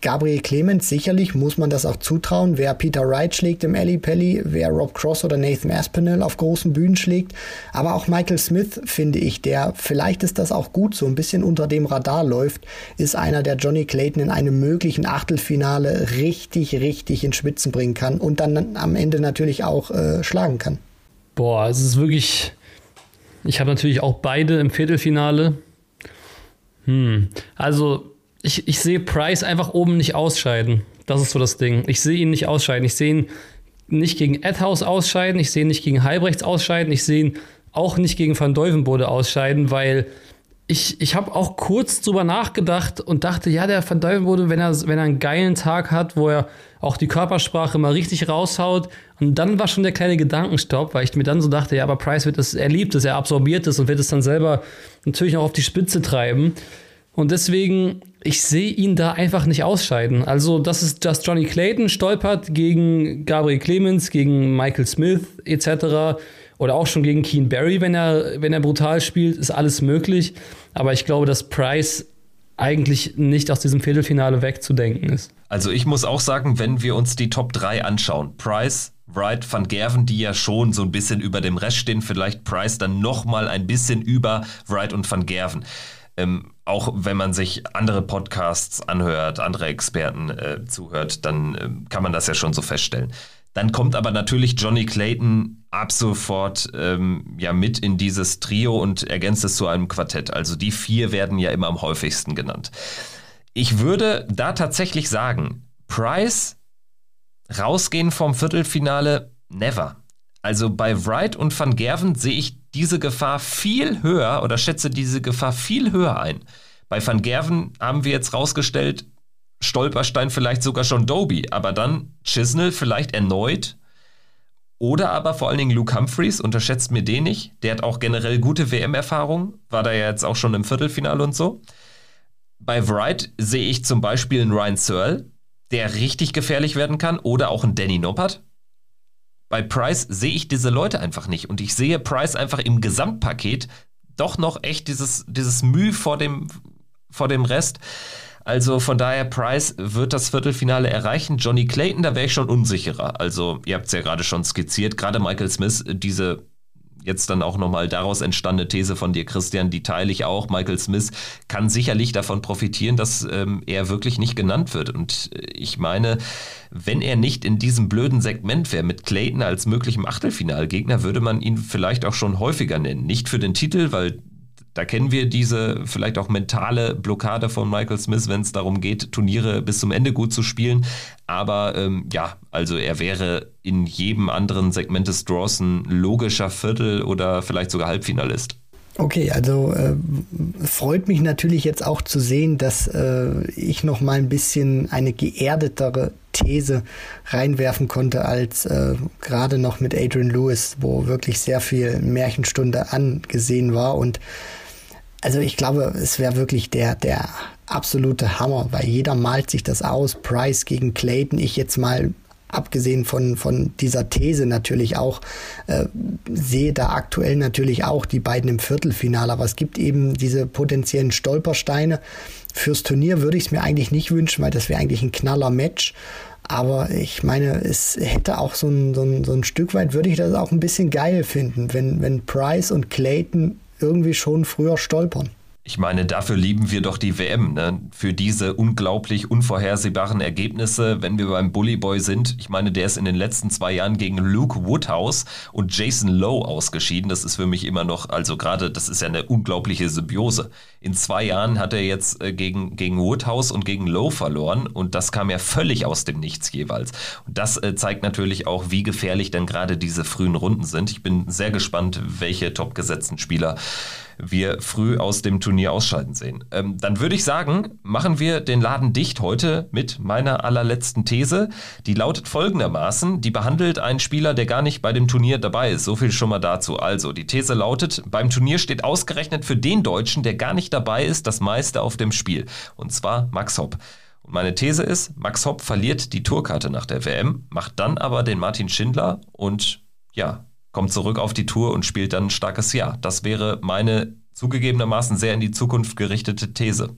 [SPEAKER 2] Gabriel Clemens, sicherlich muss man das auch zutrauen. Wer Peter Wright schlägt im Alley Pelly, wer Rob Cross oder Nathan Aspinall auf großen Bühnen schlägt. Aber auch Michael Smith, finde ich, der, vielleicht ist das auch gut, so ein bisschen unter dem Radar läuft, ist einer, der Johnny Clayton in einem möglichen Achtelfinale richtig, richtig in Spitzen bringen kann und dann am Ende natürlich auch äh, schlagen kann.
[SPEAKER 1] Boah, es ist wirklich. Ich habe natürlich auch beide im Viertelfinale. Hm. Also, ich, ich sehe Price einfach oben nicht ausscheiden. Das ist so das Ding. Ich sehe ihn nicht ausscheiden. Ich sehe ihn nicht gegen Edhouse ausscheiden. Ich sehe ihn nicht gegen Halbrechts ausscheiden. Ich sehe ihn auch nicht gegen Van Deuvenbode ausscheiden, weil ich, ich habe auch kurz drüber nachgedacht und dachte, ja, der Van Deuvenbode, wenn er, wenn er einen geilen Tag hat, wo er auch die Körpersprache mal richtig raushaut. Und dann war schon der kleine Gedankenstopp, weil ich mir dann so dachte, ja, aber Price wird es, er liebt es, er absorbiert es und wird es dann selber natürlich auch auf die Spitze treiben. Und deswegen, ich sehe ihn da einfach nicht ausscheiden. Also, das ist dass Johnny Clayton stolpert gegen Gabriel Clemens, gegen Michael Smith etc. Oder auch schon gegen Keen Barry, wenn er, wenn er brutal spielt, ist alles möglich. Aber ich glaube, dass Price eigentlich nicht aus diesem Viertelfinale wegzudenken ist.
[SPEAKER 4] Also ich muss auch sagen, wenn wir uns die Top 3 anschauen, Price, Wright, Van Gerven, die ja schon so ein bisschen über dem Rest stehen, vielleicht Price dann nochmal ein bisschen über Wright und Van Gerven. Ähm, auch wenn man sich andere Podcasts anhört, andere Experten äh, zuhört, dann äh, kann man das ja schon so feststellen. Dann kommt aber natürlich Johnny Clayton ab sofort ähm, ja mit in dieses Trio und ergänzt es zu einem Quartett. Also die vier werden ja immer am häufigsten genannt. Ich würde da tatsächlich sagen, Price rausgehen vom Viertelfinale, never. Also bei Wright und Van Gerven sehe ich diese Gefahr viel höher oder schätze diese Gefahr viel höher ein. Bei Van Gerven haben wir jetzt rausgestellt, Stolperstein vielleicht sogar schon Doby, aber dann Chisnell vielleicht erneut. Oder aber vor allen Dingen Luke Humphreys, unterschätzt mir den nicht. Der hat auch generell gute WM-Erfahrung, war da ja jetzt auch schon im Viertelfinale und so. Bei Wright sehe ich zum Beispiel einen Ryan Searle, der richtig gefährlich werden kann, oder auch einen Danny Noppert. Bei Price sehe ich diese Leute einfach nicht. Und ich sehe Price einfach im Gesamtpaket doch noch echt dieses, dieses Mühe vor dem, vor dem Rest. Also von daher, Price wird das Viertelfinale erreichen. Johnny Clayton, da wäre ich schon unsicherer. Also ihr habt es ja gerade schon skizziert, gerade Michael Smith, diese jetzt dann auch nochmal daraus entstandene These von dir, Christian, die teile ich auch. Michael Smith kann sicherlich davon profitieren, dass ähm, er wirklich nicht genannt wird. Und äh, ich meine, wenn er nicht in diesem blöden Segment wäre mit Clayton als möglichem Achtelfinalgegner, würde man ihn vielleicht auch schon häufiger nennen. Nicht für den Titel, weil da kennen wir diese vielleicht auch mentale Blockade von Michael Smith, wenn es darum geht, Turniere bis zum Ende gut zu spielen. Aber ähm, ja, also er wäre in jedem anderen Segment des Draws ein logischer Viertel- oder vielleicht sogar Halbfinalist.
[SPEAKER 2] Okay, also äh, freut mich natürlich jetzt auch zu sehen, dass äh, ich noch mal ein bisschen eine geerdetere These reinwerfen konnte als äh, gerade noch mit Adrian Lewis, wo wirklich sehr viel Märchenstunde angesehen war und also ich glaube, es wäre wirklich der, der absolute Hammer, weil jeder malt sich das aus. Price gegen Clayton. Ich jetzt mal abgesehen von, von dieser These natürlich auch, äh, sehe da aktuell natürlich auch die beiden im Viertelfinale. Aber es gibt eben diese potenziellen Stolpersteine. Fürs Turnier würde ich es mir eigentlich nicht wünschen, weil das wäre eigentlich ein knaller Match. Aber ich meine, es hätte auch so ein, so ein, so ein Stück weit, würde ich das auch ein bisschen geil finden, wenn, wenn Price und Clayton irgendwie schon früher stolpern.
[SPEAKER 4] Ich meine, dafür lieben wir doch die WM, ne? für diese unglaublich unvorhersehbaren Ergebnisse, wenn wir beim Bully Boy sind. Ich meine, der ist in den letzten zwei Jahren gegen Luke Woodhouse und Jason Lowe ausgeschieden. Das ist für mich immer noch, also gerade, das ist ja eine unglaubliche Symbiose. In zwei Jahren hat er jetzt äh, gegen, gegen Woodhouse und gegen Lowe verloren und das kam ja völlig aus dem Nichts jeweils. Und das äh, zeigt natürlich auch, wie gefährlich denn gerade diese frühen Runden sind. Ich bin sehr gespannt, welche topgesetzten Spieler wir früh aus dem Turnier ausscheiden sehen. Ähm, dann würde ich sagen, machen wir den Laden dicht heute mit meiner allerletzten These. Die lautet folgendermaßen, die behandelt einen Spieler, der gar nicht bei dem Turnier dabei ist. So viel schon mal dazu. Also, die These lautet, beim Turnier steht ausgerechnet für den Deutschen, der gar nicht dabei ist, das meiste auf dem Spiel. Und zwar Max Hopp. Und meine These ist, Max Hopp verliert die Tourkarte nach der WM, macht dann aber den Martin Schindler und ja, kommt zurück auf die Tour und spielt dann ein starkes Jahr. Das wäre meine zugegebenermaßen sehr in die Zukunft gerichtete These.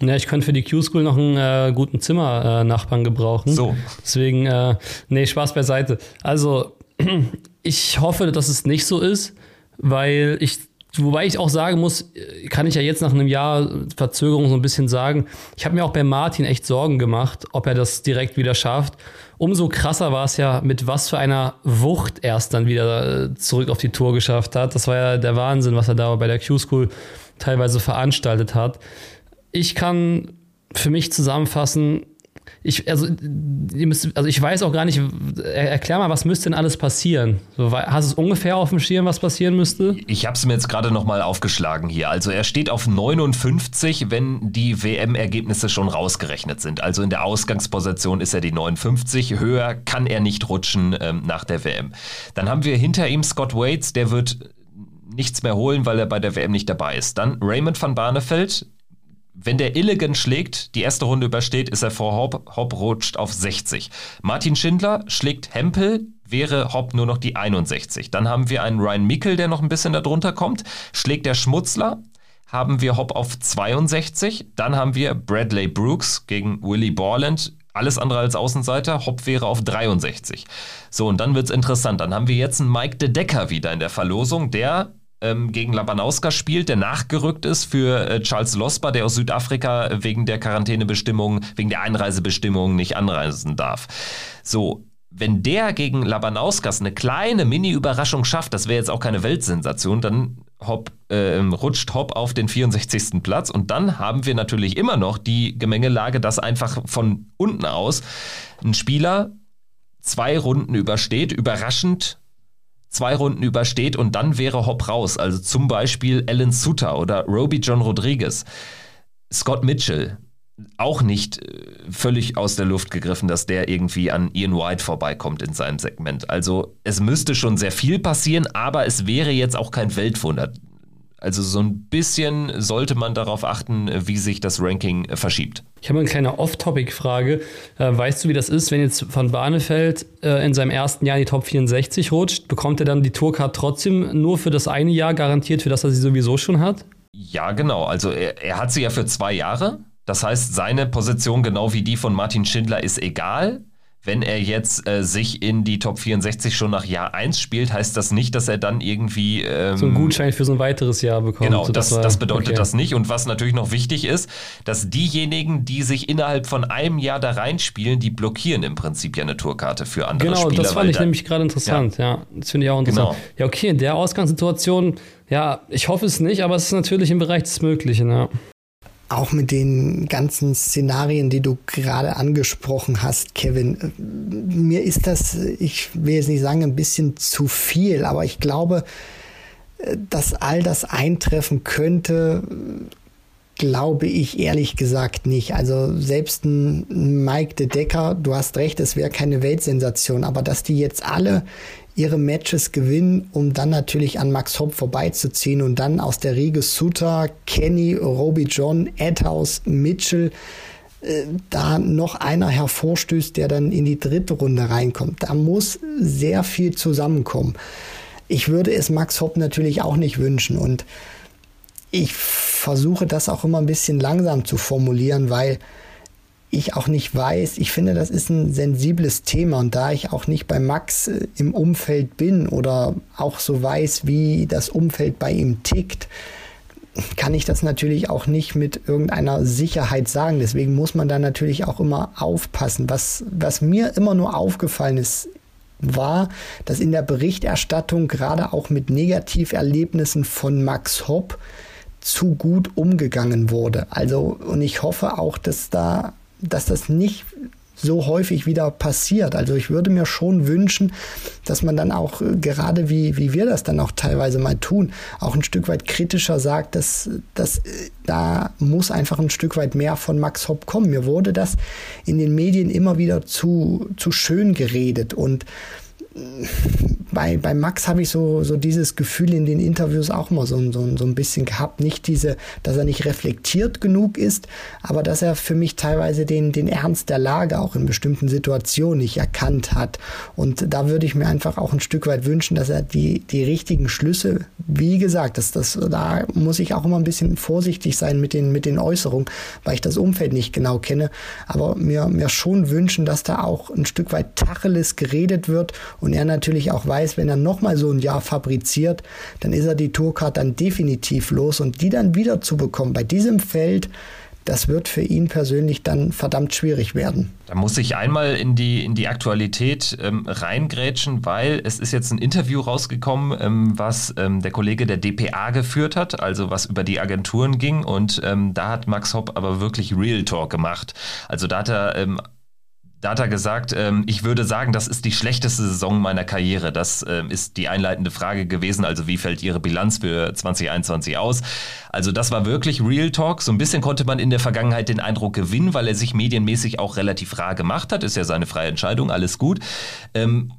[SPEAKER 1] Ja, ich könnte für die Q-School noch einen äh, guten Zimmernachbarn äh, gebrauchen.
[SPEAKER 4] So.
[SPEAKER 1] Deswegen, äh, nee, Spaß beiseite. Also, ich hoffe, dass es nicht so ist, weil ich Wobei ich auch sagen muss, kann ich ja jetzt nach einem Jahr Verzögerung so ein bisschen sagen, ich habe mir auch bei Martin echt Sorgen gemacht, ob er das direkt wieder schafft. Umso krasser war es ja, mit was für einer Wucht er es dann wieder äh, zurück auf die Tour geschafft hat. Das war ja der Wahnsinn, was er da bei der Q-School teilweise veranstaltet hat. Ich kann für mich zusammenfassen, ich, also, müsst, also ich weiß auch gar nicht, erklär mal, was müsste denn alles passieren? So, hast du es ungefähr auf dem Schirm, was passieren müsste?
[SPEAKER 4] Ich habe es mir jetzt gerade nochmal aufgeschlagen hier. Also er steht auf 59, wenn die WM-Ergebnisse schon rausgerechnet sind. Also in der Ausgangsposition ist er die 59. Höher kann er nicht rutschen ähm, nach der WM. Dann haben wir hinter ihm Scott Waits, der wird nichts mehr holen, weil er bei der WM nicht dabei ist. Dann Raymond van Barneveld, wenn der Illigan schlägt, die erste Runde übersteht, ist er vor Hopp. Hopp rutscht auf 60. Martin Schindler schlägt Hempel, wäre Hopp nur noch die 61. Dann haben wir einen Ryan Mickel, der noch ein bisschen darunter kommt. Schlägt der Schmutzler, haben wir Hopp auf 62. Dann haben wir Bradley Brooks gegen Willie Borland. Alles andere als Außenseiter. Hopp wäre auf 63. So, und dann wird es interessant. Dann haben wir jetzt einen Mike de Decker wieder in der Verlosung, der ähm, gegen Labanauska spielt, der nachgerückt ist für äh, Charles Losper, der aus Südafrika wegen der Quarantänebestimmungen, wegen der Einreisebestimmungen nicht anreisen darf. So, wenn der gegen Labanauskas eine kleine Mini-Überraschung schafft, das wäre jetzt auch keine Weltsensation, dann Hopp, äh, rutscht Hopp auf den 64. Platz und dann haben wir natürlich immer noch die Gemengelage, dass einfach von unten aus ein Spieler zwei Runden übersteht, überraschend zwei Runden übersteht und dann wäre Hopp raus. Also zum Beispiel Alan Suter oder Roby John Rodriguez. Scott Mitchell, auch nicht äh, völlig aus der Luft gegriffen, dass der irgendwie an Ian White vorbeikommt in seinem Segment. Also es müsste schon sehr viel passieren, aber es wäre jetzt auch kein Weltwunder. Also so ein bisschen sollte man darauf achten, wie sich das Ranking äh, verschiebt.
[SPEAKER 1] Ich habe eine kleine Off-Topic-Frage. Äh, weißt du, wie das ist, wenn jetzt von Barnefeld äh, in seinem ersten Jahr in die Top 64 rutscht? Bekommt er dann die Tourcard trotzdem nur für das eine Jahr garantiert, für das er sie sowieso schon hat?
[SPEAKER 4] Ja, genau. Also er, er hat sie ja für zwei Jahre. Das heißt, seine Position, genau wie die von Martin Schindler, ist egal. Wenn er jetzt äh, sich in die Top 64 schon nach Jahr 1 spielt, heißt das nicht, dass er dann irgendwie. Ähm,
[SPEAKER 1] so einen Gutschein für so ein weiteres Jahr bekommt.
[SPEAKER 4] Genau, das, das, das bedeutet okay. das nicht. Und was natürlich noch wichtig ist, dass diejenigen, die sich innerhalb von einem Jahr da reinspielen, die blockieren im Prinzip ja eine Tourkarte für andere
[SPEAKER 1] genau,
[SPEAKER 4] Spieler.
[SPEAKER 1] Genau, das fand ich nämlich gerade interessant. Ja. ja das finde ich auch interessant. Genau. Ja, okay, in der Ausgangssituation, ja, ich hoffe es nicht, aber es ist natürlich im Bereich des Möglichen, ja
[SPEAKER 2] auch mit den ganzen Szenarien, die du gerade angesprochen hast, Kevin, äh, mir ist das, ich will jetzt nicht sagen, ein bisschen zu viel, aber ich glaube, äh, dass all das eintreffen könnte, glaube ich ehrlich gesagt nicht. Also selbst ein Mike de Decker, du hast recht, es wäre keine Weltsensation, aber dass die jetzt alle ihre Matches gewinnen, um dann natürlich an Max Hopp vorbeizuziehen und dann aus der Riege Suter, Kenny, Roby John, Edhouse, Mitchell äh, da noch einer hervorstößt, der dann in die dritte Runde reinkommt. Da muss sehr viel zusammenkommen. Ich würde es Max Hopp natürlich auch nicht wünschen und ich versuche das auch immer ein bisschen langsam zu formulieren, weil ich auch nicht weiß, ich finde, das ist ein sensibles Thema und da ich auch nicht bei Max äh, im Umfeld bin oder auch so weiß, wie das Umfeld bei ihm tickt, kann ich das natürlich auch nicht mit irgendeiner Sicherheit sagen. Deswegen muss man da natürlich auch immer aufpassen. Was, was mir immer nur aufgefallen ist, war, dass in der Berichterstattung gerade auch mit Negativerlebnissen von Max Hopp zu gut umgegangen wurde. Also, und ich hoffe auch, dass da, dass das nicht so häufig wieder passiert. Also ich würde mir schon wünschen, dass man dann auch, äh, gerade wie, wie wir das dann auch teilweise mal tun, auch ein Stück weit kritischer sagt, dass, dass äh, da muss einfach ein Stück weit mehr von Max Hopp kommen. Mir wurde das in den Medien immer wieder zu, zu schön geredet und bei, bei Max habe ich so, so dieses Gefühl in den Interviews auch mal so, so, so ein bisschen gehabt. Nicht diese, dass er nicht reflektiert genug ist, aber dass er für mich teilweise den, den Ernst der Lage auch in bestimmten Situationen nicht erkannt hat. Und da würde ich mir einfach auch ein Stück weit wünschen, dass er die, die richtigen Schlüsse, wie gesagt, dass das, da muss ich auch immer ein bisschen vorsichtig sein mit den, mit den Äußerungen, weil ich das Umfeld nicht genau kenne. Aber mir, mir schon wünschen, dass da auch ein Stück weit Tacheles geredet wird und er natürlich auch weiß, wenn er nochmal so ein Jahr fabriziert, dann ist er die Tourcard dann definitiv los und die dann wieder zu bekommen bei diesem Feld, das wird für ihn persönlich dann verdammt schwierig werden.
[SPEAKER 4] Da muss ich einmal in die, in die Aktualität ähm, reingrätschen, weil es ist jetzt ein Interview rausgekommen, ähm, was ähm, der Kollege der DPA geführt hat, also was über die Agenturen ging. Und ähm, da hat Max Hopp aber wirklich Real Talk gemacht. Also da hat er ähm, da hat er gesagt, ähm, ich würde sagen, das ist die schlechteste Saison meiner Karriere. Das ähm, ist die einleitende Frage gewesen. Also wie fällt Ihre Bilanz für 2021 aus? Also das war wirklich Real Talk. So ein bisschen konnte man in der Vergangenheit den Eindruck gewinnen, weil er sich medienmäßig auch relativ rar gemacht hat. Ist ja seine freie Entscheidung, alles gut. Ähm,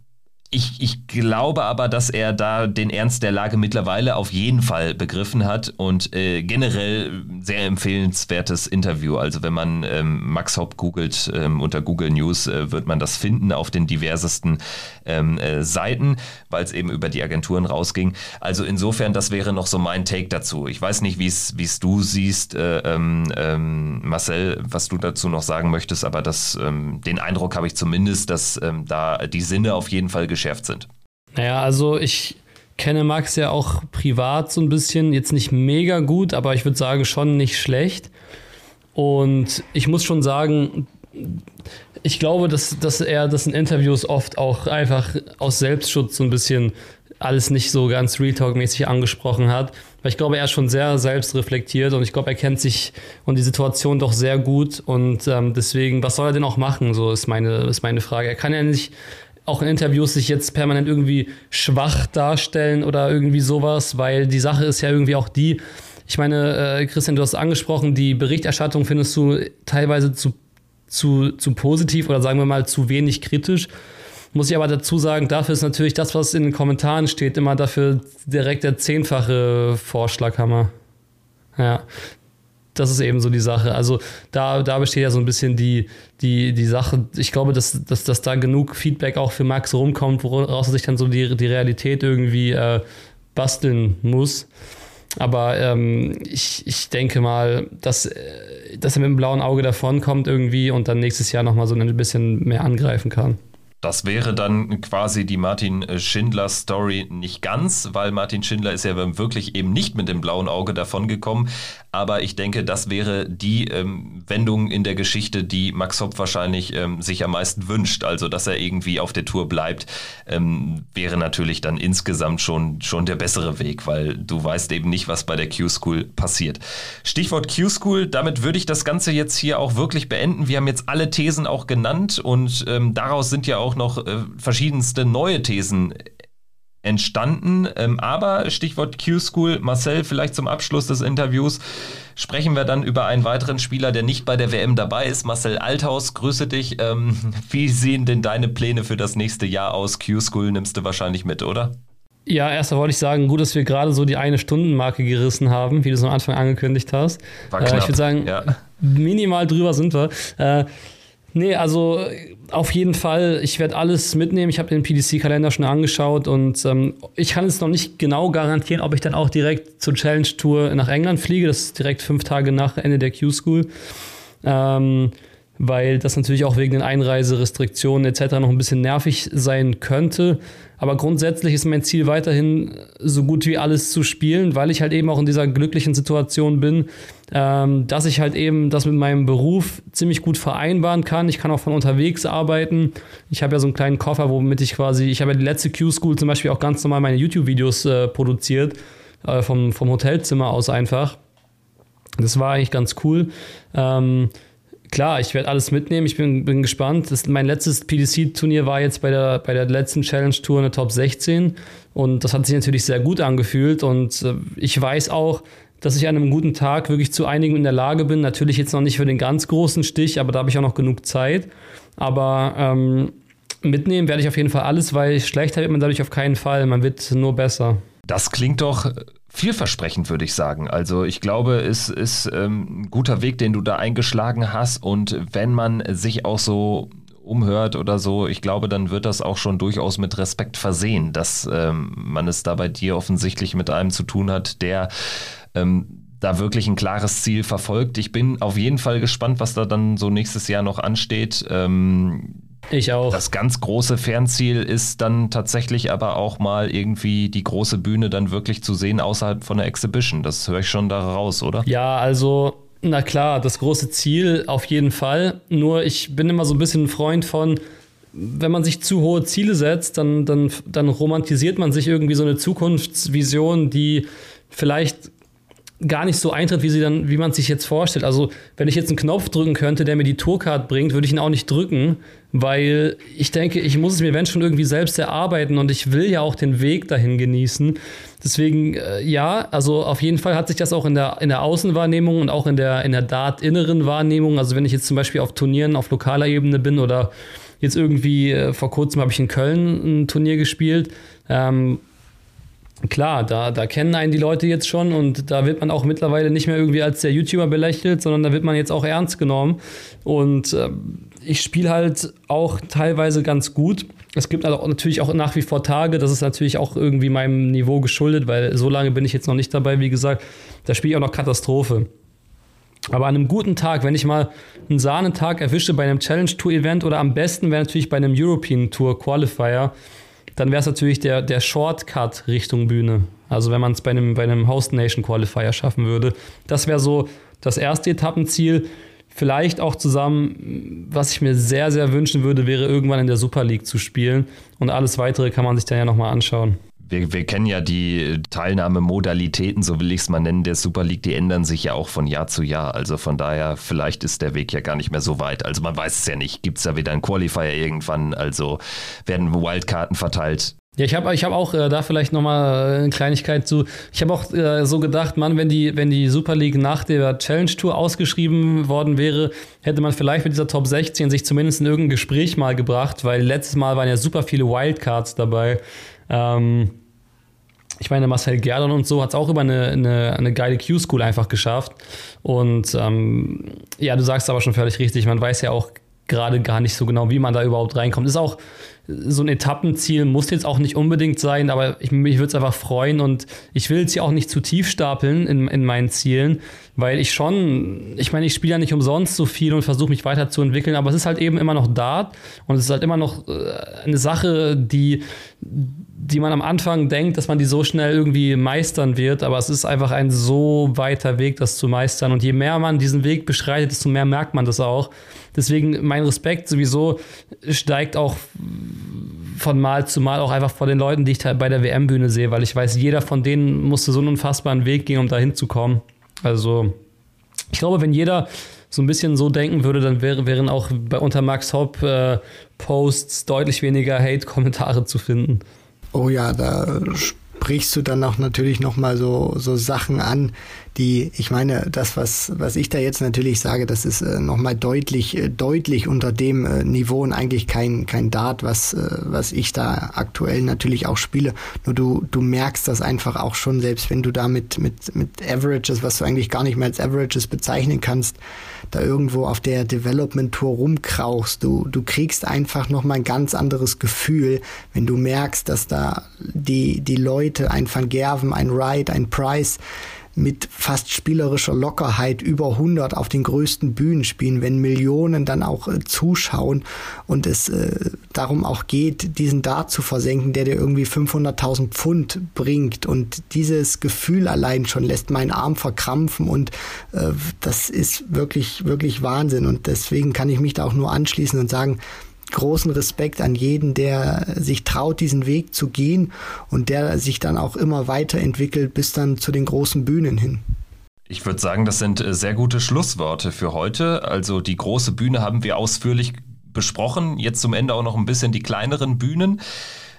[SPEAKER 4] ich, ich glaube aber, dass er da den Ernst der Lage mittlerweile auf jeden Fall begriffen hat und äh, generell sehr empfehlenswertes Interview. Also wenn man ähm, Max Hopp googelt ähm, unter Google News, äh, wird man das finden auf den diversesten ähm, äh, Seiten, weil es eben über die Agenturen rausging. Also insofern, das wäre noch so mein Take dazu. Ich weiß nicht, wie es du siehst, äh, ähm, ähm, Marcel, was du dazu noch sagen möchtest, aber das, ähm, den Eindruck habe ich zumindest, dass da die Sinne auf jeden Fall geschärft sind.
[SPEAKER 1] Naja, also ich kenne Max ja auch privat so ein bisschen, jetzt nicht mega gut, aber ich würde sagen schon nicht schlecht. Und ich muss schon sagen, ich glaube, dass, dass er das in Interviews oft auch einfach aus Selbstschutz so ein bisschen alles nicht so ganz Real Talk-mäßig angesprochen hat. Weil ich glaube, er ist schon sehr selbstreflektiert und ich glaube, er kennt sich und die Situation doch sehr gut. Und ähm, deswegen, was soll er denn auch machen? So ist meine, ist meine Frage. Er kann ja nicht auch in Interviews sich jetzt permanent irgendwie schwach darstellen oder irgendwie sowas, weil die Sache ist ja irgendwie auch die, ich meine, äh, Christian, du hast angesprochen, die Berichterstattung findest du teilweise zu, zu, zu positiv oder sagen wir mal zu wenig kritisch. Muss ich aber dazu sagen, dafür ist natürlich das, was in den Kommentaren steht, immer dafür direkt der zehnfache Vorschlaghammer. Ja, das ist eben so die Sache. Also da, da besteht ja so ein bisschen die, die, die Sache. Ich glaube, dass, dass, dass da genug Feedback auch für Max rumkommt, woraus er sich dann so die, die Realität irgendwie äh, basteln muss. Aber ähm, ich, ich denke mal, dass, äh, dass er mit dem blauen Auge davonkommt irgendwie und dann nächstes Jahr nochmal so ein bisschen mehr angreifen kann.
[SPEAKER 4] Das wäre dann quasi die Martin Schindler Story nicht ganz, weil Martin Schindler ist ja wirklich eben nicht mit dem blauen Auge davongekommen. Aber ich denke, das wäre die ähm, Wendung in der Geschichte, die Max Hopp wahrscheinlich ähm, sich am meisten wünscht. Also, dass er irgendwie auf der Tour bleibt, ähm, wäre natürlich dann insgesamt schon, schon der bessere Weg, weil du weißt eben nicht, was bei der Q-School passiert. Stichwort Q-School, damit würde ich das Ganze jetzt hier auch wirklich beenden. Wir haben jetzt alle Thesen auch genannt und ähm, daraus sind ja auch auch noch äh, verschiedenste neue Thesen entstanden. Ähm, aber Stichwort Q-School, Marcel, vielleicht zum Abschluss des Interviews sprechen wir dann über einen weiteren Spieler, der nicht bei der WM dabei ist. Marcel Althaus, grüße dich. Ähm, wie sehen denn deine Pläne für das nächste Jahr aus? Q-School nimmst du wahrscheinlich mit, oder?
[SPEAKER 1] Ja, erstmal wollte ich sagen, gut, dass wir gerade so die eine Stundenmarke gerissen haben, wie du es am Anfang angekündigt hast.
[SPEAKER 4] War knapp. Äh,
[SPEAKER 1] ich würde sagen,
[SPEAKER 4] ja
[SPEAKER 1] Minimal drüber sind wir. Äh, nee, also auf jeden Fall, ich werde alles mitnehmen. Ich habe den PDC-Kalender schon angeschaut und ähm, ich kann jetzt noch nicht genau garantieren, ob ich dann auch direkt zur Challenge Tour nach England fliege. Das ist direkt fünf Tage nach Ende der Q-School. Ähm, weil das natürlich auch wegen den Einreiserestriktionen etc. noch ein bisschen nervig sein könnte. Aber grundsätzlich ist mein Ziel weiterhin, so gut wie alles zu spielen, weil ich halt eben auch in dieser glücklichen Situation bin, ähm, dass ich halt eben das mit meinem Beruf ziemlich gut vereinbaren kann. Ich kann auch von unterwegs arbeiten. Ich habe ja so einen kleinen Koffer, womit ich quasi, ich habe ja die letzte Q-School zum Beispiel auch ganz normal meine YouTube-Videos äh, produziert, äh, vom, vom Hotelzimmer aus einfach. Das war eigentlich ganz cool. Ähm, klar, ich werde alles mitnehmen. Ich bin, bin gespannt. Das, mein letztes PDC-Turnier war jetzt bei der, bei der letzten Challenge-Tour eine Top 16. Und das hat sich natürlich sehr gut angefühlt. Und äh, ich weiß auch, dass ich an einem guten Tag wirklich zu einigen in der Lage bin. Natürlich jetzt noch nicht für den ganz großen Stich, aber da habe ich auch noch genug Zeit. Aber ähm, mitnehmen werde ich auf jeden Fall alles, weil schlechter wird man dadurch auf keinen Fall. Man wird nur besser.
[SPEAKER 4] Das klingt doch vielversprechend, würde ich sagen. Also ich glaube, es ist ähm, ein guter Weg, den du da eingeschlagen hast. Und wenn man sich auch so umhört oder so, ich glaube, dann wird das auch schon durchaus mit Respekt versehen, dass ähm, man es da bei dir offensichtlich mit einem zu tun hat, der ähm, da wirklich ein klares Ziel verfolgt. Ich bin auf jeden Fall gespannt, was da dann so nächstes Jahr noch ansteht. Ähm,
[SPEAKER 1] ich auch.
[SPEAKER 4] Das ganz große Fernziel ist dann tatsächlich aber auch mal irgendwie die große Bühne dann wirklich zu sehen außerhalb von der Exhibition. Das höre ich schon da raus, oder?
[SPEAKER 1] Ja, also na klar, das große Ziel auf jeden Fall. Nur ich bin immer so ein bisschen ein Freund von, wenn man sich zu hohe Ziele setzt, dann, dann, dann romantisiert man sich irgendwie so eine Zukunftsvision, die vielleicht gar nicht so eintritt, wie sie dann, wie man sich jetzt vorstellt. Also, wenn ich jetzt einen Knopf drücken könnte, der mir die Tourcard bringt, würde ich ihn auch nicht drücken, weil ich denke, ich muss es mir wenn schon irgendwie selbst erarbeiten und ich will ja auch den Weg dahin genießen. Deswegen, äh, ja, also auf jeden Fall hat sich das auch in der, in der Außenwahrnehmung und auch in der, in der Dart-inneren Wahrnehmung, also wenn ich jetzt zum Beispiel auf Turnieren auf lokaler Ebene bin oder jetzt irgendwie äh, vor kurzem habe ich in Köln ein Turnier gespielt, ähm, klar, da, da kennen einen die Leute jetzt schon und da wird man auch mittlerweile nicht mehr irgendwie als der YouTuber belächelt, sondern da wird man jetzt auch ernst genommen. Und äh, ich spiele halt auch teilweise ganz gut. Es gibt also natürlich auch nach wie vor Tage, das ist natürlich auch irgendwie meinem Niveau geschuldet, weil so lange bin ich jetzt noch nicht dabei, wie gesagt, da spiele ich auch noch Katastrophe. Aber an einem guten Tag, wenn ich mal einen Sahnentag erwische bei einem Challenge Tour Event oder am besten wäre natürlich bei einem European Tour Qualifier, dann wäre es natürlich der, der Shortcut Richtung Bühne. Also wenn man es bei einem, bei einem Host Nation Qualifier schaffen würde. Das wäre so das erste Etappenziel. Vielleicht auch zusammen, was ich mir sehr, sehr wünschen würde, wäre irgendwann in der Super League zu spielen. Und alles weitere kann man sich dann ja nochmal anschauen
[SPEAKER 4] wir, wir kennen ja die Teilnahmemodalitäten, so will ich es mal nennen, der Super League, die ändern sich ja auch von Jahr zu Jahr. Also von daher, vielleicht ist der Weg ja gar nicht mehr so weit. Also man weiß es ja nicht. Gibt es da wieder einen Qualifier irgendwann? Also werden Wildkarten verteilt?
[SPEAKER 1] Ja, ich habe ich hab auch äh, da vielleicht nochmal äh, eine Kleinigkeit zu. Ich habe auch äh, so gedacht, Mann, wenn die, wenn die Super League nach der Challenge Tour ausgeschrieben worden wäre, hätte man vielleicht mit dieser Top 16 sich zumindest in irgendein Gespräch mal gebracht, weil letztes Mal waren ja super viele Wildcards dabei. Ähm, ich meine, Marcel Gerdon und so hat es auch über eine, eine, eine geile Q-School einfach geschafft. Und ähm, ja, du sagst aber schon völlig richtig, man weiß ja auch gerade gar nicht so genau, wie man da überhaupt reinkommt. Ist auch so ein Etappenziel, muss jetzt auch nicht unbedingt sein, aber ich, mich würde es einfach freuen und ich will es ja auch nicht zu tief stapeln in, in meinen Zielen, weil ich schon, ich meine, ich spiele ja nicht umsonst so viel und versuche mich weiterzuentwickeln, aber es ist halt eben immer noch Dart und es ist halt immer noch äh, eine Sache, die die man am Anfang denkt, dass man die so schnell irgendwie meistern wird, aber es ist einfach ein so weiter Weg, das zu meistern. Und je mehr man diesen Weg beschreitet, desto mehr merkt man das auch. Deswegen mein Respekt sowieso steigt auch von Mal zu Mal auch einfach vor den Leuten, die ich bei der WM-Bühne sehe, weil ich weiß, jeder von denen musste so einen unfassbaren Weg gehen, um da hinzukommen. Also ich glaube, wenn jeder so ein bisschen so denken würde, dann wäre, wären auch bei unter Max Hopp äh, Posts deutlich weniger Hate-Kommentare zu finden.
[SPEAKER 2] Oh ja, da sprichst du dann auch natürlich nochmal so, so Sachen an, die, ich meine, das, was, was ich da jetzt natürlich sage, das ist äh, nochmal deutlich, äh, deutlich unter dem äh, Niveau und eigentlich kein, kein Dart, was, äh, was ich da aktuell natürlich auch spiele. Nur du, du merkst das einfach auch schon, selbst wenn du da mit, mit, mit Averages, was du eigentlich gar nicht mehr als Averages bezeichnen kannst, da irgendwo auf der Development Tour rumkrauchst. Du, du kriegst einfach nochmal ein ganz anderes Gefühl, wenn du merkst, dass da die, die Leute, ein Van Gerven, ein Wright, ein Price, mit fast spielerischer Lockerheit über 100 auf den größten Bühnen spielen, wenn Millionen dann auch äh, zuschauen und es äh, darum auch geht, diesen Dart zu versenken, der dir irgendwie 500.000 Pfund bringt. Und dieses Gefühl allein schon lässt meinen Arm verkrampfen und äh, das ist wirklich, wirklich Wahnsinn. Und deswegen kann ich mich da auch nur anschließen und sagen, großen Respekt an jeden, der sich traut, diesen Weg zu gehen und der sich dann auch immer weiterentwickelt bis dann zu den großen Bühnen hin.
[SPEAKER 4] Ich würde sagen, das sind äh, sehr gute Schlussworte für heute. Also die große Bühne haben wir ausführlich besprochen. Jetzt zum Ende auch noch ein bisschen die kleineren Bühnen.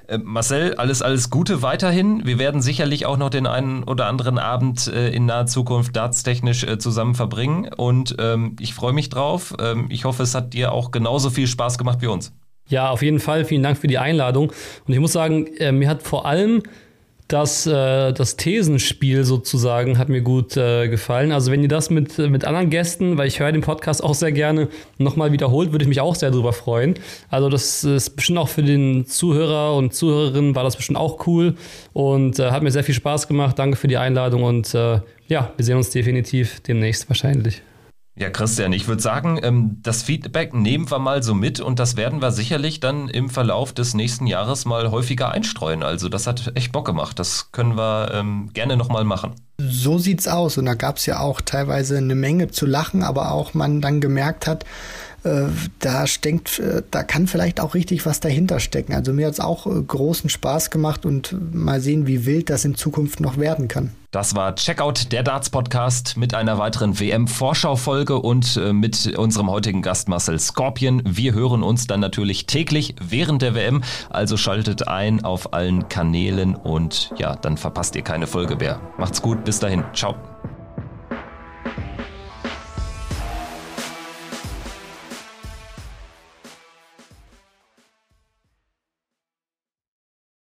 [SPEAKER 4] Äh, Marcel, alles, alles Gute weiterhin. Wir werden sicherlich auch noch den einen oder anderen Abend äh, in naher Zukunft dartstechnisch äh, zusammen verbringen. Und ähm, ich freue mich drauf. Ähm, ich hoffe, es hat dir auch genauso viel Spaß gemacht wie uns.
[SPEAKER 1] Ja, auf jeden Fall. Vielen Dank für die Einladung. Und ich muss sagen, äh, mir hat vor allem das, äh, das Thesenspiel sozusagen hat mir gut äh, gefallen. Also wenn ihr das mit, mit anderen Gästen, weil ich höre den Podcast auch sehr gerne, nochmal wiederholt, würde ich mich auch sehr darüber freuen. Also das ist bestimmt auch für den Zuhörer und Zuhörerinnen war das bestimmt auch cool und äh, hat mir sehr viel Spaß gemacht. Danke für die Einladung und äh, ja, wir sehen uns definitiv demnächst wahrscheinlich.
[SPEAKER 4] Ja, Christian, ich würde sagen, ähm, das Feedback nehmen wir mal so mit und das werden wir sicherlich dann im Verlauf des nächsten Jahres mal häufiger einstreuen. Also das hat echt Bock gemacht. Das können wir ähm, gerne nochmal machen.
[SPEAKER 2] So sieht's aus. Und da gab's ja auch teilweise eine Menge zu lachen, aber auch man dann gemerkt hat, da steckt, äh, da kann vielleicht auch richtig was dahinter stecken. Also mir hat's auch äh, großen Spaß gemacht und mal sehen, wie wild das in Zukunft noch werden kann.
[SPEAKER 4] Das war Checkout der Darts Podcast mit einer weiteren WM-Vorschau-Folge und äh, mit unserem heutigen Gast Marcel Scorpion. Wir hören uns dann natürlich täglich während der WM, also schaltet ein auf allen Kanälen und ja, dann verpasst ihr keine Folge mehr. Macht's gut, bis dahin. Ciao.